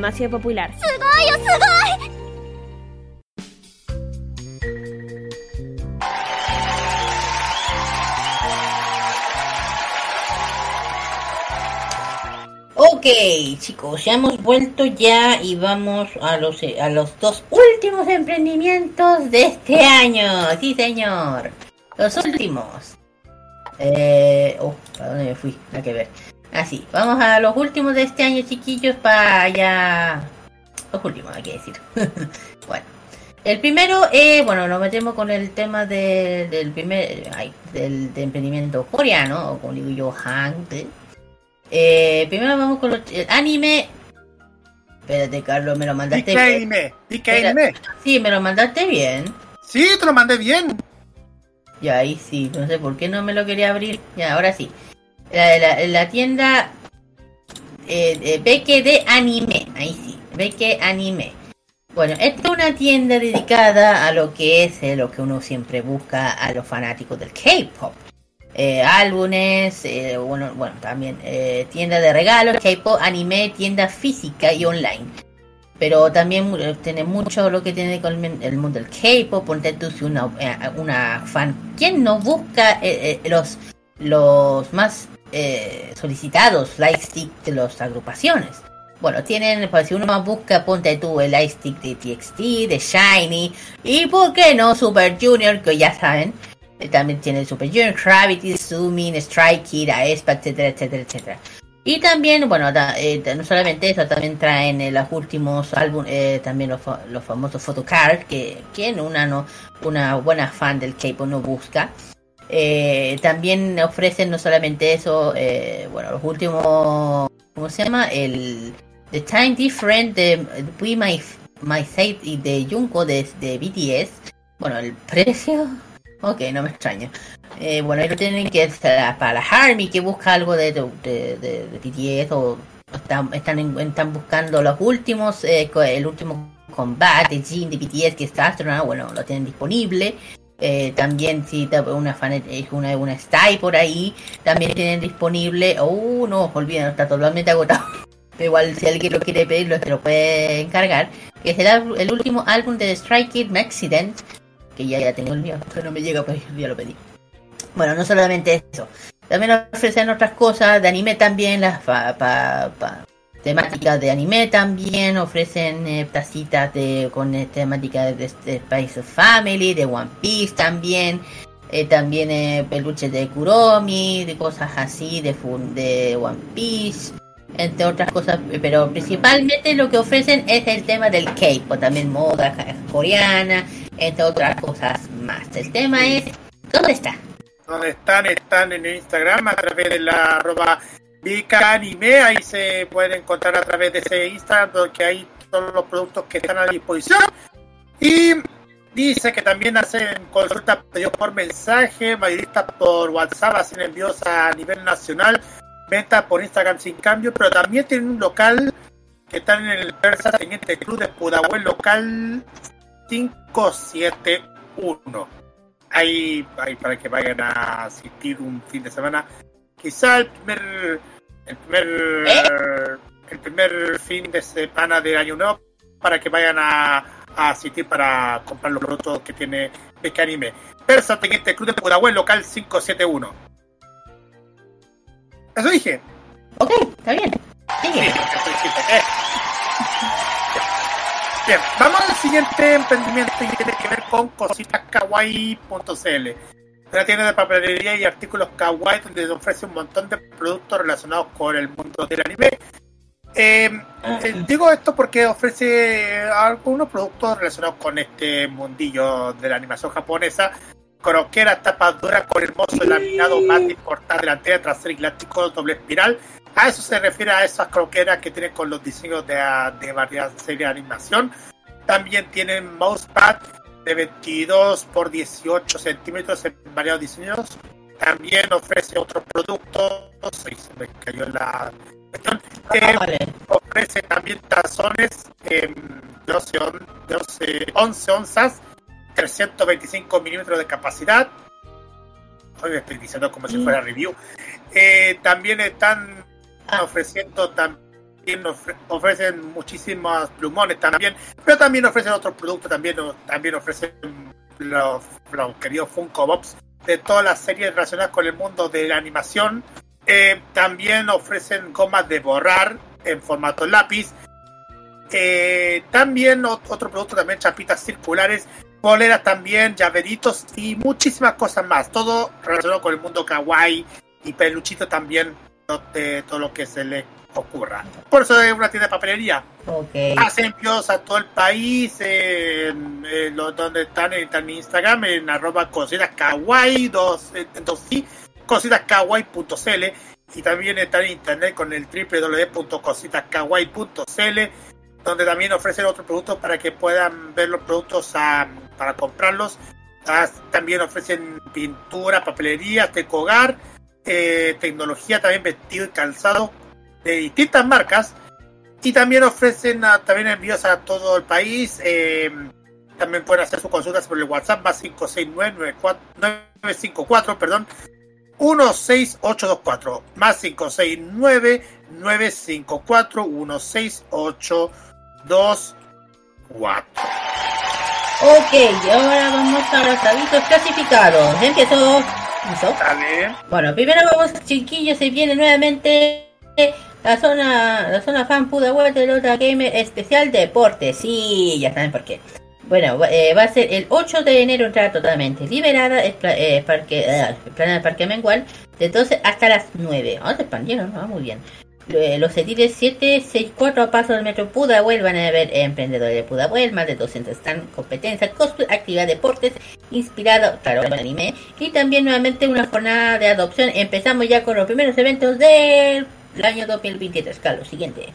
farmacia popular. Oh, ok, chicos, ya hemos vuelto ya y vamos a los, a los dos últimos emprendimientos de este año. Sí, señor. Los últimos. Eh, oh, ¿para dónde me fui? Hay que ver sí, vamos a los últimos de este año, chiquillos, para ya. Los últimos, hay que decir. (laughs) bueno, el primero, eh, bueno, nos metemos con el tema de, del primer. Ay, del emprendimiento coreano, o como digo yo, Hangte. Eh, primero vamos con los, el anime. Espérate, Carlos, me lo mandaste bien. anime? anime? Sí, me lo mandaste bien. Sí, te lo mandé bien. Ya, ahí sí, no sé por qué no me lo quería abrir. Ya, ahora sí. La, tienda eh, eh, de Anime. Ahí sí, Beque Anime. Bueno, esta es una tienda dedicada a lo que es eh, lo que uno siempre busca a los fanáticos del K-pop. Álbumes, bueno, bueno, también tienda de regalos, K-pop, anime, tienda física y online. Pero también tiene mucho lo que tiene con el mundo del K-pop. Ponte tú una, una fan. ¿Quién no busca los, los más eh, solicitados lightstick de las agrupaciones? Bueno, tienen, pues si uno busca, ponte tú el lightstick de TXT, de Shiny, y por qué no Super Junior, que ya saben, eh, también tiene Super Junior, Gravity, Sumin, Strike Kid, Aespa, etcétera, etcétera, etcétera. Y también, bueno, eh, no solamente eso, también traen eh, los últimos álbumes, eh, también los, los famosos photocard, que quien una no una buena fan del K-pop no busca. Eh, también ofrecen no solamente eso, eh, bueno, los últimos, ¿cómo se llama? El The Time Different de We My, My Fate y de Junko de, de BTS. Bueno, el precio, (laughs) ok, no me extraña. Eh, bueno, ahí lo tienen que para, para la Army que busca algo de, de, BTS o están, están, están buscando los últimos, eh, el último combate Jin de BTS que está bueno, lo tienen disponible. Eh, también si una fan es una, una Style por ahí, también tienen disponible. Oh, no, olviden, está totalmente agotado. (laughs) Igual si alguien lo quiere pedir, lo, lo puede encargar. Que es el, último álbum de Strike Kid Accident. Que ya, ya tengo el mío, pero no me llega, pues ya lo pedí. Bueno, no solamente eso. También ofrecen otras cosas de anime también, las pa, pa- pa- temáticas de anime también, ofrecen eh, tacitas de con eh, temática de, de of Family, de One Piece también, eh, también eh, peluches de Kuromi, de cosas así, de, de One Piece, entre otras cosas, pero principalmente lo que ofrecen es el tema del K-pop, también moda coreana, entre otras cosas más. El tema es, ¿dónde está? donde están, están en Instagram a través de la arroba Vika Anime, ahí se pueden encontrar a través de ese Instagram donde hay todos los productos que están a disposición. Y dice que también hacen consultas por mensaje, mayoristas por WhatsApp, hacen envíos a nivel nacional, ventas por Instagram sin cambio, pero también tienen un local que está en el Persa Teniente Cruz de Pudahuel, local 571 ahí, ahí para que vayan a asistir un fin de semana. Quizá el primer, el primer, el primer fin de semana del año nuevo para que vayan a, a asistir para comprar los productos que tiene Beca Anime. Persa Teniente Cruz de Pudahuel, local 571. Eso dije. Ok, está bien. Sigue. Sí, ¿eh? Bien, vamos al siguiente emprendimiento y tiene que ver con cositaskawaii.cl. Una tienda de papelería y artículos kawaii donde se ofrece un montón de productos relacionados con el mundo del anime. Eh, eh, digo esto porque ofrece algunos productos relacionados con este mundillo de la animación japonesa. Croqueras, tapas duras con hermoso laminado mate portada delantera, trasera y plásticos doble espiral. A eso se refiere a esas croqueras que tienen con los diseños de, de varias series de animación. También tienen mousepad de 22 por 18 centímetros en variados diseños. También ofrece otros productos. Ay, se me cayó la cuestión. Eh, ofrece también tazones eh, 12, on- 12, 11 onzas, 325 milímetros de capacidad. Hoy estoy diciendo como si fuera review. Eh, también están ofreciendo también ofre- ofrecen muchísimos plumones también, pero también ofrecen otros productos, también, también ofrecen los, queridos Funko Pops de todas las series relacionadas con el mundo de la animación. Eh, también ofrecen gomas de borrar en formato lápiz. Eh, también ot- otro producto, también chapitas circulares, poleras también, llaveritos y muchísimas cosas más. Todo relacionado con el mundo kawaii y peluchito también de todo lo que se le ocurra. Por eso es una tienda de papelería. Ok. Hacen envíos a todo el país, en, en lo- donde están en, Instagram, en arroba cositas kawaii, dos, eh, sí, cositaskawaii.cl y también están en internet con el www.cositaskawaii.cl donde también ofrecen otros productos para que puedan ver los productos ah, para comprarlos. Ah, también ofrecen pintura, papelería, tecogar, eh, tecnología, también vestido y calzado de distintas marcas y también ofrecen ah, también envíos a todo el país. eh, también pueden hacer sus consultas por el WhatsApp más 569-954, perdón, 16824 más 569-954-16824. 2, 4. Ok, y ahora vamos a los avisos clasificados. Empiezo. Bueno, primero vamos, chiquillos, se viene nuevamente la zona, la zona fan Pudahuel de Lota Gamer especial deporte. Sí, ya saben por qué. Bueno, eh, va a ser el 8 de enero, entrada totalmente liberada, es pla- eh, parque, eh, el parque mengual, de 12 hasta las 9. Ah, se expandieron, ah, muy bien. Eh, Los ediles 764 a paso del metro Pudahuel van a haber emprendedores de Pudahuel, más de 200 están competencias, cosplay, actividad, deportes, inspirado, claro, en anime, y también nuevamente una jornada de adopción. Empezamos ya con los primeros eventos del año 2023. Carlos, siguiente.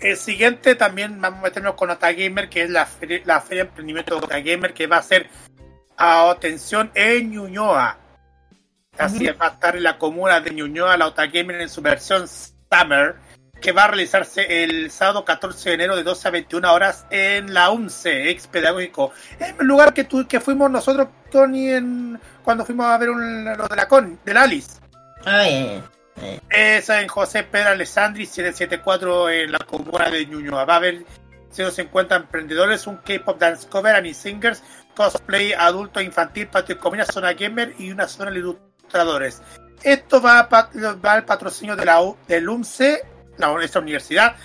El siguiente también vamos a meternos con Otagamer, que es la feria, la feria de emprendimiento de Otagamer, que va a ser a atención en Ñuñoa. Así es, va a estar en la comuna de Ñuñoa, la Otagamer en su versión Summer, que va a realizarse el sábado 14 de enero de 12 a 21 horas en la UNCE, ex pedagógico. En el lugar que, tu- que fuimos nosotros, Tony, en, cuando fuimos a ver un, lo de la con, del Alice. Ah. Esa en José Pedro Alessandri 774 en la comuna de Ñuñoa. Va a haber 150 emprendedores, un K-pop dance cover, anime singers, cosplay adulto infantil, patio de comida, zona gamer y una zona de ilustradores. Esto va, a pa- va al patrocinio de la U- del UMCE, la, esta universidad.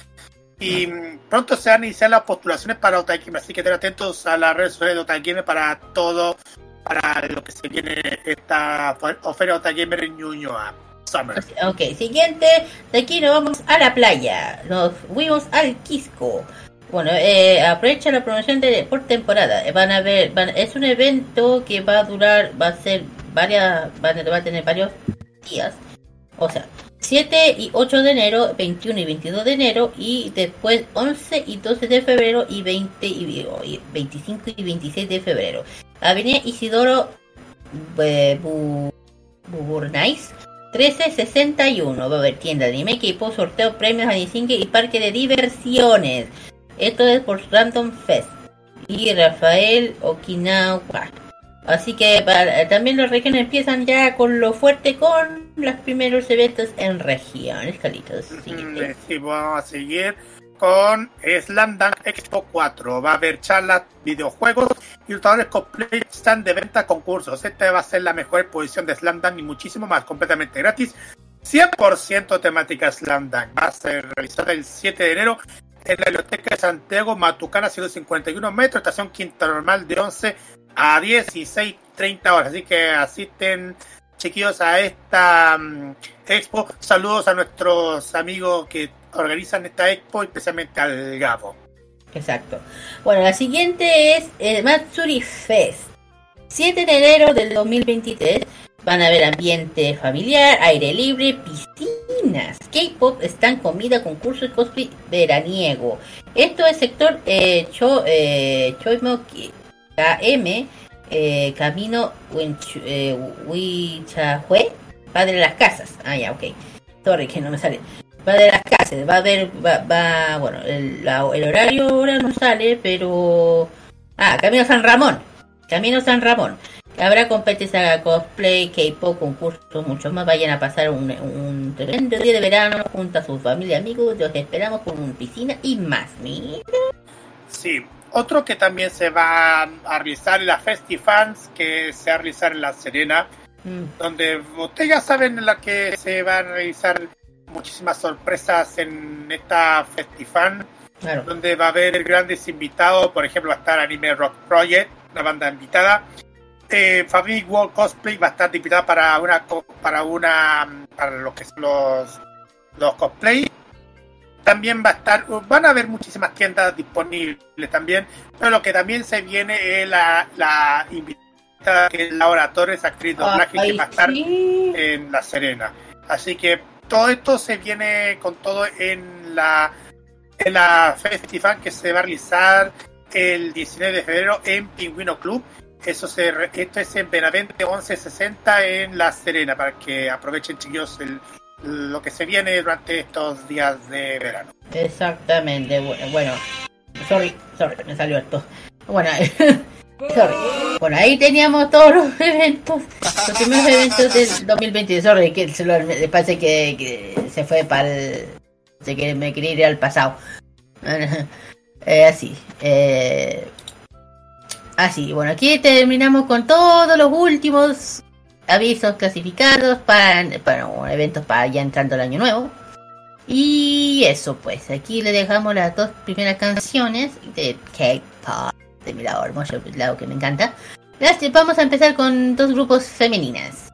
Y mm, pronto se van a iniciar las postulaciones para Otagamer, así que estén atentos a las redes sociales de Otagamer para todo, para lo que se viene esta oferta Otagamer en Ñuñoa. Summer. Ok, siguiente. De aquí nos vamos a la playa. Nos fuimos al Quisco. Bueno, eh, aprovecha la promoción de por temporada. Eh, Van a ver, van- es un evento que va a durar, va a ser varias, va a, tener varios días. O sea, 7 y 8 de enero, 21 y 22 de enero, y después 11 y 12 de febrero, y 20 y, y 25 y 26 de febrero. Avenida Isidoro eh, Bu- Buburnais, 1361. Va a haber tienda de anime, equipo, sorteo, premios, anisingue y parque de diversiones. Esto es por Random Fest. Y Rafael Okinawa. Así que para- también las regiones empiezan ya con lo fuerte con los primeros eventos en regiones, Calitos. Sí, vamos a seguir con Slam Expo 4. Va a haber charlas, videojuegos, ilustradores cosplay, stand de venta, concursos. Esta va a ser la mejor exposición de Slam Dunk y muchísimo más, completamente gratis. 100% temática Slam Dunk. Va a ser realizada el 7 de enero en la Biblioteca de Santiago, Matucana, 151 metros, estación Quinta Normal de 11 a 16, 30 horas. Así que asisten chiquillos a esta mm, expo. Saludos a nuestros amigos que organizan esta expo, especialmente al Gabo. Exacto. Bueno, la siguiente es el Matsuri Fest. 7 de enero del 2023 van a haber ambiente familiar, aire libre, piscinas, K-pop, stand, comida, concurso y cosplay veraniego. Esto es sector eh, Cho, eh, Choimoki KM, eh, Camino eh, Huichahue, Padre de las Casas. Ah, ya, ok. Sorry que no me sale. Padre de las Casas, va a haber, va, va- bueno, el, la- el horario ahora no sale, pero... Ah, Camino San Ramón. Camino San Ramón. Habrá competencia cosplay, K-pop, concursos, mucho más. Vayan a pasar un, un tremendo día de verano junto a su familia y amigos. Los esperamos con una piscina y más. Mira. Sí, otro que también se va a realizar en la Festifans, que se va a realizar en La Serena, Mm, donde ustedes ya saben en la que se van a realizar muchísimas sorpresas en esta Festifan, claro. donde va a haber grandes invitados, por ejemplo va a estar Anime Rock Project, una banda invitada, eh, Fabric World Cosplay va a estar invitada para una para una para lo que son los los cosplay también va a estar van a haber muchísimas tiendas disponibles también pero lo que también se viene es la, la invitada que es Laura Torres actriz de doblaje que Ay, va a estar sí. en La Serena así que todo esto se viene con todo en la en la festival que se va a realizar el 19 de febrero en Pingüino Club. Eso se, esto es en Benavente 1160 en La Serena, para que aprovechen chiquillos el, lo que se viene durante estos días de verano. Exactamente. Bueno. Sorry, sorry, me salió esto. Bueno, (laughs) sorry. Bueno, ahí teníamos todos los (laughs) eventos, los primeros eventos del 2020. Sorry, que se lo, parece que, se fue para el. Sé que me quería ir al pasado. (laughs) Eh, así. Eh, así, bueno, aquí terminamos con todos los últimos avisos clasificados para, para bueno, eventos para ya entrando el año nuevo. Y eso, pues, aquí le dejamos las dos primeras canciones de K-pop, de mi lado hermoso, el lado que me encanta. Las- Vamos a empezar con dos grupos femeninas.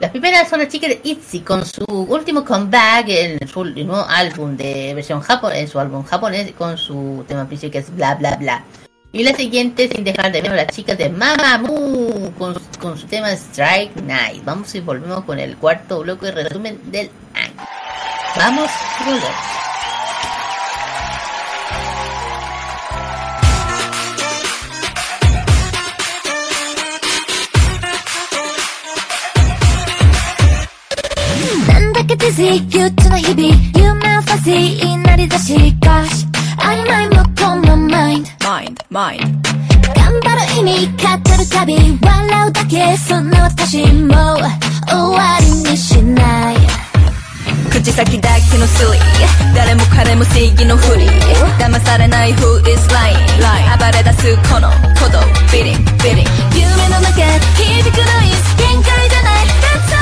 Las primeras son las chicas de ITZY con su último comeback en su nuevo álbum de versión japonés, en su álbum japonés con su tema principal que es bla bla bla. Y la siguiente, sin dejar de ver, las chicas de Mamamoo con, con su tema Strike Night. Vamos y volvemos con el cuarto bloque de resumen del año. Vamos volvemos. なんだかディズィー憂鬱な日々夢はファジーになりだし gosh 曖昧もこのマインド Mind, mind. 頑張る意味語るたび笑うだけそんな私も終わりにしない。口先だけのスリー誰も彼も正義のふり騙されない Who is lying. 暴れ出すこの鼓動 Beating, beating 夢の中響くノイズ限界じゃない。That's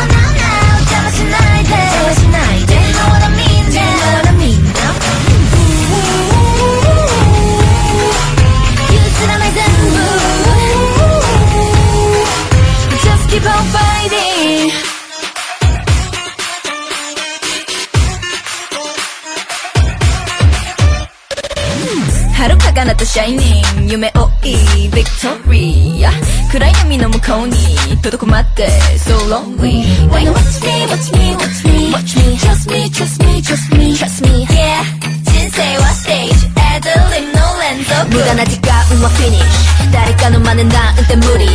遥か彼方とシャイニング夢追いビクトリア暗闇の向こうに届くまって So lonely When you watch me, watch me, watch me, watch me, trust me, trust me, trust me, trust me, yeah. 人生はステージ、エドリムの連続。無駄な時間はフィニッシュ。誰かの真似なんて無理。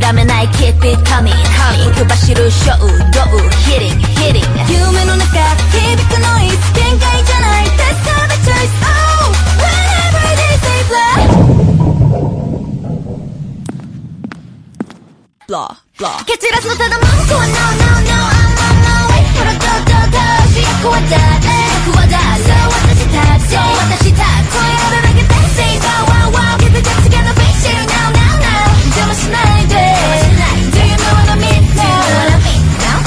諦めない keep it coming。行く走る衝動、hitting, hitting。夢の中、響くノイズ、限界じゃない。That's not a choice. blah, blah. Get it as the mom go no no no I'm on my way for a go go go she could that could that so what does it have so what does it have so I don't like it that say wow wow wow get the jets together face it now now now jump us night do you know what I mean now do you know what I mean now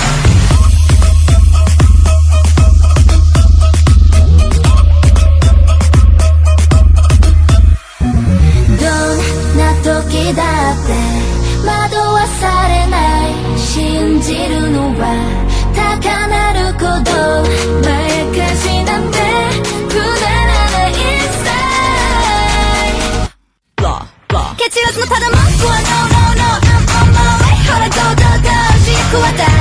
Don't な時だって惑わされない」「信じるのは高鳴る鼓動」「まやかしなんてくだらないさ Blah, blah 蹴散らすのただ文句は No, no, no, I'm on my way ほら Go, go, go 主役は誰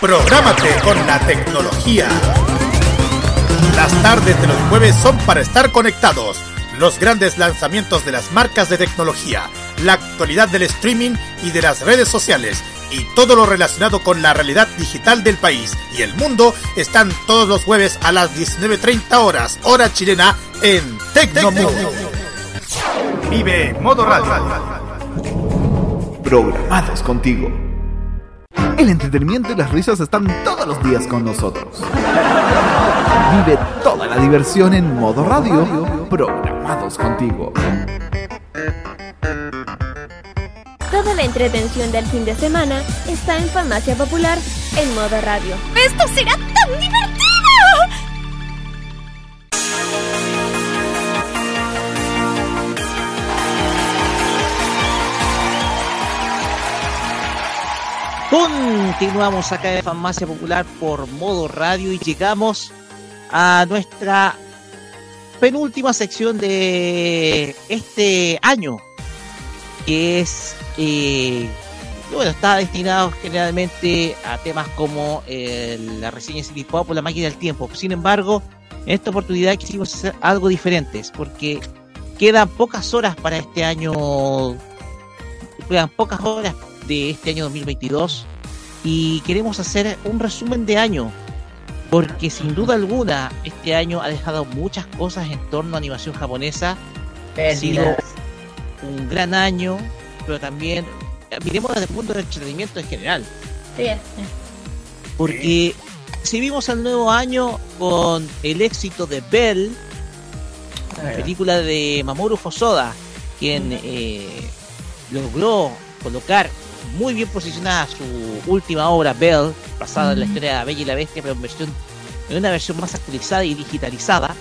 Prográmate con la tecnología. Las tardes de los jueves son para estar conectados. Los grandes lanzamientos de las marcas de tecnología, la actualidad del streaming y de las redes sociales y todo lo relacionado con la realidad digital del país y el mundo están todos los jueves a las 19.30 horas, hora chilena, en Tecnomood. Vive Modo Radio. Programados contigo. El entretenimiento y las risas están todos los días con nosotros. Vive toda la diversión en modo radio. Programados contigo. Toda la entretención del fin de semana está en Farmacia Popular en modo radio. ¡Esto será Continuamos acá en Farmacia Popular por modo radio y llegamos a nuestra penúltima sección de este año, que es, eh, bueno, está destinado generalmente a temas como eh, la reseña City Pop o la máquina del tiempo. Sin embargo, en esta oportunidad quisimos hacer algo diferente, porque quedan pocas horas para este año, quedan pocas horas de este año 2022 y queremos hacer un resumen de año porque sin duda alguna este año ha dejado muchas cosas en torno a animación japonesa. Ha sido un gran año pero también miremos desde el punto de entretenimiento en general. Sí, porque si vimos el nuevo año con el éxito de Bell la película de Mamoru Hosoda quien eh, logró colocar muy bien posicionada su última obra, Belle, basada en la historia de la Bella y la Bestia, pero en, versión, en una versión más actualizada y digitalizada.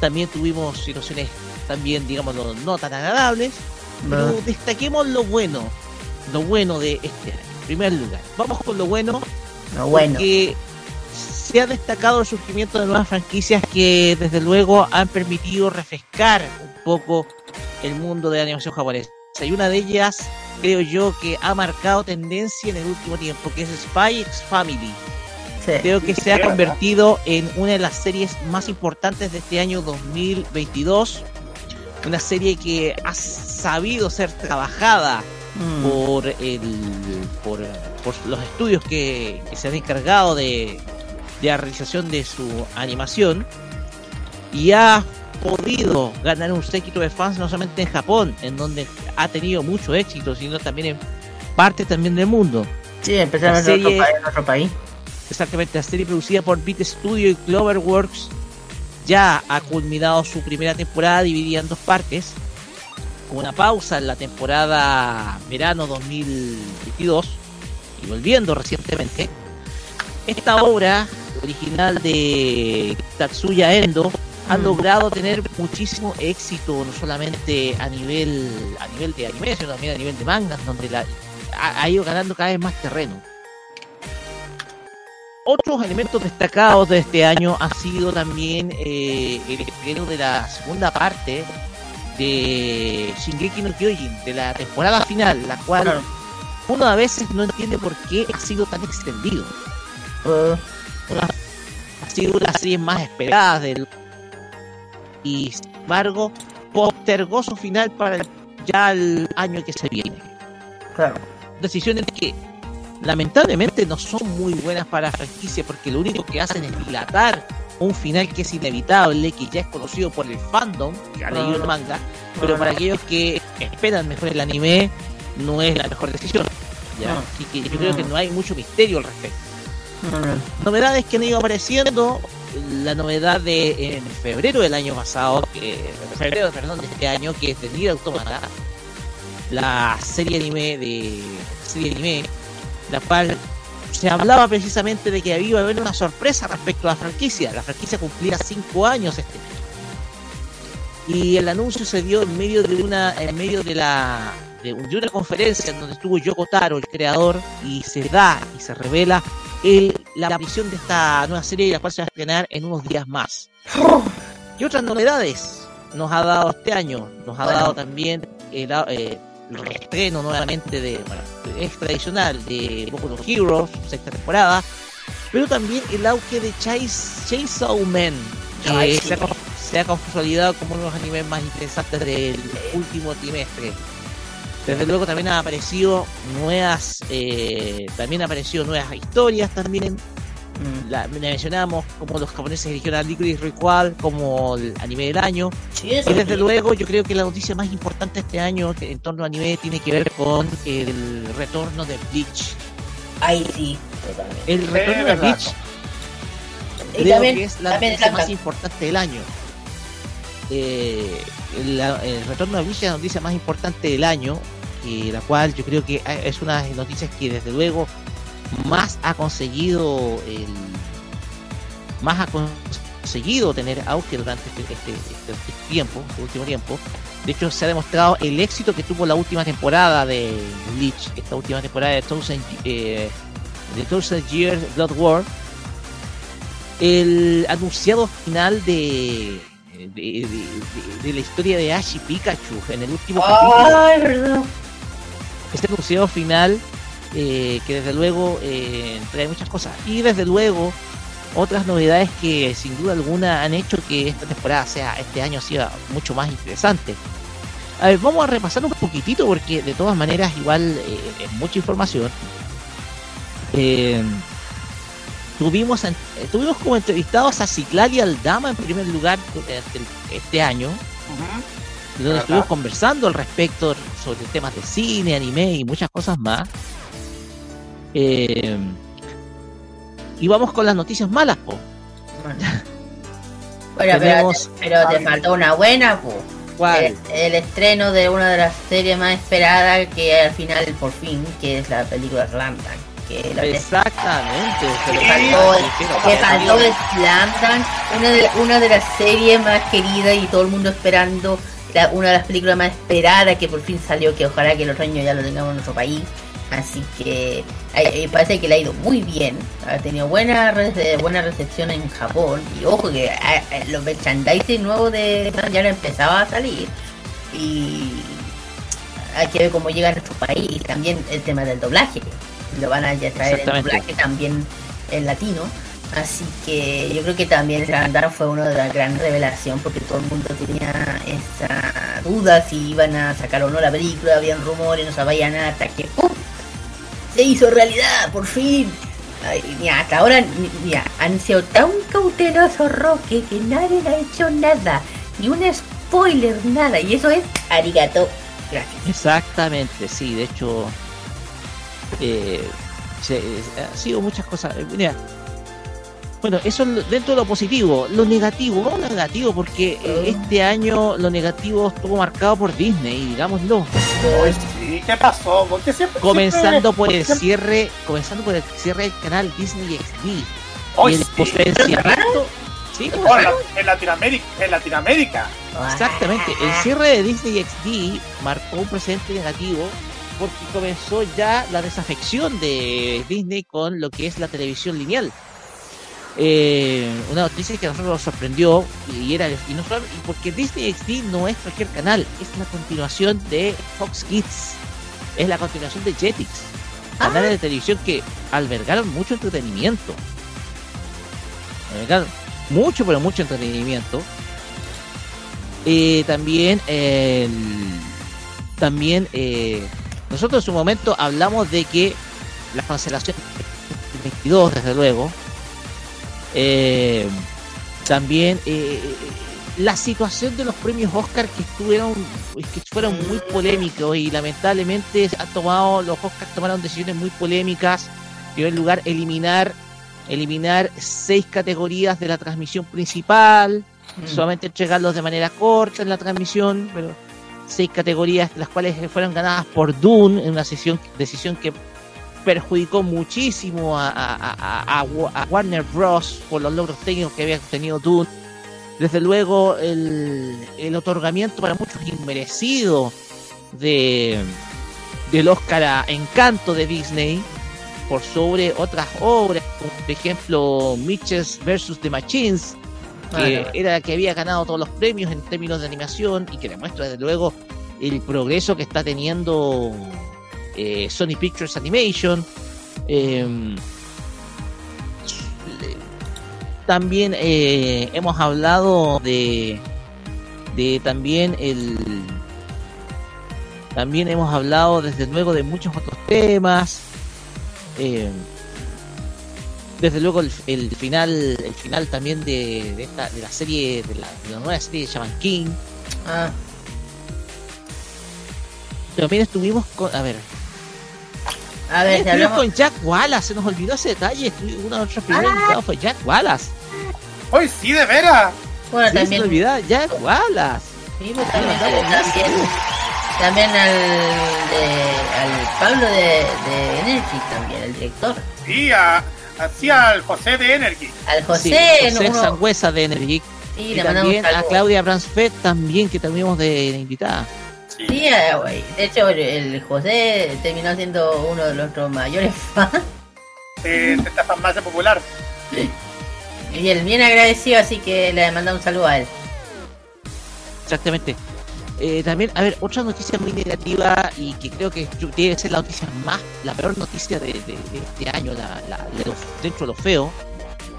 También tuvimos situaciones, también, digamos, no, no tan agradables. Pero destaquemos lo bueno, lo bueno de este año. En primer lugar, vamos con lo bueno. Lo bueno. Porque se ha destacado el surgimiento de nuevas franquicias que desde luego han permitido refrescar un poco el mundo de la animación japonesa. Y una de ellas, creo yo, que ha marcado tendencia en el último tiempo, que es Spy X Family. Creo que se ha convertido en una de las series más importantes de este año 2022. Una serie que ha sabido ser trabajada Mm. por, el, por, por los estudios que, que se han encargado de, de la realización de su animación y ha podido ganar un séquito de fans no solamente en Japón, en donde ha tenido mucho éxito, sino también en parte también del mundo. Sí, especialmente en otro serie- país, en otro país. Exactamente, la serie producida por Beat Studio y Cloverworks ya ha culminado su primera temporada dividida en dos partes, con una pausa en la temporada verano 2022 y volviendo recientemente. Esta obra original de Tatsuya Endo ha logrado tener muchísimo éxito, no solamente a nivel a nivel de anime, sino también a nivel de mangas, donde la, ha, ha ido ganando cada vez más terreno. Otros elementos destacados de este año ha sido también eh, el estreno de la segunda parte de Shingeki no Kyojin, de la temporada final, la cual uno a veces no entiende por qué ha sido tan extendido. Una- ha sido una serie más esperada del y sin embargo postergó su final para ya el año que se viene. Claro. Decisiones que lamentablemente no son muy buenas para la franquicia porque lo único que hacen es dilatar un final que es inevitable, que ya es conocido por el fandom, que ha leído el manga, pero para aquellos que esperan mejor el anime, no es la mejor decisión. ¿ya? Así que yo creo que no hay mucho misterio al respecto. Novedades que han ido apareciendo, la novedad de en febrero del año pasado, que, febrero, de este año, que es de Nier Automata, la serie anime de serie anime, la cual se hablaba precisamente de que iba a haber una sorpresa respecto a la franquicia. La franquicia cumplía cinco años este año. Y el anuncio se dio en medio de una, en medio de la de una conferencia en donde estuvo Yoko Taro, el creador, y se da y se revela el, la aparición de esta nueva serie, la cual se va a estrenar en unos días más. ¿Qué otras novedades nos ha dado este año? Nos ha dado también el, eh, el reestreno nuevamente de, bueno, es tradicional, de Boku no Hero, sexta temporada, pero también el auge de Chainsaw Man, que Ay, sí. se, ha, se ha consolidado como uno de los animes más interesantes del último trimestre. Desde luego también han aparecido nuevas, eh, también han aparecido nuevas historias también. La, la mencionamos como los japoneses eligieron a Licorice Recall como el anime del año. y desde sí. luego yo creo que la noticia más importante este año que en torno a anime tiene que ver con el retorno de Bleach. Ahí sí, totalmente. El retorno de. Bleach Y creo también- que es la también noticia la- más importante del año. Eh, la- el retorno de Bleach es la noticia más importante del año, y la cual yo creo que es una de las noticias que desde luego más ha conseguido el más ha conseguido tener auge durante este, este- este- este tiempo, este último tiempo. De hecho, se ha demostrado el éxito que tuvo la última temporada de Bleach, esta última temporada de Thousand, eh, de Thousand Blood War. El anunciado final de, de, la historia de Ash y Pikachu en el último capítulo. Este anunciado final eh, que desde luego eh, trae muchas cosas. Y desde luego otras novedades que sin duda alguna han hecho que esta temporada sea este año sea mucho más interesante. A ver vamos a repasar un poquitito porque de todas maneras igual eh, es mucha información. Tuvimos tuvimos como entrevistados a Citlali Aldama en primer lugar este año donde estuvimos conversando al respecto sobre temas de cine, anime y muchas cosas más. Eh, y vamos con las noticias malas, po. Bueno, (laughs) pero, Tenemos- pero te faltó una buena, po. ¿Cuál? El, el estreno de una de las series más esperadas que al final por fin, que es la película Slam Dunk, que la Exactamente. se que faltó, que pero, faltó el Slam Dunk, una de, una de las series más queridas y todo el mundo esperando la- una de las películas más esperadas que por fin salió, que ojalá que el otro año ya lo tengamos en nuestro país. Así que eh, parece que le ha ido muy bien, ha tenido buena re- buena recepción en Japón. Y ojo que eh, eh, los merchandising nuevos de ya no empezaba a salir. Y hay que ver cómo llega a nuestro país. También el tema del doblaje. Lo van a ya traer el doblaje también en latino. Así que yo creo que también Randar fue una de las gran revelación porque todo el mundo tenía esa duda si iban a sacar o no la película, habían rumores, no sabía nada, hasta que ¡pum! se hizo realidad, por fin. Mira, hasta ahora, mira, han sido tan cautelosos Roque que nadie ha hecho nada, ni un spoiler, nada, y eso es arigato. Gracias. Exactamente, sí, de hecho, eh, eh, ha sido muchas cosas. Mira, bueno, eso dentro de lo positivo. Lo negativo, lo negativo, porque eh, este año lo negativo estuvo marcado por Disney, digámoslo. Ay, sí, ¿qué pasó? Porque siempre, Comenzando siempre- por el siempre- cierre, comenzando por el cierre del canal Disney XD. Ay, y el sí. potenciamiento. Sí, pues, Oh, en, la- en Latinoamérica, en Latinoamérica. Exactamente, el cierre de Disney XD marcó un precedente negativo porque comenzó ya la desafección de Disney con lo que es la televisión lineal. Eh, una noticia que a nosotros nos sorprendió y era y no solo- y porque Disney XD no es cualquier canal, es la continuación de Fox Kids, es la continuación de Jetix, canales de televisión que albergaron mucho entretenimiento. Albergaron mucho, pero mucho entretenimiento. Eh, también el- también eh, nosotros en su momento hablamos de que la cancelación del 22 desde luego eh, también eh, la situación de los premios Oscar que estuvieron que fueron muy polémicos y lamentablemente han tomado los Oscar tomaron decisiones muy polémicas. En primer lugar eliminar eliminar seis categorías de la transmisión principal solamente entregarlos de manera corta en la transmisión, pero seis categorías, las cuales fueron ganadas por Dune en una sesión, decisión que perjudicó muchísimo a, a- a- a- a Warner Bros. por los logros técnicos que había obtenido Dune. Desde luego, el, el otorgamiento para muchos inmerecido de, del Oscar a Encanto de Disney por sobre otras obras, como por ejemplo Mitches vs. The Machines, que Ah, era la que había ganado todos los premios en términos de animación y que demuestra desde luego el progreso que está teniendo eh, Sony Pictures Animation. Eh, también eh, hemos hablado de, de también el también hemos hablado desde luego de muchos otros temas. Eh, desde luego el, el final el final también de, de esta de la serie de la, de la nueva serie de Shaman King. Ah, también estuvimos con a ver a ver, hablamos... con Jack Wallace se nos olvidó ese detalle uno de nuestros primeros invitados fue Jack Wallace ¡Ay, sí, de veras! Bueno, Sí, se también... me olvidaba, Jack Wallace Sí, pues también, también, también al, de- al Pablo de, de Energy, también, el director. Sí, a, así al José de Energy. Al José, Sí, José Sangüesa de Energy Sí, y le mandamos también a. Claudia Bransfeld también que tuvimos de, de invitada Sí, eh, güey. de hecho el José terminó siendo uno de nuestros mayores (laughs) fans De, de esta farmacia popular. y él bien agradecido, así que le manda un saludo a él. Exactamente. Eh, también, a ver, otra noticia muy negativa y que creo que yo- debe ser la noticia más, la peor noticia de, de- de este año, la, la- de lo- dentro de lo feo,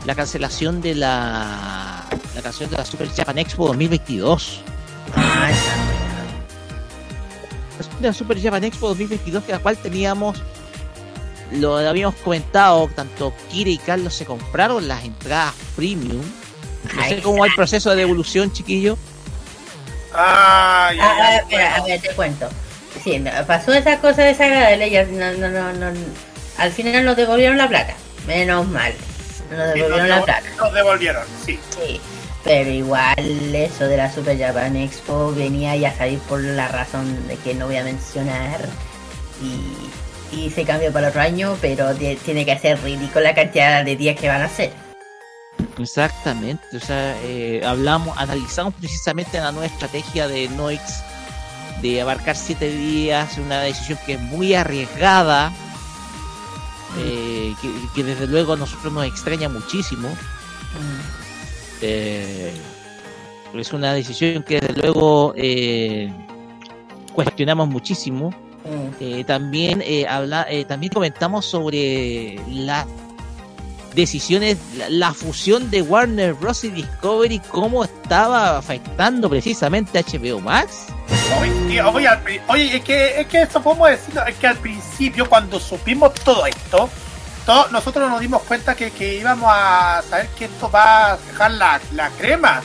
la cancelación de la, la canción de la Super Japan Expo 2022. De la Super Japan Expo 2022, que la cual teníamos, lo habíamos comentado, tanto Kira y Carlos se compraron las entradas premium. No sé cómo va el proceso de devolución, chiquillo. Ah, ah, espera, a ver, te cuento. Sí, pasó esa cosa desagradable y al- no, no, no, no, al final nos devolvieron la plata. Menos mal. Nos devolvieron la devol- plata. nos devolvieron, sí. Sí, pero igual eso de la Super Japan Expo venía ya a salir por la razón de que no voy a mencionar y, y se cambió para otro año, pero tiene que ser ridícula la cantidad de días que van a hacer. Exactamente, o sea, eh, hablamos, analizamos precisamente la nueva estrategia de Noix de abarcar siete días, una decisión que es muy arriesgada, eh, que, que desde luego a nosotros nos extraña muchísimo. Eh, es una decisión que desde luego eh, cuestionamos muchísimo. Eh, también eh, habla, eh, también comentamos sobre las decisiones, la, la fusión de Warner Bros. y Discovery, cómo estaba afectando precisamente a HBO Max. Oye, oye, es que, es que eso podemos decir, es que al principio cuando supimos todo esto, nosotros nos dimos cuenta que, que íbamos a saber que esto va a dejar la, la crema.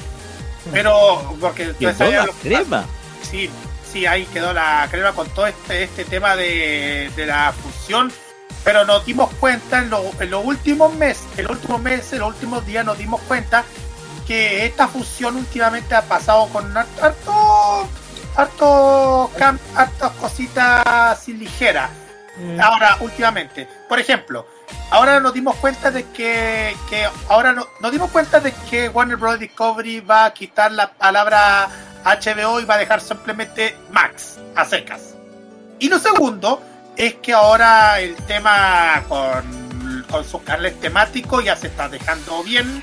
Pero, porque Quedó la crema. Sí, sí, ahí quedó la crema con todo este, este tema de, de la fusión. Pero nos dimos cuenta en, lo- en los últimos meses, en los últimos meses, en los últimos días nos dimos cuenta que esta fusión últimamente ha pasado con har- harto, harto, cam- hartas cositas ligeras. Ahora, últimamente, por ejemplo, ahora nos dimos cuenta de que, que ahora no- nos dimos cuenta de que Warner Bros. Discovery va a quitar la palabra HBO y va a dejar simplemente Max a secas. Y lo segundo es que ahora el tema con, con sus canales temáticos ya se está dejando bien,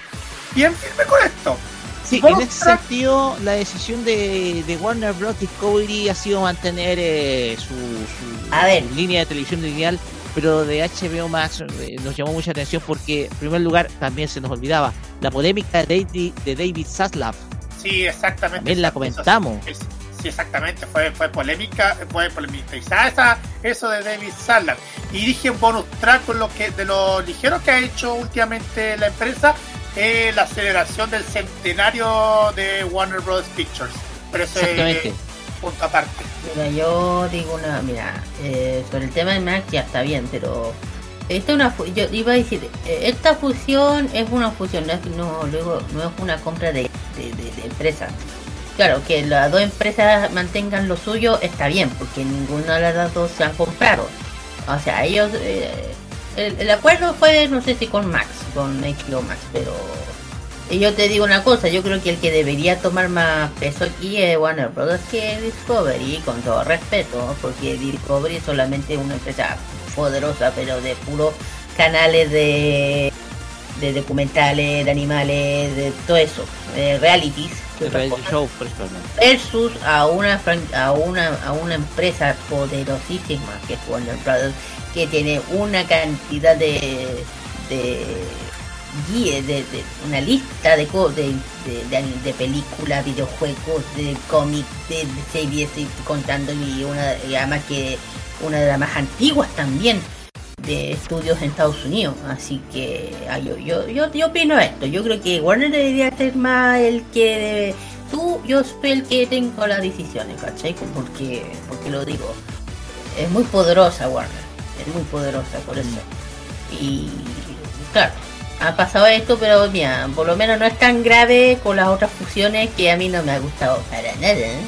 bien firme con esto. Sí, en ese sentido, la decisión de, de Warner Bros. Discovery ha sido mantener eh, su, su- su línea de televisión lineal, pero de HBO Max eh, nos llamó mucha atención porque, en primer lugar, también se nos olvidaba la polémica de David, de David Zaslav. Sí, exactamente. También la comentamos. Sí, exactamente. Fue, fue polémica, fue polemizada esa, eso de David Sandler. Y dije un bonus track con lo que, de lo ligero que ha hecho últimamente la empresa, eh, la celebración del centenario de Warner Bros. Pictures. Pero eso es Exactamente. Aparte. Mira, yo digo una, mira, eh, sobre el tema de Max ya está bien, pero esta es una, yo iba a decir, eh, esta fusión es una fusión, no es, no, luego, no es una compra de, de, de- de empresa. Claro, que las dos empresas mantengan lo suyo está bien, porque ninguna de las dos se han comprado. O sea, ellos, eh, el, el acuerdo fue, no sé si con Max, con HBO Max, pero y yo te digo una cosa, yo creo que el que debería tomar más peso aquí es Warner Bros. que Discovery, con todo respeto, porque Discovery es solamente una empresa poderosa, pero de puros canales de, de documentales, de animales, de todo eso, de realities, El reality show, principalmente. versus a una a una a una empresa poderosísima que es Warner Brothers que tiene una cantidad de de guíe, de, de una lista de, de, de, de, películas, videojuegos, de cómics, de, series y contando y una y además que una de las más antiguas también de estudios en Estados Unidos. Así que ah, yo, yo, yo, yo opino esto. Yo creo que Warner debería ser más el que debe tú yo soy el que tengo las decisiones ¿cachai? porque porque lo digo. Es muy poderosa Warner es muy poderosa por eso. Y claro ha pasado esto pero mira por lo menos no es tan grave con las otras fusiones que a mí no me ha gustado para nada ¿eh?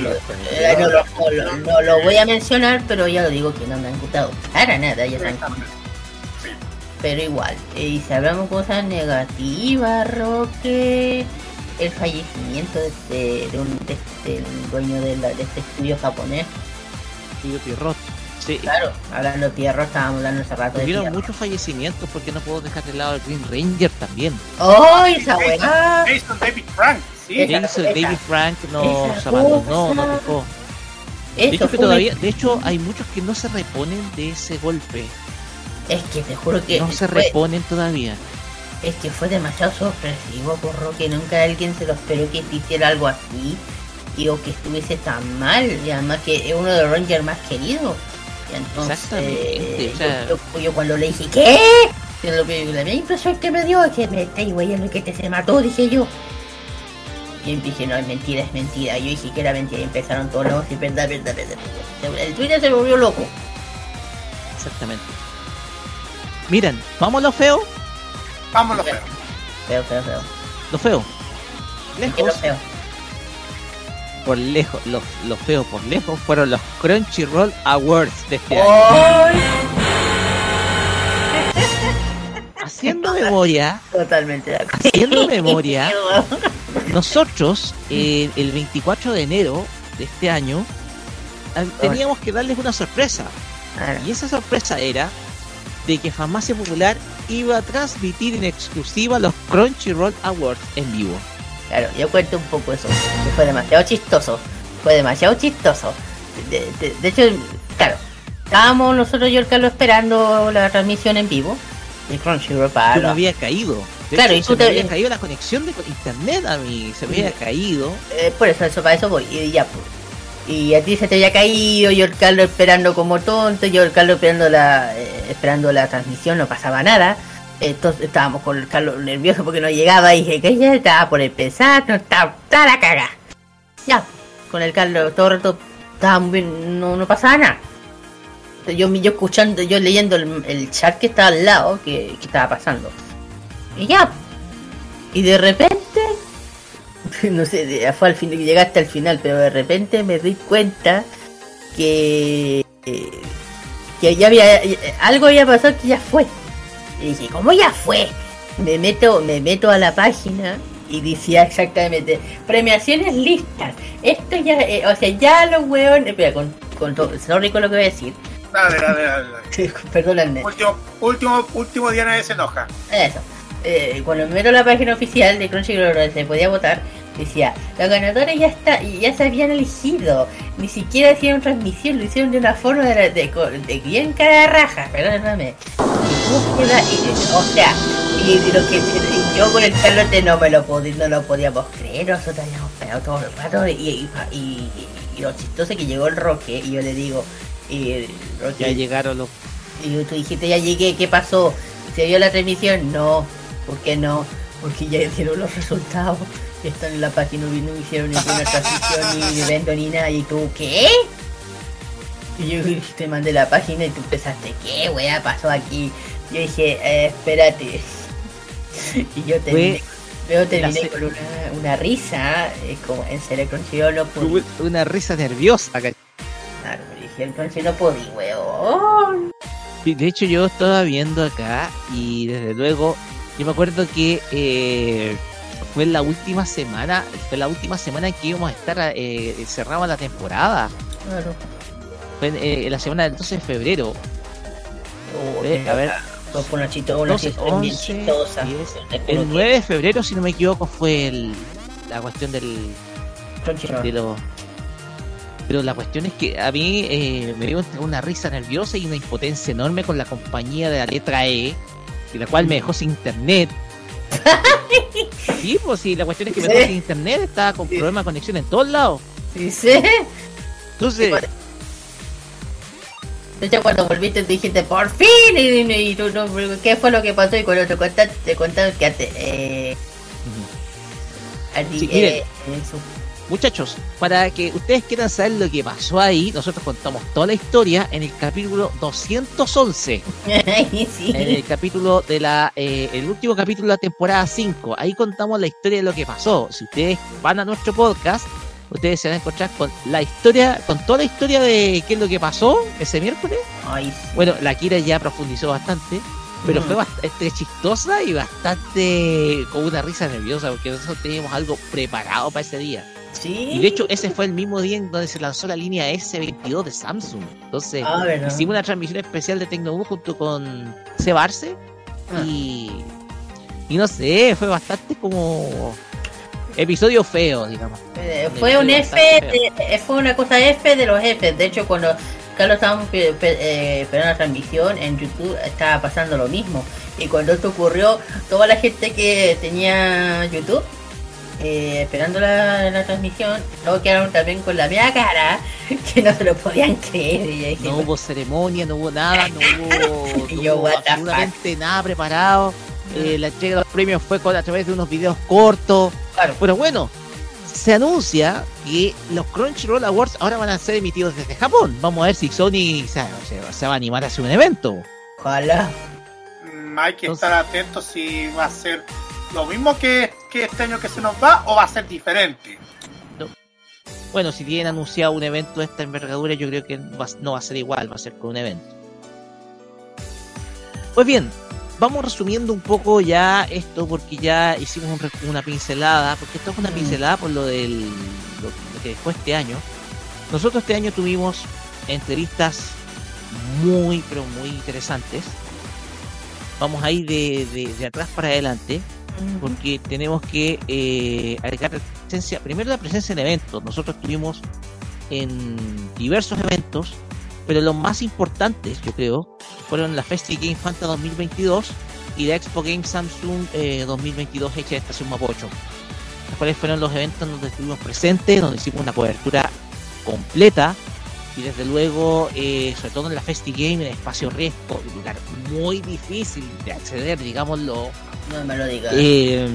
Lo- eh, no, lo, no lo- no lo voy a mencionar, pero ya lo digo que no me han gustado para nada, ya saben cómo. Pero igual, eh, y si hablamos cosas negativas, Roque, el fallecimiento de, este, de un de este, el dueño de, la- de este estudio japonés. Pierrot. Sí. Claro, hablando de Pierrot, estábamos hablando hace rato de Tuvieron muchos fallecimientos porque no puedo dejar de lado al Green Ranger también. ¡Oh, esa weá! Jason David Frank, sí. Jason David Frank nos abandonó, nos dejó. De hecho, que fue una- todavía, de hecho, hay muchos que no se reponen de ese golpe. Es que te juro que No se fue- reponen todavía. Es que fue demasiado sorpresivo, por que nunca alguien se lo esperó que te hiciera algo así y o que estuviese tan mal y además que es uno de los Rangers más queridos. Y entonces Exactamente, o yo, sea- yo- yo cuando le dije ¿qué? Y lo que- la misma impresión que me dio es que me está güey que te se mató, dije yo. Y dije, no, es mentira, es mentira. Yo dije que era mentira y empezaron todos los es verdad, verdad, verdad. El Twitter se volvió loco. Exactamente. Miren, vamos lo feo. Vamos lo feo. Feo, feo, feo. Lo feo. Es que lo feo. Por lejos, los lo feos por lejos fueron los Crunchyroll Awards de este año. (laughs) haciendo memoria, Totalmente de acuerdo. haciendo (laughs) memoria, nosotros eh, el 24 de enero de este año teníamos que darles una sorpresa. Y esa sorpresa era de que Farmacia Popular iba a transmitir en exclusiva los Crunchyroll Awards en vivo. Claro, yo cuento un poco eso, que fue demasiado chistoso, fue demasiado chistoso. De, de- de hecho, claro, estábamos nosotros, yo y el Carlos, esperando la transmisión en vivo de Crunchyroll para... Yo me había caído. De Claro, hecho, y tú se me te- había caído la conexión de internet a mí, se me había caído. Eh, por eso, eso, para eso voy, y ya pues. Y a ti se te había caído, yo el Carlos esperando como tonto, yo el Carlos esperando la, eh, esperando la transmisión, no pasaba nada. Entonces estábamos con el nervioso porque no llegaba y dije que ya estaba por empezar, no estaba, estaba la caga. Ya, con el Carlos todo el rato estaba muy bien, no, no pasaba nada. Yo, yo escuchando, yo leyendo el, chat que estaba al lado, que, que estaba pasando. Y ya. Y de repente, (laughs) no sé, fue al fin, llegaste al final, pero de repente me di cuenta que, eh, que ya había, algo había pasado que ya fue. Y dije, ¿cómo ya fue? Me meto, me meto a la página y decía exactamente, premiaciones listas. Esto ya, eh, o sea, ya los hueones, espera, con, con todo, sorry con lo que voy a decir. Dale, dale, dale. dale. Último, último, último día nadie se enoja. Eso. Eh, cuando me meto a la página oficial de Crunchyroll donde se podía votar, decía, los ganadores ya está, ya se habían elegido. Ni siquiera hicieron transmisión, lo hicieron de una forma de, de, de bien cara raja, perdóname. Y búsqueda, y, o sea, y, y lo que yo con el Carlote no me lo podía, no lo podíamos creer, nosotros habíamos pegado todo el rato y, y, lo chistoso que llegó el Roque y yo le digo, y Roque, Ya llegaron los y tú dijiste, ya llegué, ¿qué pasó? ¿Se vio la transmisión? No. ¿Por qué no? Porque ya dieron los resultados. Están en la página y no hicieron ninguna transmisión, ni evento, ni nada. ¿Y tú qué? Y yo (laughs) te mandé la página y tú pensaste, ¿qué wea pasó aquí? Yo dije, eh, espérate. (laughs) Y yo terminé, luego terminé la con una, una risa, eh, como en serio, Crunchyroll no podí. una risa nerviosa. ¿cachai? Claro, me dije, el Crunchyroll no podí, weón. De hecho, yo estaba viendo acá y desde luego, yo me acuerdo que eh, fue la última semana, fue la última semana en que íbamos a estar eh, la temporada. Claro. Fue eh, la semana del 12 de febrero. Oh, Eh, a ver, Fue una, chito, una 12, situación bien 11, chistosa. 10. Te juro que- El 9 de febrero, si no me equivoco, fue el, la cuestión del. De Pero la cuestión es que a mí eh, me dio una risa nerviosa y una impotencia enorme con la compañía de la letra E, la cual me dejó sin internet. (laughs) sí, pues sí, la cuestión es que me internet, estaba con problemas de conexión en todos lados. Sí, sí. Entonces, De hecho, cuando volviste te dijiste por fin y, y- y tú no, ¿qué fue lo que pasó? Y cuando te contaste, te contaron que antes, eh, Andy, Sí, eh. Muchachos, para que ustedes quieran saber lo que pasó ahí, nosotros contamos toda la historia en el capítulo 211. (laughs) Sí. En el capítulo de la. eh, el último capítulo de la temporada 5. Ahí contamos la historia de lo que pasó. Si ustedes van a nuestro podcast, ustedes se van a encontrar con la historia, con toda la historia de qué es lo que pasó ese miércoles. Ay, sí. Bueno, la Kira ya profundizó bastante, pero fue bastante chistosa y bastante con una risa nerviosa porque nosotros teníamos algo preparado para ese día. Sí. Y de hecho, ese fue el mismo día en donde se lanzó la línea S22 de Samsung. Entonces, Ah, hicimos una transmisión especial de Tecnoboom junto con Cebarse. Ah. Y, y no sé, fue bastante como episodio feo, digamos. Eh, fue un F, de- eh, fue una cosa F de los F. De hecho, cuando Carlos estábamos eh, esperando la transmisión en YouTube, estaba pasando lo mismo. Y cuando esto ocurrió, toda la gente que tenía YouTube eh, esperando la, la transmisión, luego quedaron también con la media cara, (laughs) que no se lo podían creer. Y yo dije, No hubo ceremonia, no hubo nada, no (laughs) hubo, no yo, absolutamente nada preparado. Eh, la entrega de los premios fue con, a través de unos videos cortos. Pero bueno, se anuncia que los Crunchyroll Awards ahora van a ser emitidos desde Japón. Vamos a ver si Sony se, se- se va a animar a hacer un evento. Ojalá. Mm, hay que estar atentos si va a ser lo mismo que, que este año que se nos va o va a ser diferente. Bueno, si tienen anunciado un evento de esta envergadura, yo creo que va- no va a ser igual, va a ser con un evento. Pues bien, vamos resumiendo un poco ya esto porque ya hicimos un una pincelada, porque esto es una pincelada por lo del lo, lo que fue este año. Nosotros este año tuvimos entrevistas muy pero muy interesantes. Vamos a ir de, de- de atrás para adelante porque tenemos que eh, agregar presencia, primero la presencia en eventos. Nosotros estuvimos en diversos eventos, pero los más importantes, yo creo, fueron la Festi Game Fanta 2022 y la Expo Game Samsung eh, 2022 hecha de Estación Mapocho. Los cuales fueron los eventos donde estuvimos presentes, donde hicimos una cobertura completa y desde luego, eh, sobre todo en la Festi Game, en espacio riesgo, un lugar muy difícil de acceder, digámoslo. No me lo digas. Eh,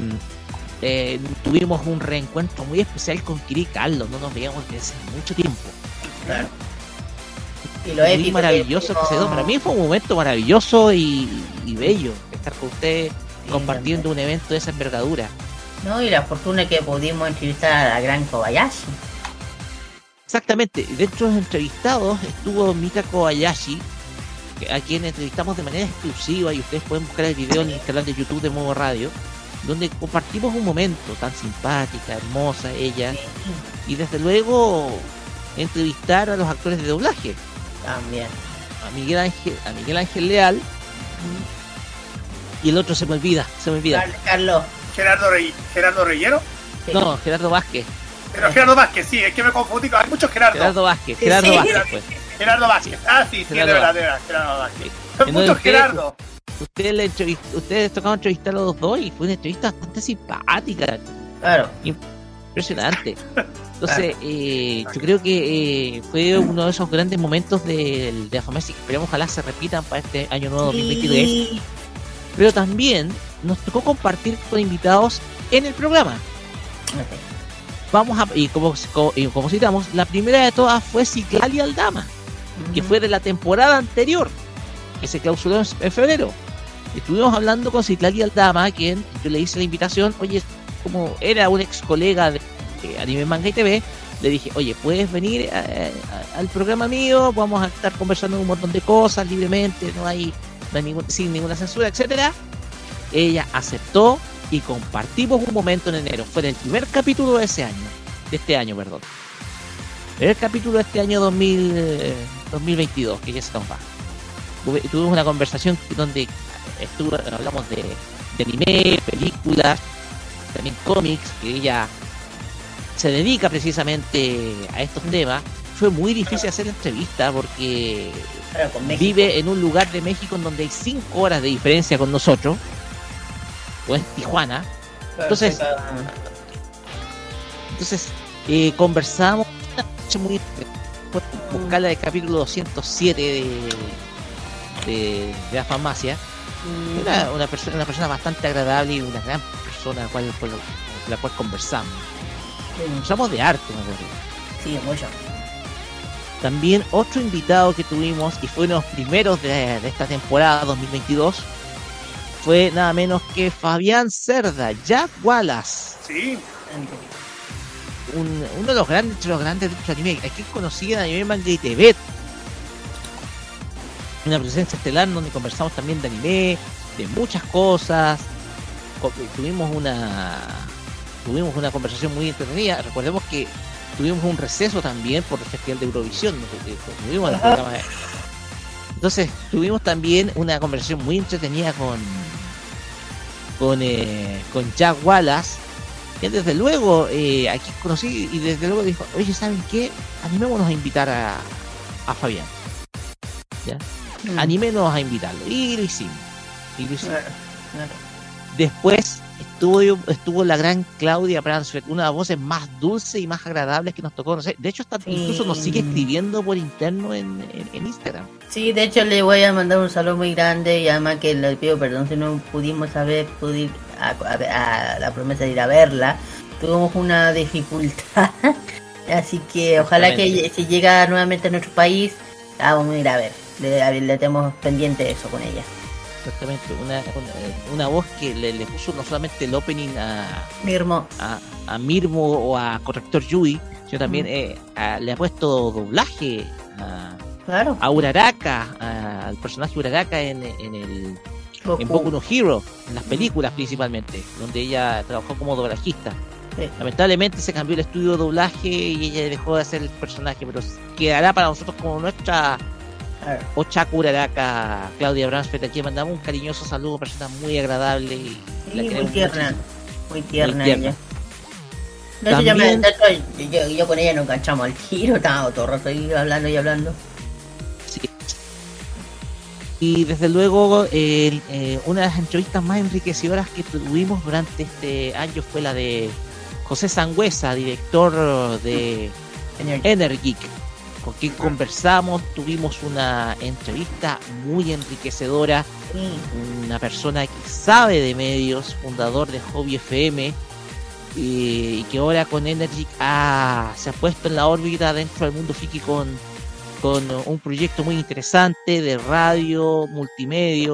eh, tuvimos un reencuentro muy especial con Kiri Carlos, no nos veíamos desde hace mucho tiempo. Claro. Y lo épico maravilloso que que se dio. Para mí fue un momento maravilloso y, y bello estar con usted compartiendo un evento de esa envergadura. No, y la fortuna que pudimos entrevistar a la gran Kobayashi. Exactamente, dentro de los entrevistados estuvo Mika Kobayashi, a quien entrevistamos de manera exclusiva y ustedes pueden buscar el video en el canal de YouTube de Modo Radio, donde compartimos un momento tan simpática, hermosa ella, y desde luego entrevistar a los actores de doblaje. También. A Miguel Ángel, a Miguel Ángel Leal, y el otro se me olvida, se me olvida. Carlos. Gerardo, Rey, Gerardo Reyero. No, Gerardo Vázquez. Pero Gerardo Vázquez, sí, es que me confundí. Hay muchos Gerardo. Gerardo Vázquez, Gerardo Sí. Vázquez, pues. Gerardo Vázquez. Ah, sí, sí, de Gerardo verdad, Vázquez. de verdad, Gerardo Vázquez. Son (laughs) muchos Gerardo. Ustedes, le ustedes tocaron entrevistar a los dos y fue una entrevista bastante simpática. Claro. Impresionante. Entonces, eh, yo creo que eh, fue uno de esos grandes momentos del- de Afamesi que esperamos ojalá se repitan para este año nuevo 2023. Pero también nos tocó compartir con invitados en el programa. Vamos a, y como, co- y como citamos, la primera de todas fue Ciclali Aldama, que fue de la temporada anterior, que se clausuró en, febrero. Estuvimos hablando con Ciclali Aldama, a quien yo le hice la invitación, oye, como era un ex colega de, de Anime Manga y TV, le dije, oye, puedes venir a- al programa mío, vamos a estar conversando un montón de cosas libremente, no hay, ningún- sin ninguna censura, etcétera. Ella aceptó y compartimos un momento en enero. Fue en el primer capítulo de ese año, de este año, perdón. El capítulo de este año 2000, eh, 2022, que ya se nos va. Tuve- Tuvimos una conversación donde estuvo, hablamos de, de anime, películas, también cómics, que ella se dedica precisamente a estos temas. Fue muy difícil hacer la entrevista porque vive en un lugar de México en donde hay 5 horas de diferencia con nosotros, o en Tijuana. Entonces, entonces eh, conversamos una noche muy por buscar el capítulo 207 de, de, de la farmacia. Una, una, persona, una persona bastante agradable y una gran persona cual, con la, con la cual conversamos. Conversamos de arte, me acuerdo. Sí, mucho. También otro invitado que tuvimos y fue uno de los primeros de, de esta temporada 2022 fue nada menos que Fabián Cerda, Jack Wallace. Sí. Un- uno de los grandes, entre los grandes de nuestro anime. Aquí conocido en Anime Manga y TV. Una presencia estelar donde conversamos también de anime, de muchas cosas. Co- Tuvimos una tuvimos una conversación muy entretenida. Recordemos que tuvimos un receso también por el Festival de Eurovisión. de- Entonces, tuvimos también una conversación muy entretenida con con, eh, con Jack Wallace, que desde luego eh, aquí conocí y desde luego dijo, oye, ¿saben qué? Animémonos a invitar a, a Fabián. ¿Ya? Mm. Animémonos a invitarlo. Y lo hicimos. Y lo hicimos. Claro. Después estuvo, estuvo la gran Claudia Bransfeld, una de las voces más dulces y más agradables que nos tocó. No sé, de hecho, hasta incluso nos sigue escribiendo por interno en, en- en Instagram. Sí, de hecho le voy a mandar un saludo muy grande y además que le pido perdón si no pudimos saber pudir a, a- a la promesa de ir a verla. Tuvimos una dificultad, (laughs) así que ojalá que si llega nuevamente a nuestro país, la vamos a ir a ver. Le, tenemos pendiente eso con ella. Exactamente, una, una, una voz que le, le puso no solamente el opening a, Mirmo. a, a Mirmo o a Corrector Yui, sino también Mm. eh, a- le ha puesto doblaje a, Claro. a Uraraka, a- al personaje Uraraka en, en el en Boku no Hero, en las películas principalmente, donde ella trabajó como doblajista. Sí. Lamentablemente se cambió el estudio de doblaje y ella dejó de hacer el personaje, pero quedará para nosotros como nuestra Ochaku Uraraka, Claudia Bransfeld, aquí mandamos un cariñoso saludo, persona muy agradable y Sí, la muy tierna. Muy tierna, Muy tierna. ella. Yo, me- También- hecho, yo, yo con ella nos enganchamos al giro, estábamos todo el rato ahí hablando y hablando. Y desde luego, eh, una de las entrevistas más enriquecedoras que tuvimos durante este año fue la de José Sangüesa, director de Energic, con quien conversamos, tuvimos una entrevista muy enriquecedora, una persona que sabe de medios, fundador de Hobby FM, y, que ahora con Energic ha- se ha puesto en la órbita dentro del mundo friki con con un proyecto muy interesante de radio, multimedia,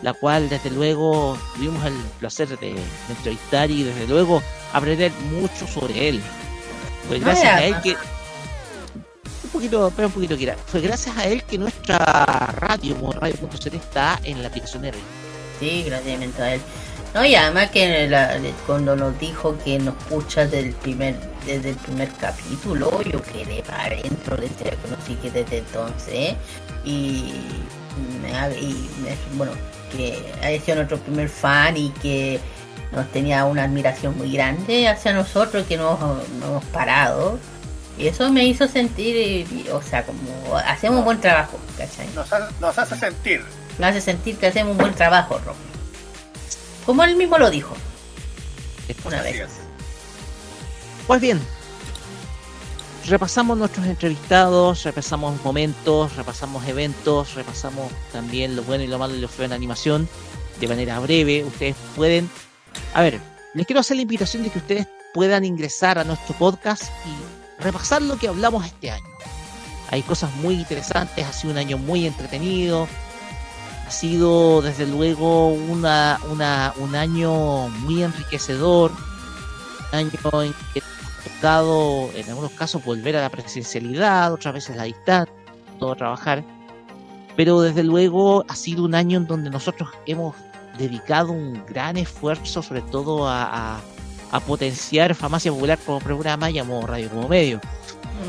la cual desde luego tuvimos el placer de, de entrevistar y desde luego aprender mucho sobre él. Fue gracias a él que un poquito, espera un poquito Kira. fue gracias a él que nuestra radio, como radio.cl está en la aplicación R. Sí, gracias a él. No, y además que la- cuando nos dijo que nos escucha del primer, desde el primer capítulo, yo quedé para adentro, desde la conocí que desde entonces, y, me ha- y me- bueno, que haya sido nuestro primer fan y que nos tenía una admiración muy grande hacia nosotros, que no, no hemos parado. Y eso me hizo sentir, o sea, como hacemos un buen trabajo, ¿cachai? Nos, ha- nos hace sentir. Me hace sentir que hacemos un buen trabajo, Rob. Como él mismo lo dijo. Una vez. Pues bien, repasamos nuestros entrevistados, repasamos momentos, repasamos eventos, repasamos también lo bueno y lo malo y lo feo en animación de manera breve. Ustedes pueden, a ver, les quiero hacer la invitación de que ustedes puedan ingresar a nuestro podcast y repasar lo que hablamos este año. Hay cosas muy interesantes, ha sido un año muy entretenido, ha sido desde luego una, una, un año muy enriquecedor, un año en que tocado en algunos casos volver a la presencialidad, otras veces la distancia, todo trabajar, pero desde luego ha sido un año en donde nosotros hemos dedicado un gran esfuerzo sobre todo a, a- a potenciar Farmacia Popular como programa y a Modo Radio como medio.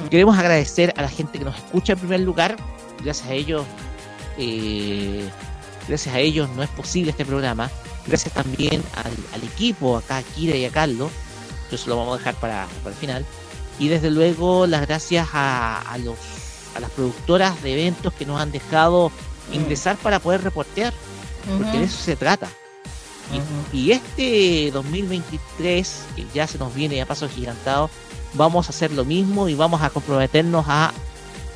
Queremos agradecer a la gente que nos escucha en primer lugar, gracias a ellos eh, gracias a ellos no es posible este programa. Gracias también al, al equipo, acá a Kira y a Carlos. Eso lo vamos a dejar para, para el final. Y desde luego las gracias a, a los, a las productoras de eventos que nos han dejado ingresar para poder reportear. Porque de eso se trata. Y, y este 2023, que ya se nos viene a paso gigantado, vamos a hacer lo mismo y vamos a comprometernos a,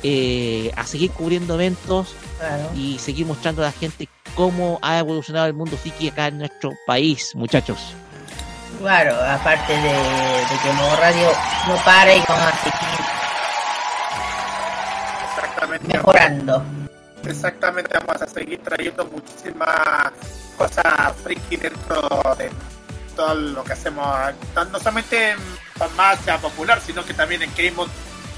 eh, a seguir cubriendo eventos Claro. y seguir mostrando a la gente cómo ha evolucionado el mundo friki acá en nuestro país, muchachos. Claro, aparte de, de que Modo Radio no para y vamos a seguir Exactamente. mejorando. Exactamente, vamos a seguir trayendo muchísimas cosas friki dentro de todo lo que hacemos, no solamente en farmacia popular, sino que también en K-Mod,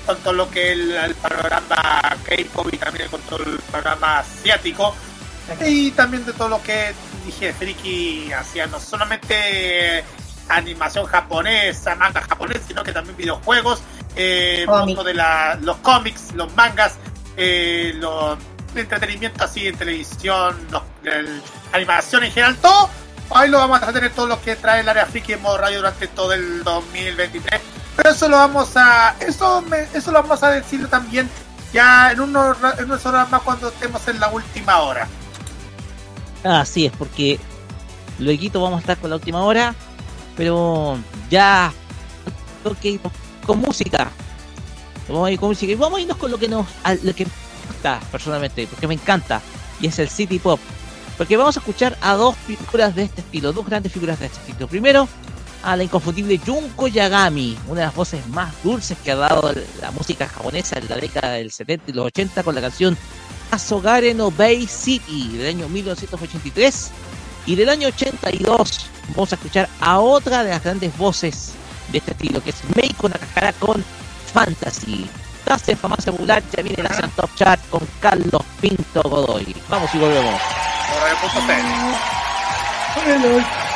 con todo lo que es el, el panorama K-pop y también con todo el panorama asiático, y también de todo lo que dije friki hacia no solamente animación japonesa, manga japonés, sino que también videojuegos, eh, mundo de la, los cómics, los mangas, eh, los de entretenimiento así en televisión, los, el- animación en general, todo. Ahí lo vamos a tener todo lo que trae el área friki en modo radio durante todo el 2023. Pero eso lo vamos a, eso me- eso lo vamos a decir también ya en unos, en unas horas más cuando estemos en la última hora. Así es, porque luego vamos a estar con la última hora, pero ya ir con música. Vamos a ir con música y vamos a irnos con lo que nos, a lo que me gusta personalmente, porque me encanta, y es el City Pop. Porque vamos a escuchar a dos figuras de este estilo, dos grandes figuras de este estilo. Primero, a la inconfundible Junko Yagami, una de las voces más dulces que ha dado la música japonesa en la década del 70 y los 80 con la canción Asogare no Bay City del año 1983 y del año 82 vamos a escuchar a otra de las grandes voces de este estilo que es Meiko Nakahara con Fantasy. Tras el famoso popular ya viene la Top Chart con Carlos Pinto Godoy. Vamos y volvemos. あ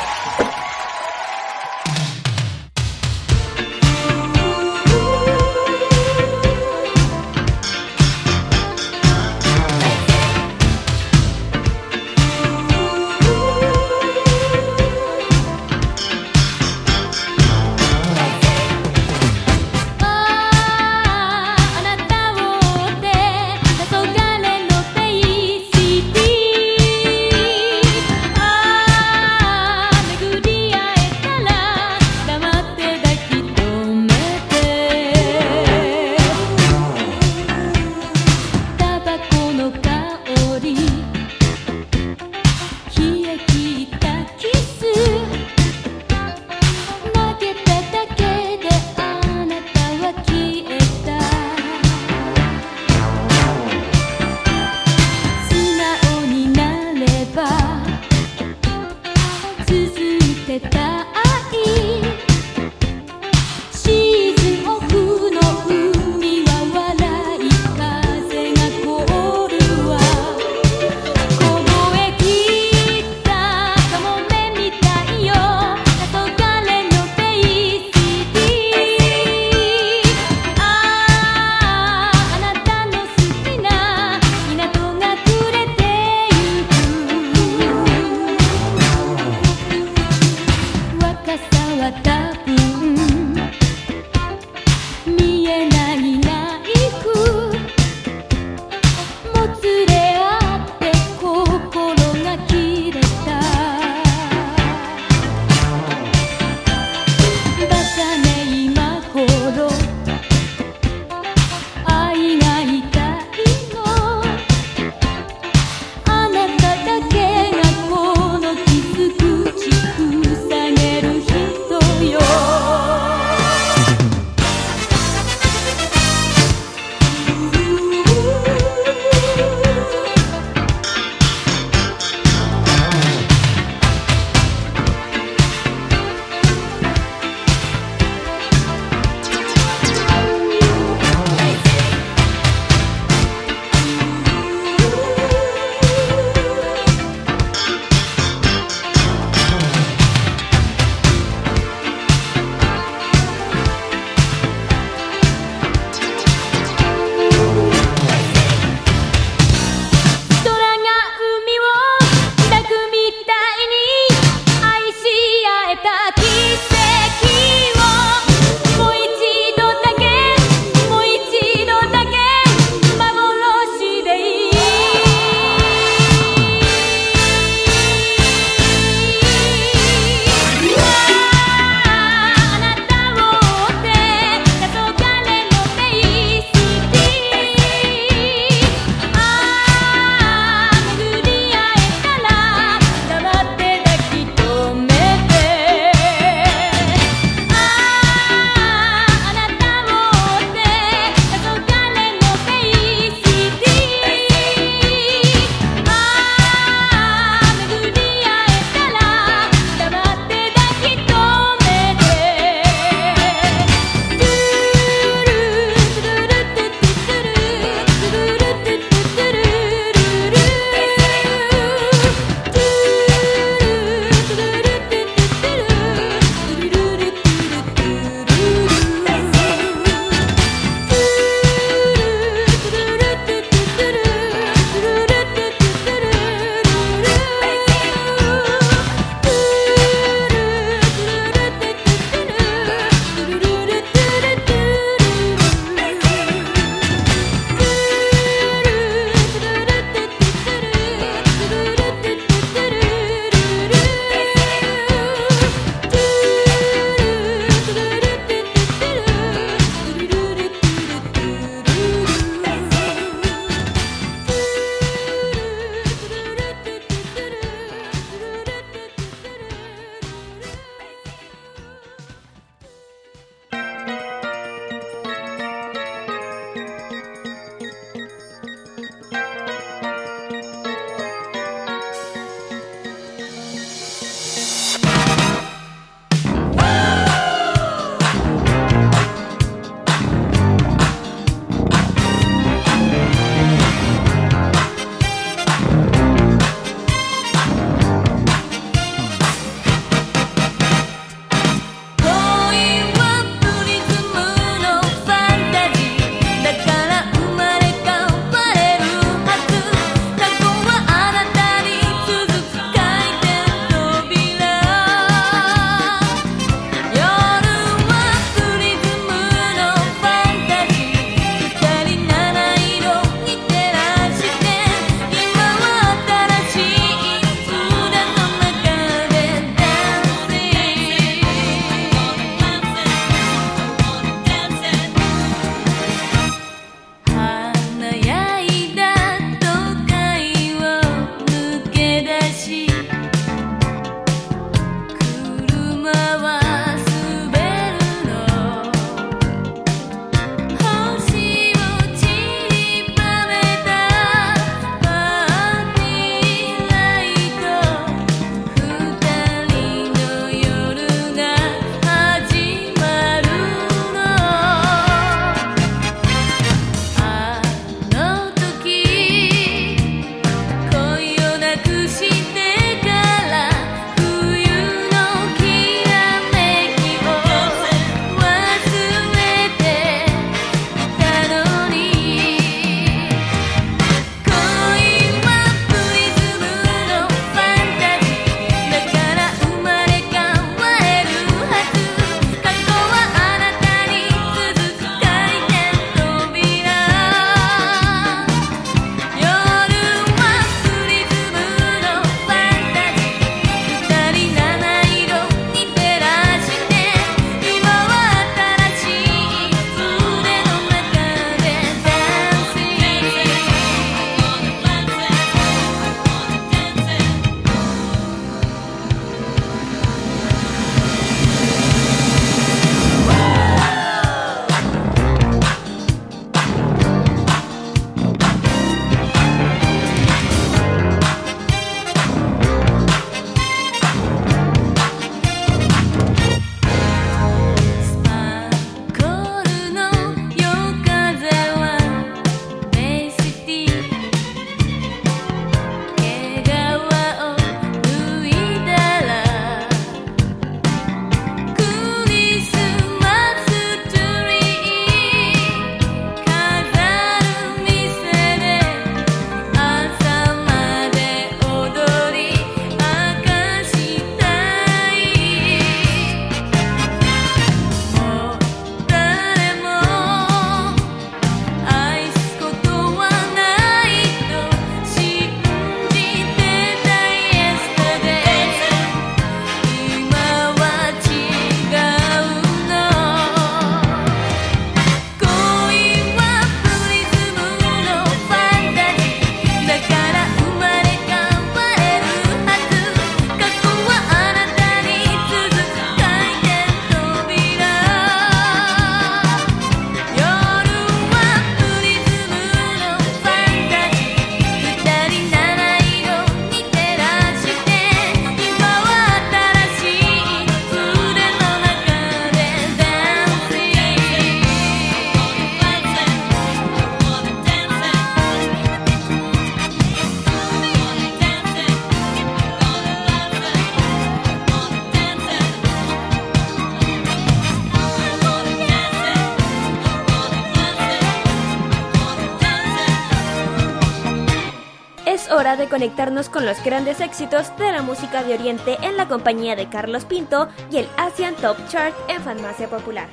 conectarnos con los grandes éxitos de la música de Oriente en la compañía de Carlos Pinto y el Asian Top Chart en Farmacia Popular.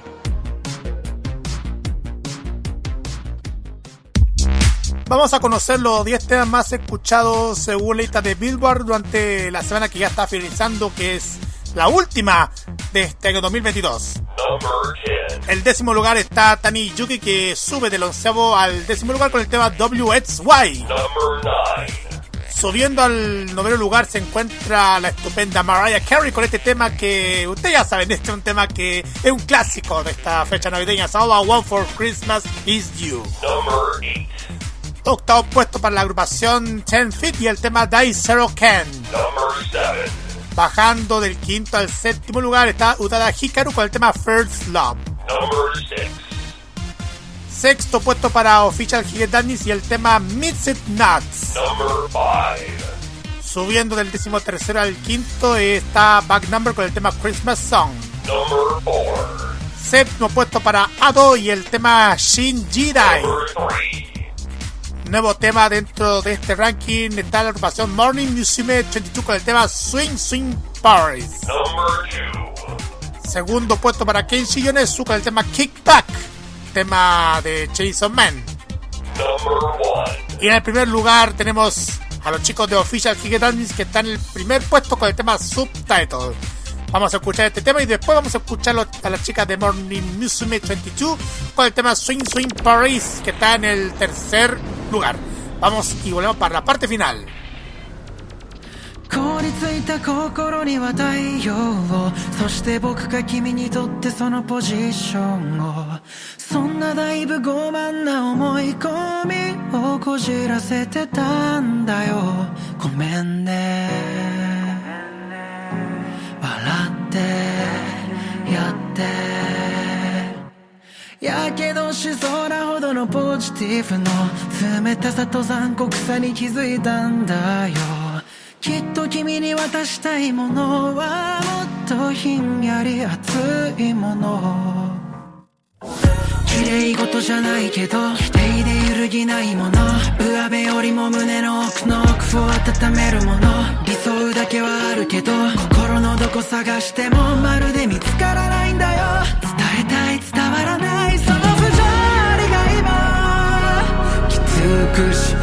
Vamos a conocer los 10 temas más escuchados según la lista de Billboard durante la semana que ya está finalizando, que es la última de este año 2022. El décimo lugar está Tani Yuki que sube del onceavo al décimo lugar con el tema WXY. Subiendo al noveno lugar se encuentra la estupenda Mariah Carey con este tema que ustedes ya saben, este es un tema que es un clásico de esta fecha navideña. All I Want for Christmas is You. Octavo puesto para la agrupación 10 Feet y el tema Die Zero Can. Bajando del quinto al séptimo lugar está Utada Hikaru con el tema First Love. Sexto puesto para Official Higedanis y el tema Mixed Nuts. Subiendo del décimo tercero al quinto está Back Number con el tema Christmas Song. Séptimo puesto para Ado y el tema Shin Jidai. Nuevo tema dentro de este ranking está la agrupación Morning Musume 22 con el tema Swing Swing Paris. Segundo puesto para Kenshi Yonezu con el tema Kickback, tema de Chainsaw Man. Y en el primer lugar tenemos a los chicos de Official Higetanis que están en el primer puesto con el tema Subtitle. Vamos a escuchar este tema y después vamos a escuchar a las chicas de Morning Musume 22 con el tema Swing Swing Paris que está en el tercer lugar. Vamos y volvemos para la parte final. 凍りついた心には太陽をそして僕が君にとってそのポジションを。そんなだいぶ傲慢な思い込みをこじらせてたんだよ。ごめんね。笑ってやって。やけどしそうなほどのポジティブの冷たさと残酷さに気づいたんだよ。きっと君に渡したいものはもっとひんやり熱いもの。綺麗事じゃないけど否定で揺るぎないもの。上辺よりも胸の奥の奥を温めるもの。理想だけはあるけど心のどこ探してもまるで見つからないんだよ。伝えたい伝わらないその不条理が今。きつく縛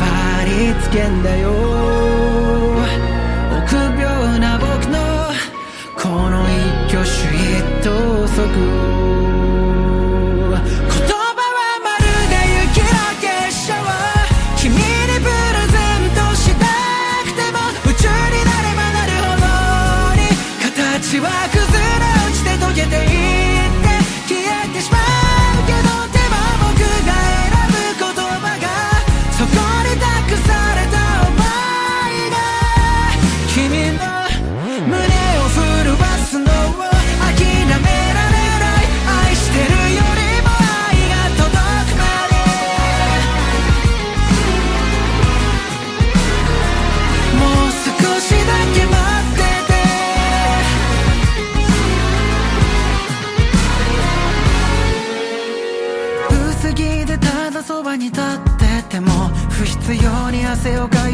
りつけんだよ。この一挙手一投足を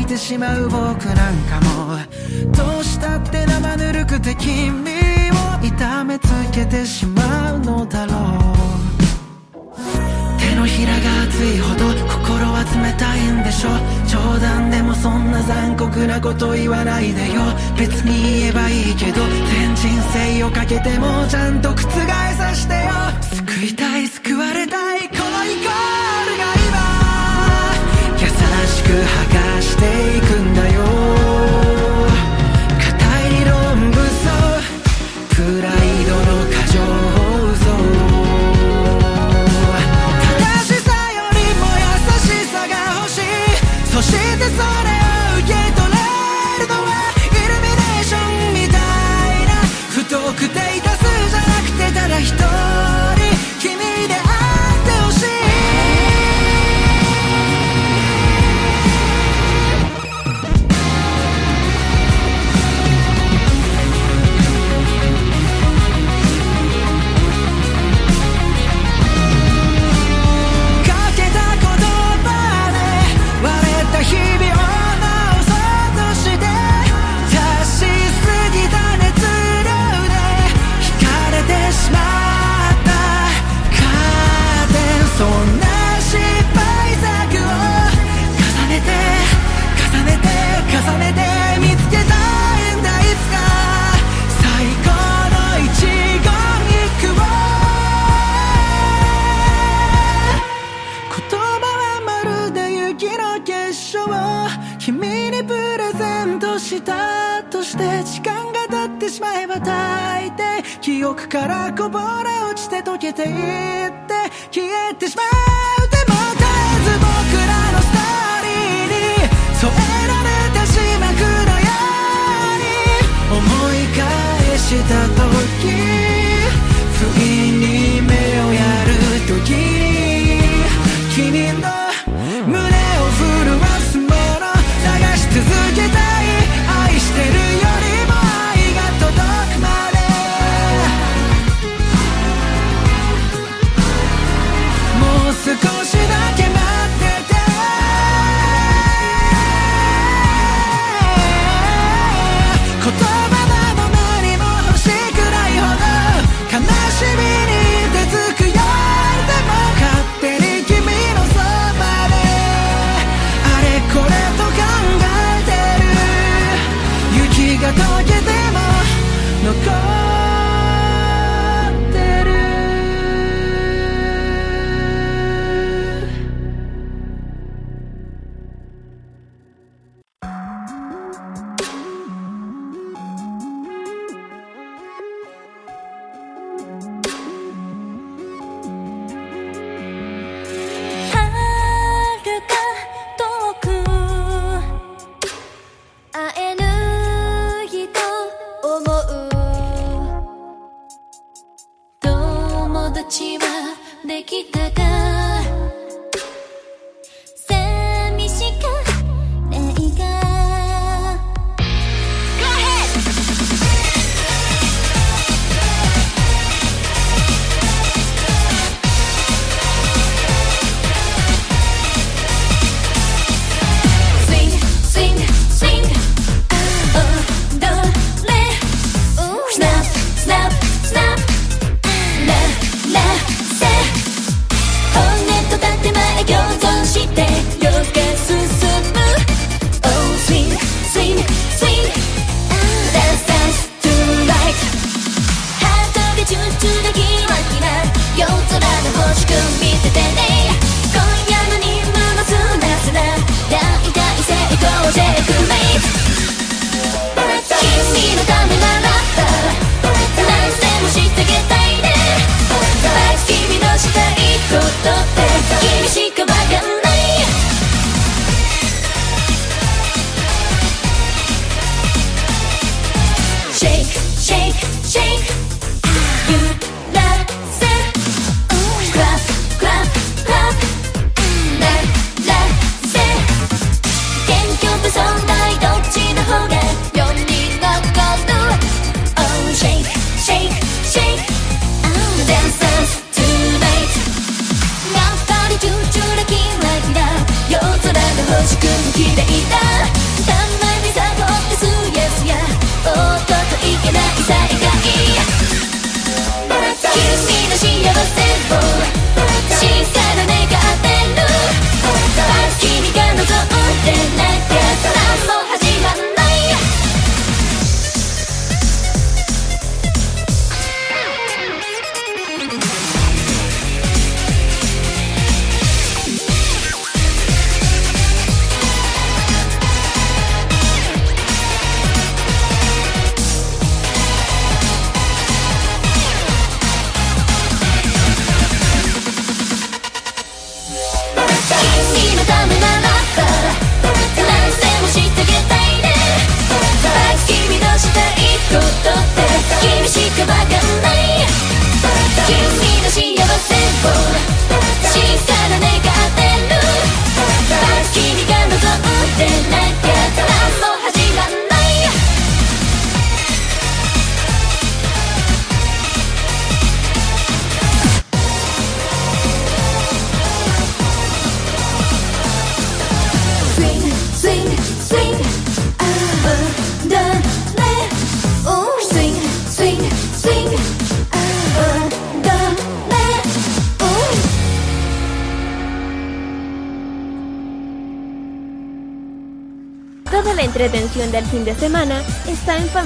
てしまう僕なんかもどうしたって生ぬるくて君を痛めつけてしまうのだろう手のひらが熱いほど心は冷たいんでしょ。冗談でもそんな残酷なこと言わないでよ。別に言えばいいけど全人生をかけてもちゃんと覆さしてよ。救いたい救われたい。take 記憶からこぼれ落ちて溶けていって消えてしまう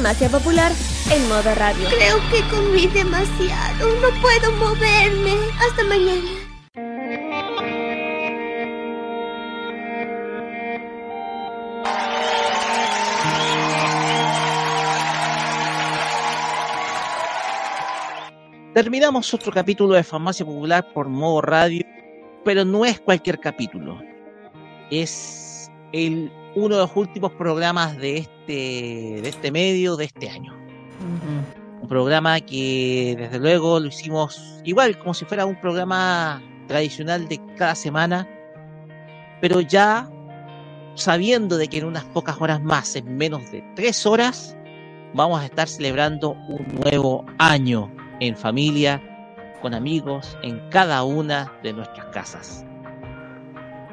farmacia popular en modo radio. Creo que comí demasiado. No puedo moverme. Hasta mañana. Terminamos otro capítulo de Farmacia Popular por modo radio, pero no es cualquier capítulo. Es el uno de los últimos programas de este, de este medio de este año. Un programa que desde luego lo hicimos igual, como si fuera un programa tradicional de cada semana, pero ya sabiendo de que en unas pocas horas más, en menos de tres horas, vamos a estar celebrando un nuevo año en familia, con amigos, en cada una de nuestras casas.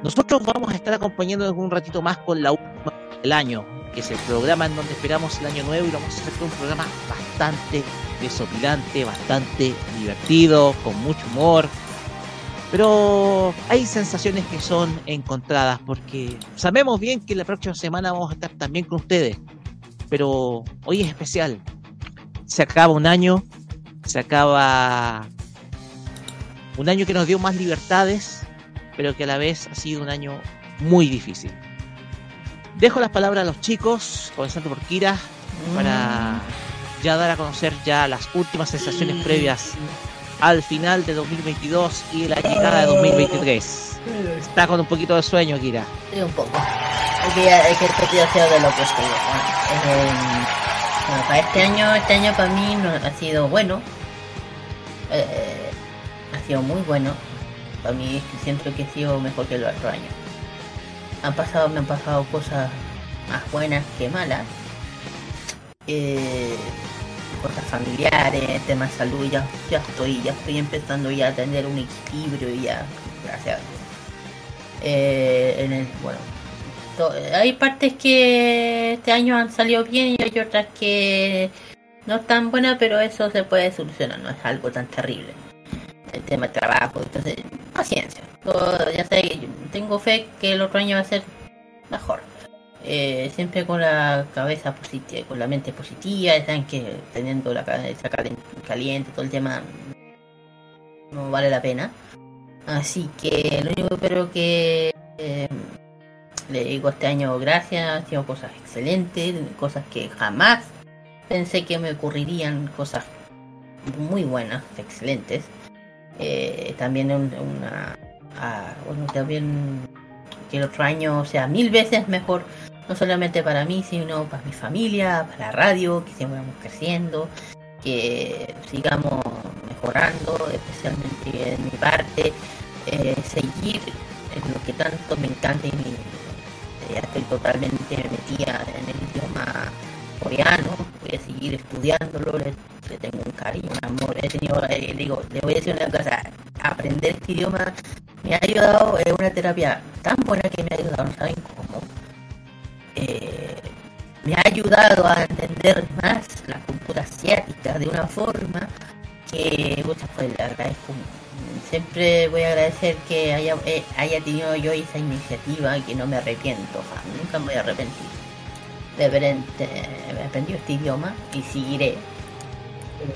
Nosotros vamos a estar acompañándonos un ratito más con la última del año, que es el programa en donde esperamos el año nuevo y vamos a hacer un programa bastante desopilante, bastante divertido, con mucho humor. Pero hay sensaciones que son encontradas porque sabemos bien que la próxima semana vamos a estar también con ustedes. Pero hoy es especial. Se acaba un año, se acaba un año que nos dio más libertades, pero que a la vez ha sido un año muy difícil. Dejo las palabras a los chicos, comenzando por Kira, para ya dar a conocer ya las últimas sensaciones previas al final de 2022 y la llegada de 2023. Está con un poquito de sueño, Kira. Sí, un poco. Ya- es ha sido de lo que estoy. Eh, bueno, para este año, este año para mí no, ha sido bueno. Eh, ha sido muy bueno. Para mí siento que ha sido mejor que el otro año. Han pasado, me han pasado cosas más buenas que malas. Eh, cosas familiares, temas de salud, ya, estoy, ya estoy empezando ya a tener un equilibrio y ya, gracias. Eh, bueno, hay partes que este año han salido bien y hay otras que no están buenas, pero eso se puede solucionar, no es algo tan terrible. El tema de trabajo, entonces, paciencia. Ya sé, tengo fe que el otro año va a ser mejor. Eh, siempre con la cabeza positiva, con la mente positiva, saben que teniendo la cabeza caliente, todo el tema no vale la pena. Así que lo único que espero que eh, le digo este año gracias, han sido cosas excelentes, cosas que jamás pensé que me ocurrirían, cosas muy buenas, excelentes. Eh, también un- una, ah, también que el otro año sea mil veces mejor, no solamente para mí, sino para mi familia, para la radio, que sigamos creciendo, que sigamos mejorando, especialmente en mi parte, eh, seguir en lo que tanto me encanta y me- ya estoy totalmente metida en el idioma coreano, voy a seguir estudiándolo, le, tengo un cariño, un amor, he tenido, eh, digo, le voy a decir una cosa, aprender este idioma me ha ayudado, es una terapia tan buena que me ha ayudado, no saben cómo. Eh, me ha ayudado a entender más la cultura asiática de una forma que muchas pues le agradezco siempre voy a agradecer que haya, eh, haya tenido yo esa iniciativa y que no me arrepiento nunca me voy a arrepentir de haber aprendido este idioma y seguiré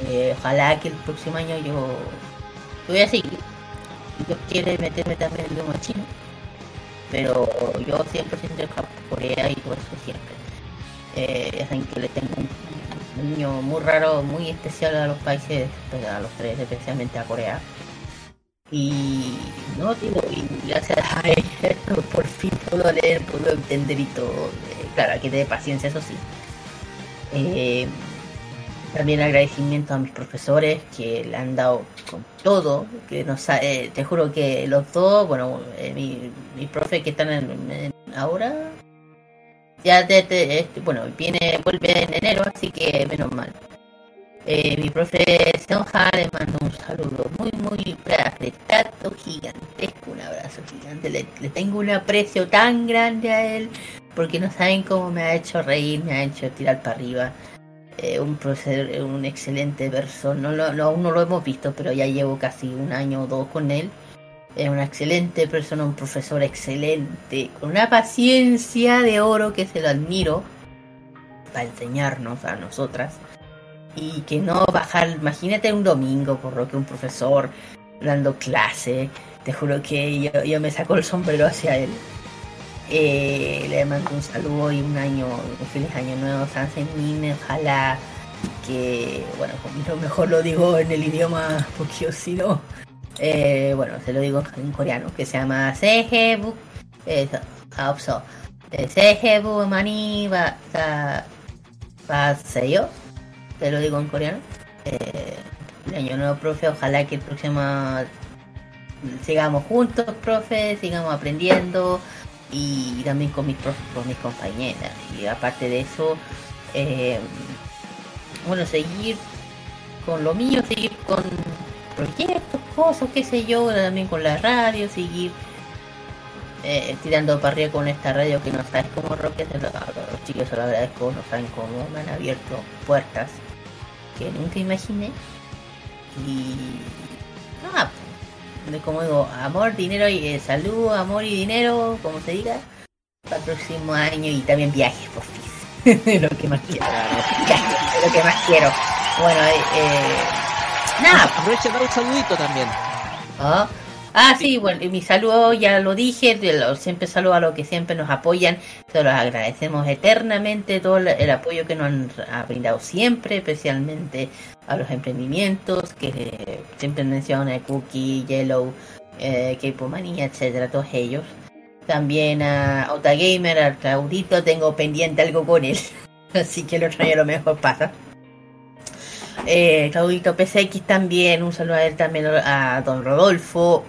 Eh, ojalá que el próximo año yo, yo voy a seguir si Dios quiere meterme también en el idioma chino pero yo 100% de Corea y todo eso siempre eh, ya saben que le tengo un, un niño muy raro, muy especial a los países, pues, a los tres, especialmente a Corea. Y no digo, y gracias a él, (laughs) por fin puedo leer, puedo entender y todo. Eh, claro, hay que tener paciencia, eso sí. Eh, también agradecimiento a mis profesores que le han dado con todo, que nos ha- eh, te juro que los dos, bueno, eh, mi, mi profe que están en- ahora, ya desde este, bueno, viene, vuelve en enero, así que menos mal. Eh, mi profe Seonja le mando un saludo muy, muy apretado, gigantesco, un abrazo gigante. Le, le tengo un aprecio tan grande a él, porque no saben cómo me ha hecho reír, me ha hecho tirar para arriba. Eh, un profesor, un excelente lo- no, aún no lo hemos visto, pero ya llevo casi un año o dos con él. Es una excelente persona, un profesor excelente, con una paciencia de oro que se lo admiro para enseñarnos a nosotras. Y que no bajar, imagínate un domingo por lo que un profesor dando clase, te juro que yo, yo me saco el sombrero hacia él. Eh, le mando un saludo y un año, un feliz año nuevo, San Ojalá que, bueno, lo mejor lo digo en el idioma, porque yo si no, eh, bueno, se lo digo en coreano, que se llama Sejebu, eh, Haopso, ah, eh, Sejebu Mani Baseyo, te lo digo en coreano. El año nuevo, profe, ojalá que el próximo mm, sigamos juntos, profe, sigamos aprendiendo y también con mis profes, con mis compañeras. Y aparte de eso, eh, bueno, seguir con lo mío, seguir con proyectos, cosas, qué sé yo, también con la radio, seguir eh, tirando para arriba con esta radio que no sabes cómo Roque, los chicos se lo agradezco, no saben cómo me han abierto puertas que nunca imaginé. Y nada, como digo, amor, dinero y eh, salud, amor y dinero, como se diga, para el próximo año y también viajes, por fin. (laughs) lo que más quiero. lo que más quiero. Bueno, eh, eh nada. Aprovecha para un saludito también. ¿Ah? Ah, sí, bueno, mi saludo ya lo dije, siempre saludo a los que siempre nos apoyan, se los agradecemos eternamente todo el apoyo que nos han brindado siempre, especialmente a los emprendimientos que siempre mencionan Cookie, Yellow, eh, k etcétera, todos ellos. También a Gamer, al Claudito, tengo pendiente algo con él, (laughs) así que el otro año lo mejor pasa. Eh, Claudito PCX también, un saludo a él también a Don Rodolfo,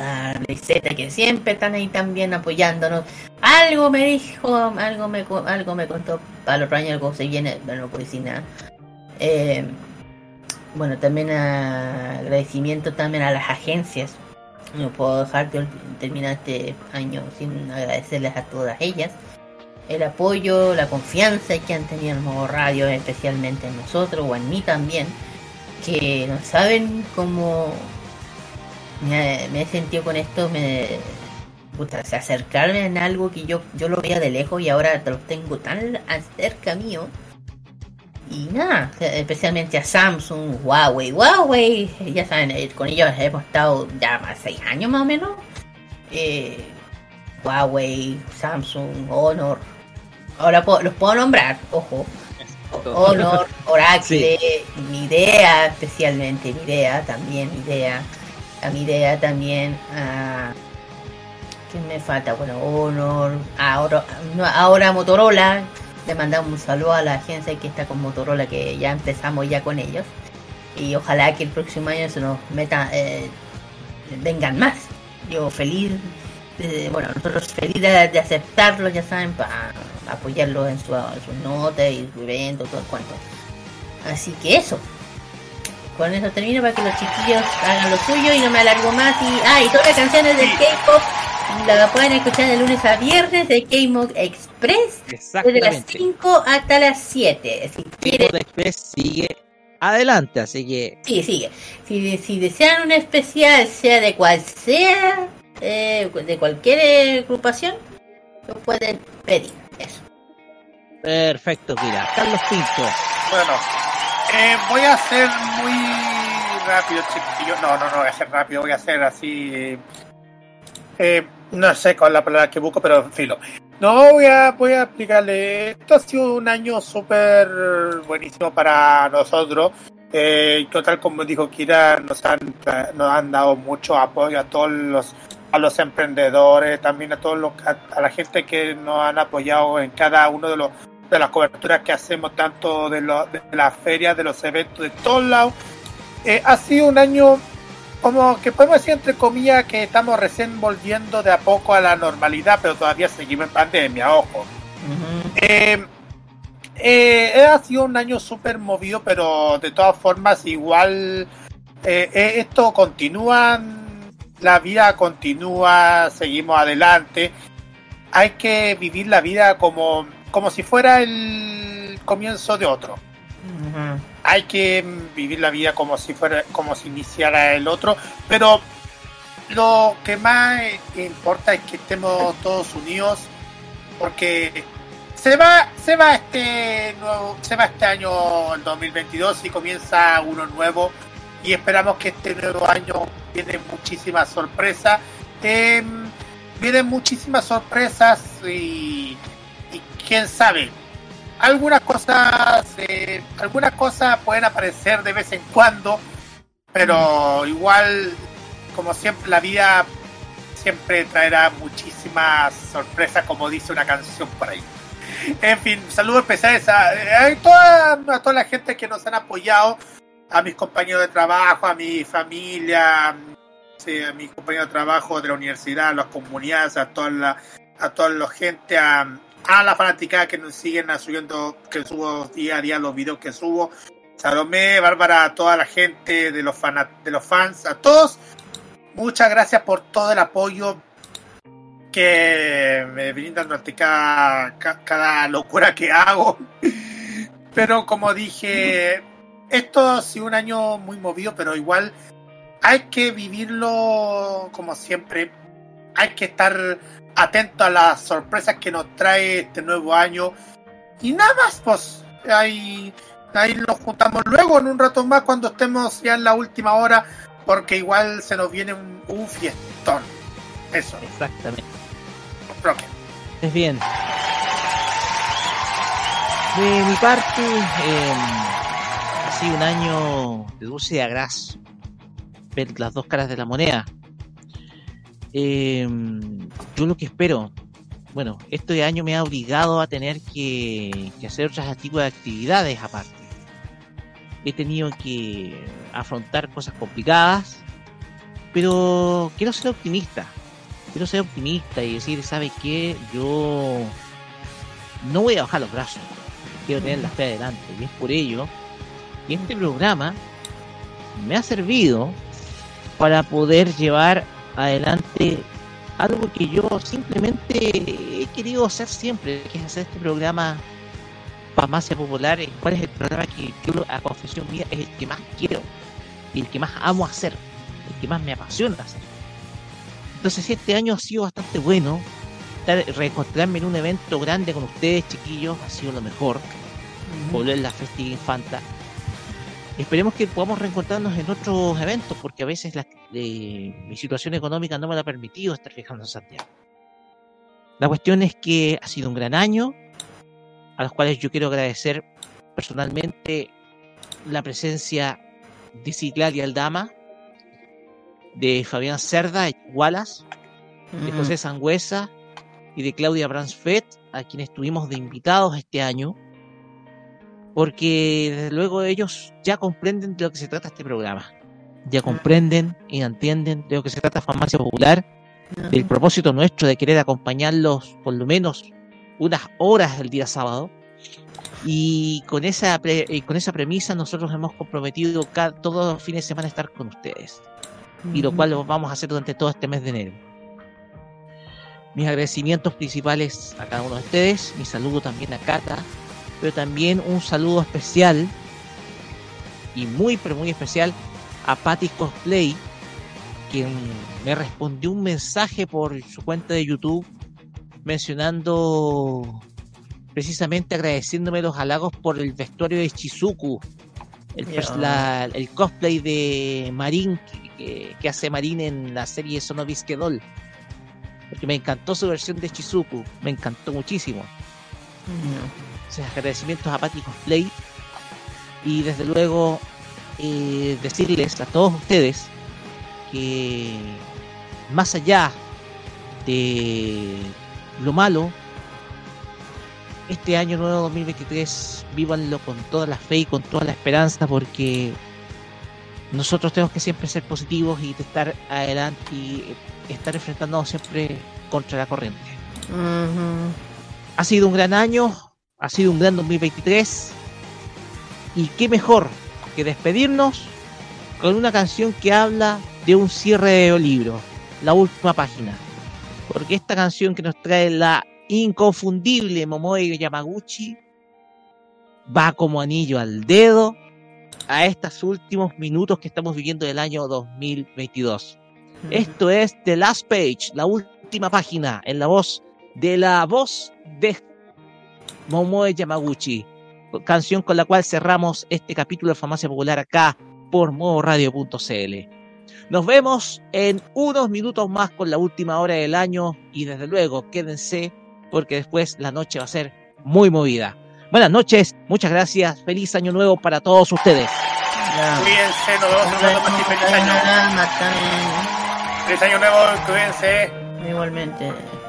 a que siempre están ahí también apoyándonos. Algo me dijo, algo me algo me contó para los años algo se viene, pero no puedo decir nada. Eh, bueno, también agradecimiento también a las agencias. No puedo dejar de terminar este año sin agradecerles a todas ellas el apoyo, la confianza que han tenido en modo radio, especialmente en nosotros o en mí también, que no saben cómo me, he sentido con esto, me puta, acercarme en algo que yo, yo lo veía de lejos y ahora lo tengo tan cerca mío. Y nada, especialmente a Samsung, Huawei, Huawei, ya saben, eh, con ellos hemos estado ya más seis años más o menos. Eh, Huawei, Samsung, Honor. Ahora los puedo nombrar, ojo. Honor, (laughs) Oracle, mi idea especialmente, mi idea también, mi idea a mi idea también a ¿qué me falta? Bueno, Honor, ahora, ahora Motorola, le mandamos un saludo a la agencia que está con Motorola que ya empezamos ya con ellos y ojalá que el próximo año se nos meta eh, vengan más. Yo feliz, bueno, nosotros felices de, aceptarlo, ya saben, para apoyarlos en su, en su nota y su evento, todo el cuento. Así que eso con eso termino para que los chiquillos hagan lo suyo y no me alargo más. Y, ah, y todas las canciones del K-pop la pueden escuchar de lunes a viernes de K-Mod Express. Desde las 5 hasta las 7. Si quieren... Express sigue adelante, así que. Sí, sigue. Si, si desean un especial, sea de cual sea, eh, de cualquier agrupación, lo pueden pedir. Eso. Perfecto, mira. Carlos Pinto. Bueno, eh, voy a ser muy rápido, chiquillo. No, no, no voy a ser rápido, voy a ser así. Eh, no sé cuál es la palabra que busco, pero filo. No, voy a, voy a explicarle. Esto ha sido un año súper buenísimo para nosotros. Eh, total, como dijo Kira, nos han, nos han dado mucho apoyo a todos los a los emprendedores, también a todos los, a la gente que nos han apoyado en cada uno de los de las coberturas que hacemos, tanto de, de las ferias, de los eventos, de todos lados. Eh, ha sido un año, como que podemos decir entre comillas, que estamos recién volviendo de a poco a la normalidad, pero todavía seguimos en pandemia, ojo. Eh, eh, ha sido un año súper movido, pero de todas formas igual esto continúa, la vida continúa, seguimos adelante. Hay que vivir la vida como como si fuera el comienzo de otro. Hay que vivir la vida como si fuera, como si iniciara el otro, pero lo que más importa es que estemos todos unidos, porque se va, se va este nuevo, se va este año el 2022 y comienza uno nuevo y esperamos que este nuevo año viene muchísimas sorpresas. Eh, vienen muchísimas sorpresas y quién sabe, algunas cosas, eh, algunas cosas pueden aparecer de vez en cuando, pero igual, como siempre, la vida siempre traerá muchísimas sorpresas, como dice una canción por ahí. En fin, saludos especiales a, a toda, a toda la gente que nos han apoyado, a mis compañeros de trabajo, a mi familia, a mis compañeros de trabajo de la universidad, a las comunidades, a toda la, a toda la gente, a, a la fanática que nos siguen subiendo, que subo día a día los videos que subo. Salomé, Bárbara, a toda la gente de los, fan, de los fans, a todos. Muchas gracias por todo el apoyo que me brindan durante cada, ca- cada locura que hago. (laughs) Pero como dije, esto ha sido un año muy movido, pero igual hay que vivirlo como siempre. Hay que estar atento a las sorpresas que nos trae este nuevo año. Y nada más, pues ahí, ahí nos juntamos luego en un rato más cuando estemos ya en la última hora, porque igual se nos viene un, un fiestón. Eso. Exactamente. Roque. Es bien. De mi parte, eh, ha sido un año de dulce y agraz. Ver las dos caras de la moneda. Eh, yo lo que espero, bueno, este año me ha obligado a tener que, hacer otras tipos de actividades aparte. He tenido que afrontar cosas complicadas, pero quiero ser optimista. Quiero ser optimista y decir, ¿sabe qué? Yo no voy a bajar los brazos. Quiero tener la fe adelante. Y es por ello que este programa me ha servido para poder llevar adelante. Algo que yo simplemente he querido hacer siempre, que es hacer este programa Farmacia Popular, el cual es el programa que yo, a confesión mía, es el que más quiero y el que más amo hacer, el que más me apasiona hacer. Entonces este año ha sido bastante bueno, reencontrarme en un evento grande con ustedes, chiquillos, ha sido lo mejor, volver a la Festiva Infanta. Esperemos que podamos reencontrarnos en otros eventos, porque a veces la, eh, mi situación económica no me lo ha permitido estar viajando a Santiago. La cuestión es que ha sido un gran año, a los cuales yo quiero agradecer personalmente la presencia de Ciclaria Aldama, de Fabián Cerda y Wallace, de Ujú. José Sangüesa y de Claudia Bransfet, a quienes tuvimos de invitados este año, porque desde luego ellos ya comprenden de lo que se trata este programa. Ya comprenden y entienden de lo que se trata Farmacia Popular, del propósito nuestro de querer acompañarlos por lo menos unas horas el día sábado. Y con esa, pre- y con esa premisa nosotros hemos comprometido cada, todos los fines de semana estar con ustedes. Y lo cual lo vamos a hacer durante todo este mes de enero. Mis agradecimientos principales a cada uno de ustedes, mi saludo también a Cata, pero también un saludo especial y muy pero muy especial a Patty Cosplay, quien me respondió un mensaje por su cuenta de YouTube mencionando precisamente agradeciéndome los halagos por el vestuario de Shizuku, el, la- cosplay de Marin que, hace Marin en la serie Sonobiske Doll. Porque me encantó su versión de Shizuku, me encantó muchísimo. Agradecimientos a Patty Cosplay y desde luego eh, decirles a todos ustedes que más allá de lo malo, este año nuevo 2023 vívanlo con toda la fe y con toda la esperanza porque nosotros tenemos que siempre ser positivos y estar adelante y estar enfrentándonos siempre contra la corriente. Ha sido un gran año, ha sido un gran 2023 y qué mejor que despedirnos con una canción que habla de un cierre de libro, la última página. Porque esta canción que nos trae la inconfundible Momoe Yamaguchi va como anillo al dedo a estos últimos minutos que estamos viviendo del año 2022. Esto es The Last Page, la última página, en la voz de la voz de Momoe Yamaguchi, canción con la cual cerramos este capítulo de Farmacia Popular acá por modoradio.cl. Nos vemos en unos minutos más con la última hora del año y desde luego quédense porque después la noche va a ser muy movida. Buenas noches, muchas gracias, feliz año nuevo para todos ustedes. Cuídense, nos vemos en feliz año. Feliz año nuevo, cuídense. Igualmente.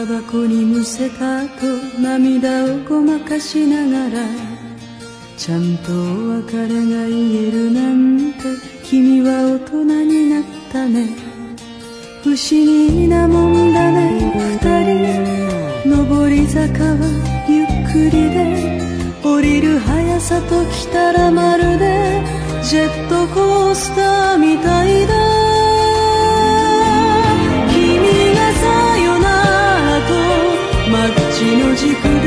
タバコにむせた後涙をごまかしながらちゃんとお別れが言えるなんて君は大人になったね。不思議なもんだね二人。上り坂はゆっくりで降りる速さときたらまるでジェットコースターみたいだ。命く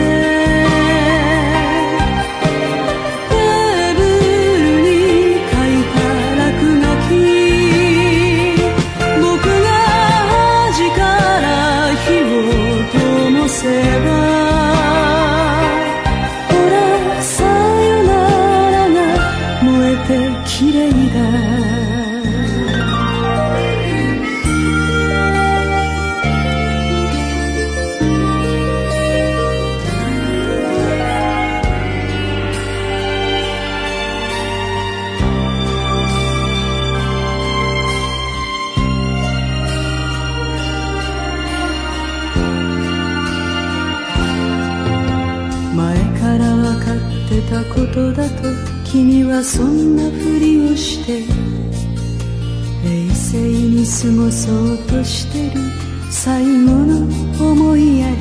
君はそんなふりをして冷静に過ごそうとしてる。最後の思いやり。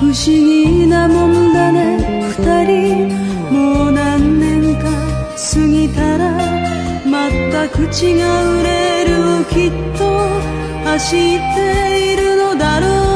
不思議なもんだね。二人。もう何年か。過ぎたらまた口が売れるきっと走っているのだろう。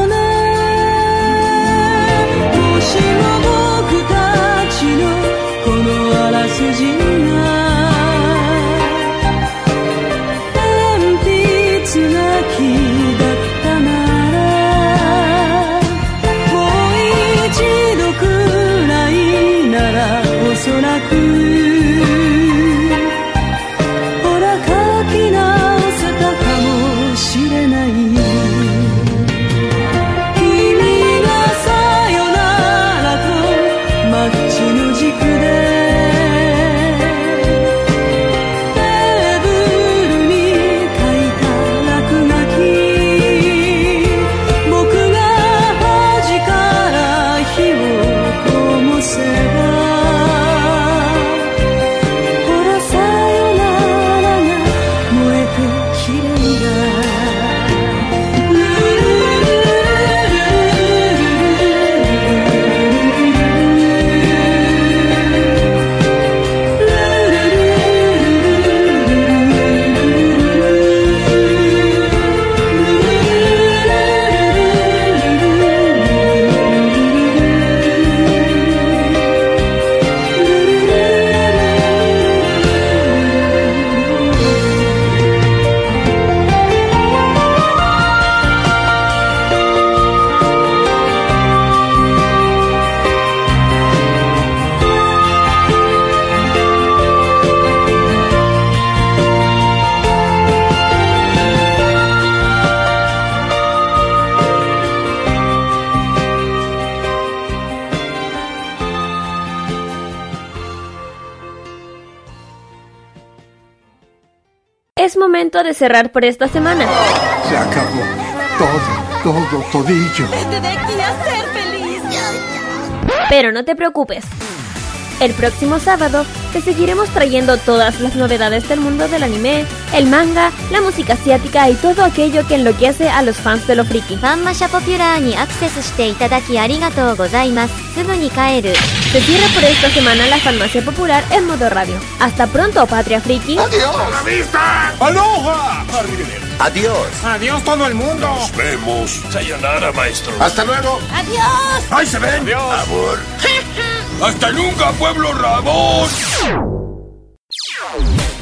momento de cerrar por esta semana. Se acabó. Todo, todo, todillo. Vete de aquí a ser feliz. Pero no te preocupes. El próximo sábado te seguiremos trayendo todas las novedades del mundo del anime, el manga, la música asiática y todo aquello que enloquece a los fans de lo friki. ファンマシャポピュラーにアクセスしていただきありがとうございます。すぐに帰る。 Se cierra por esta semana la farmacia popular en modo radio. Hasta pronto, Patria Friki. ¡Adiós! ¡A la vista! ¡Aloha! Adiós. ¡Adiós todo el mundo! Nos vemos. Sayonara, maestro. ¡Hasta luego! ¡Adiós! ¡Ahí se ven! Adiós. Amor. (laughs) ¡Hasta nunca, pueblo Rabón!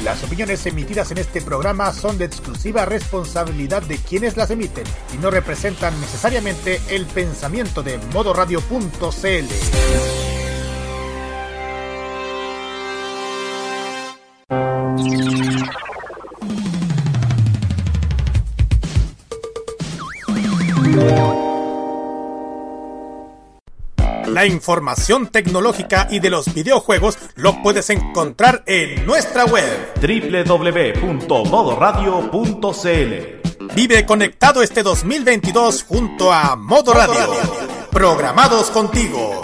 Las opiniones emitidas en este programa son de exclusiva responsabilidad de quienes las emiten y no representan necesariamente el pensamiento de modoradio.cl. La información tecnológica y de los videojuegos lo puedes encontrar en nuestra web www.modoradio.cl Vive conectado este 2022 junto a Modo Radio. Programados contigo.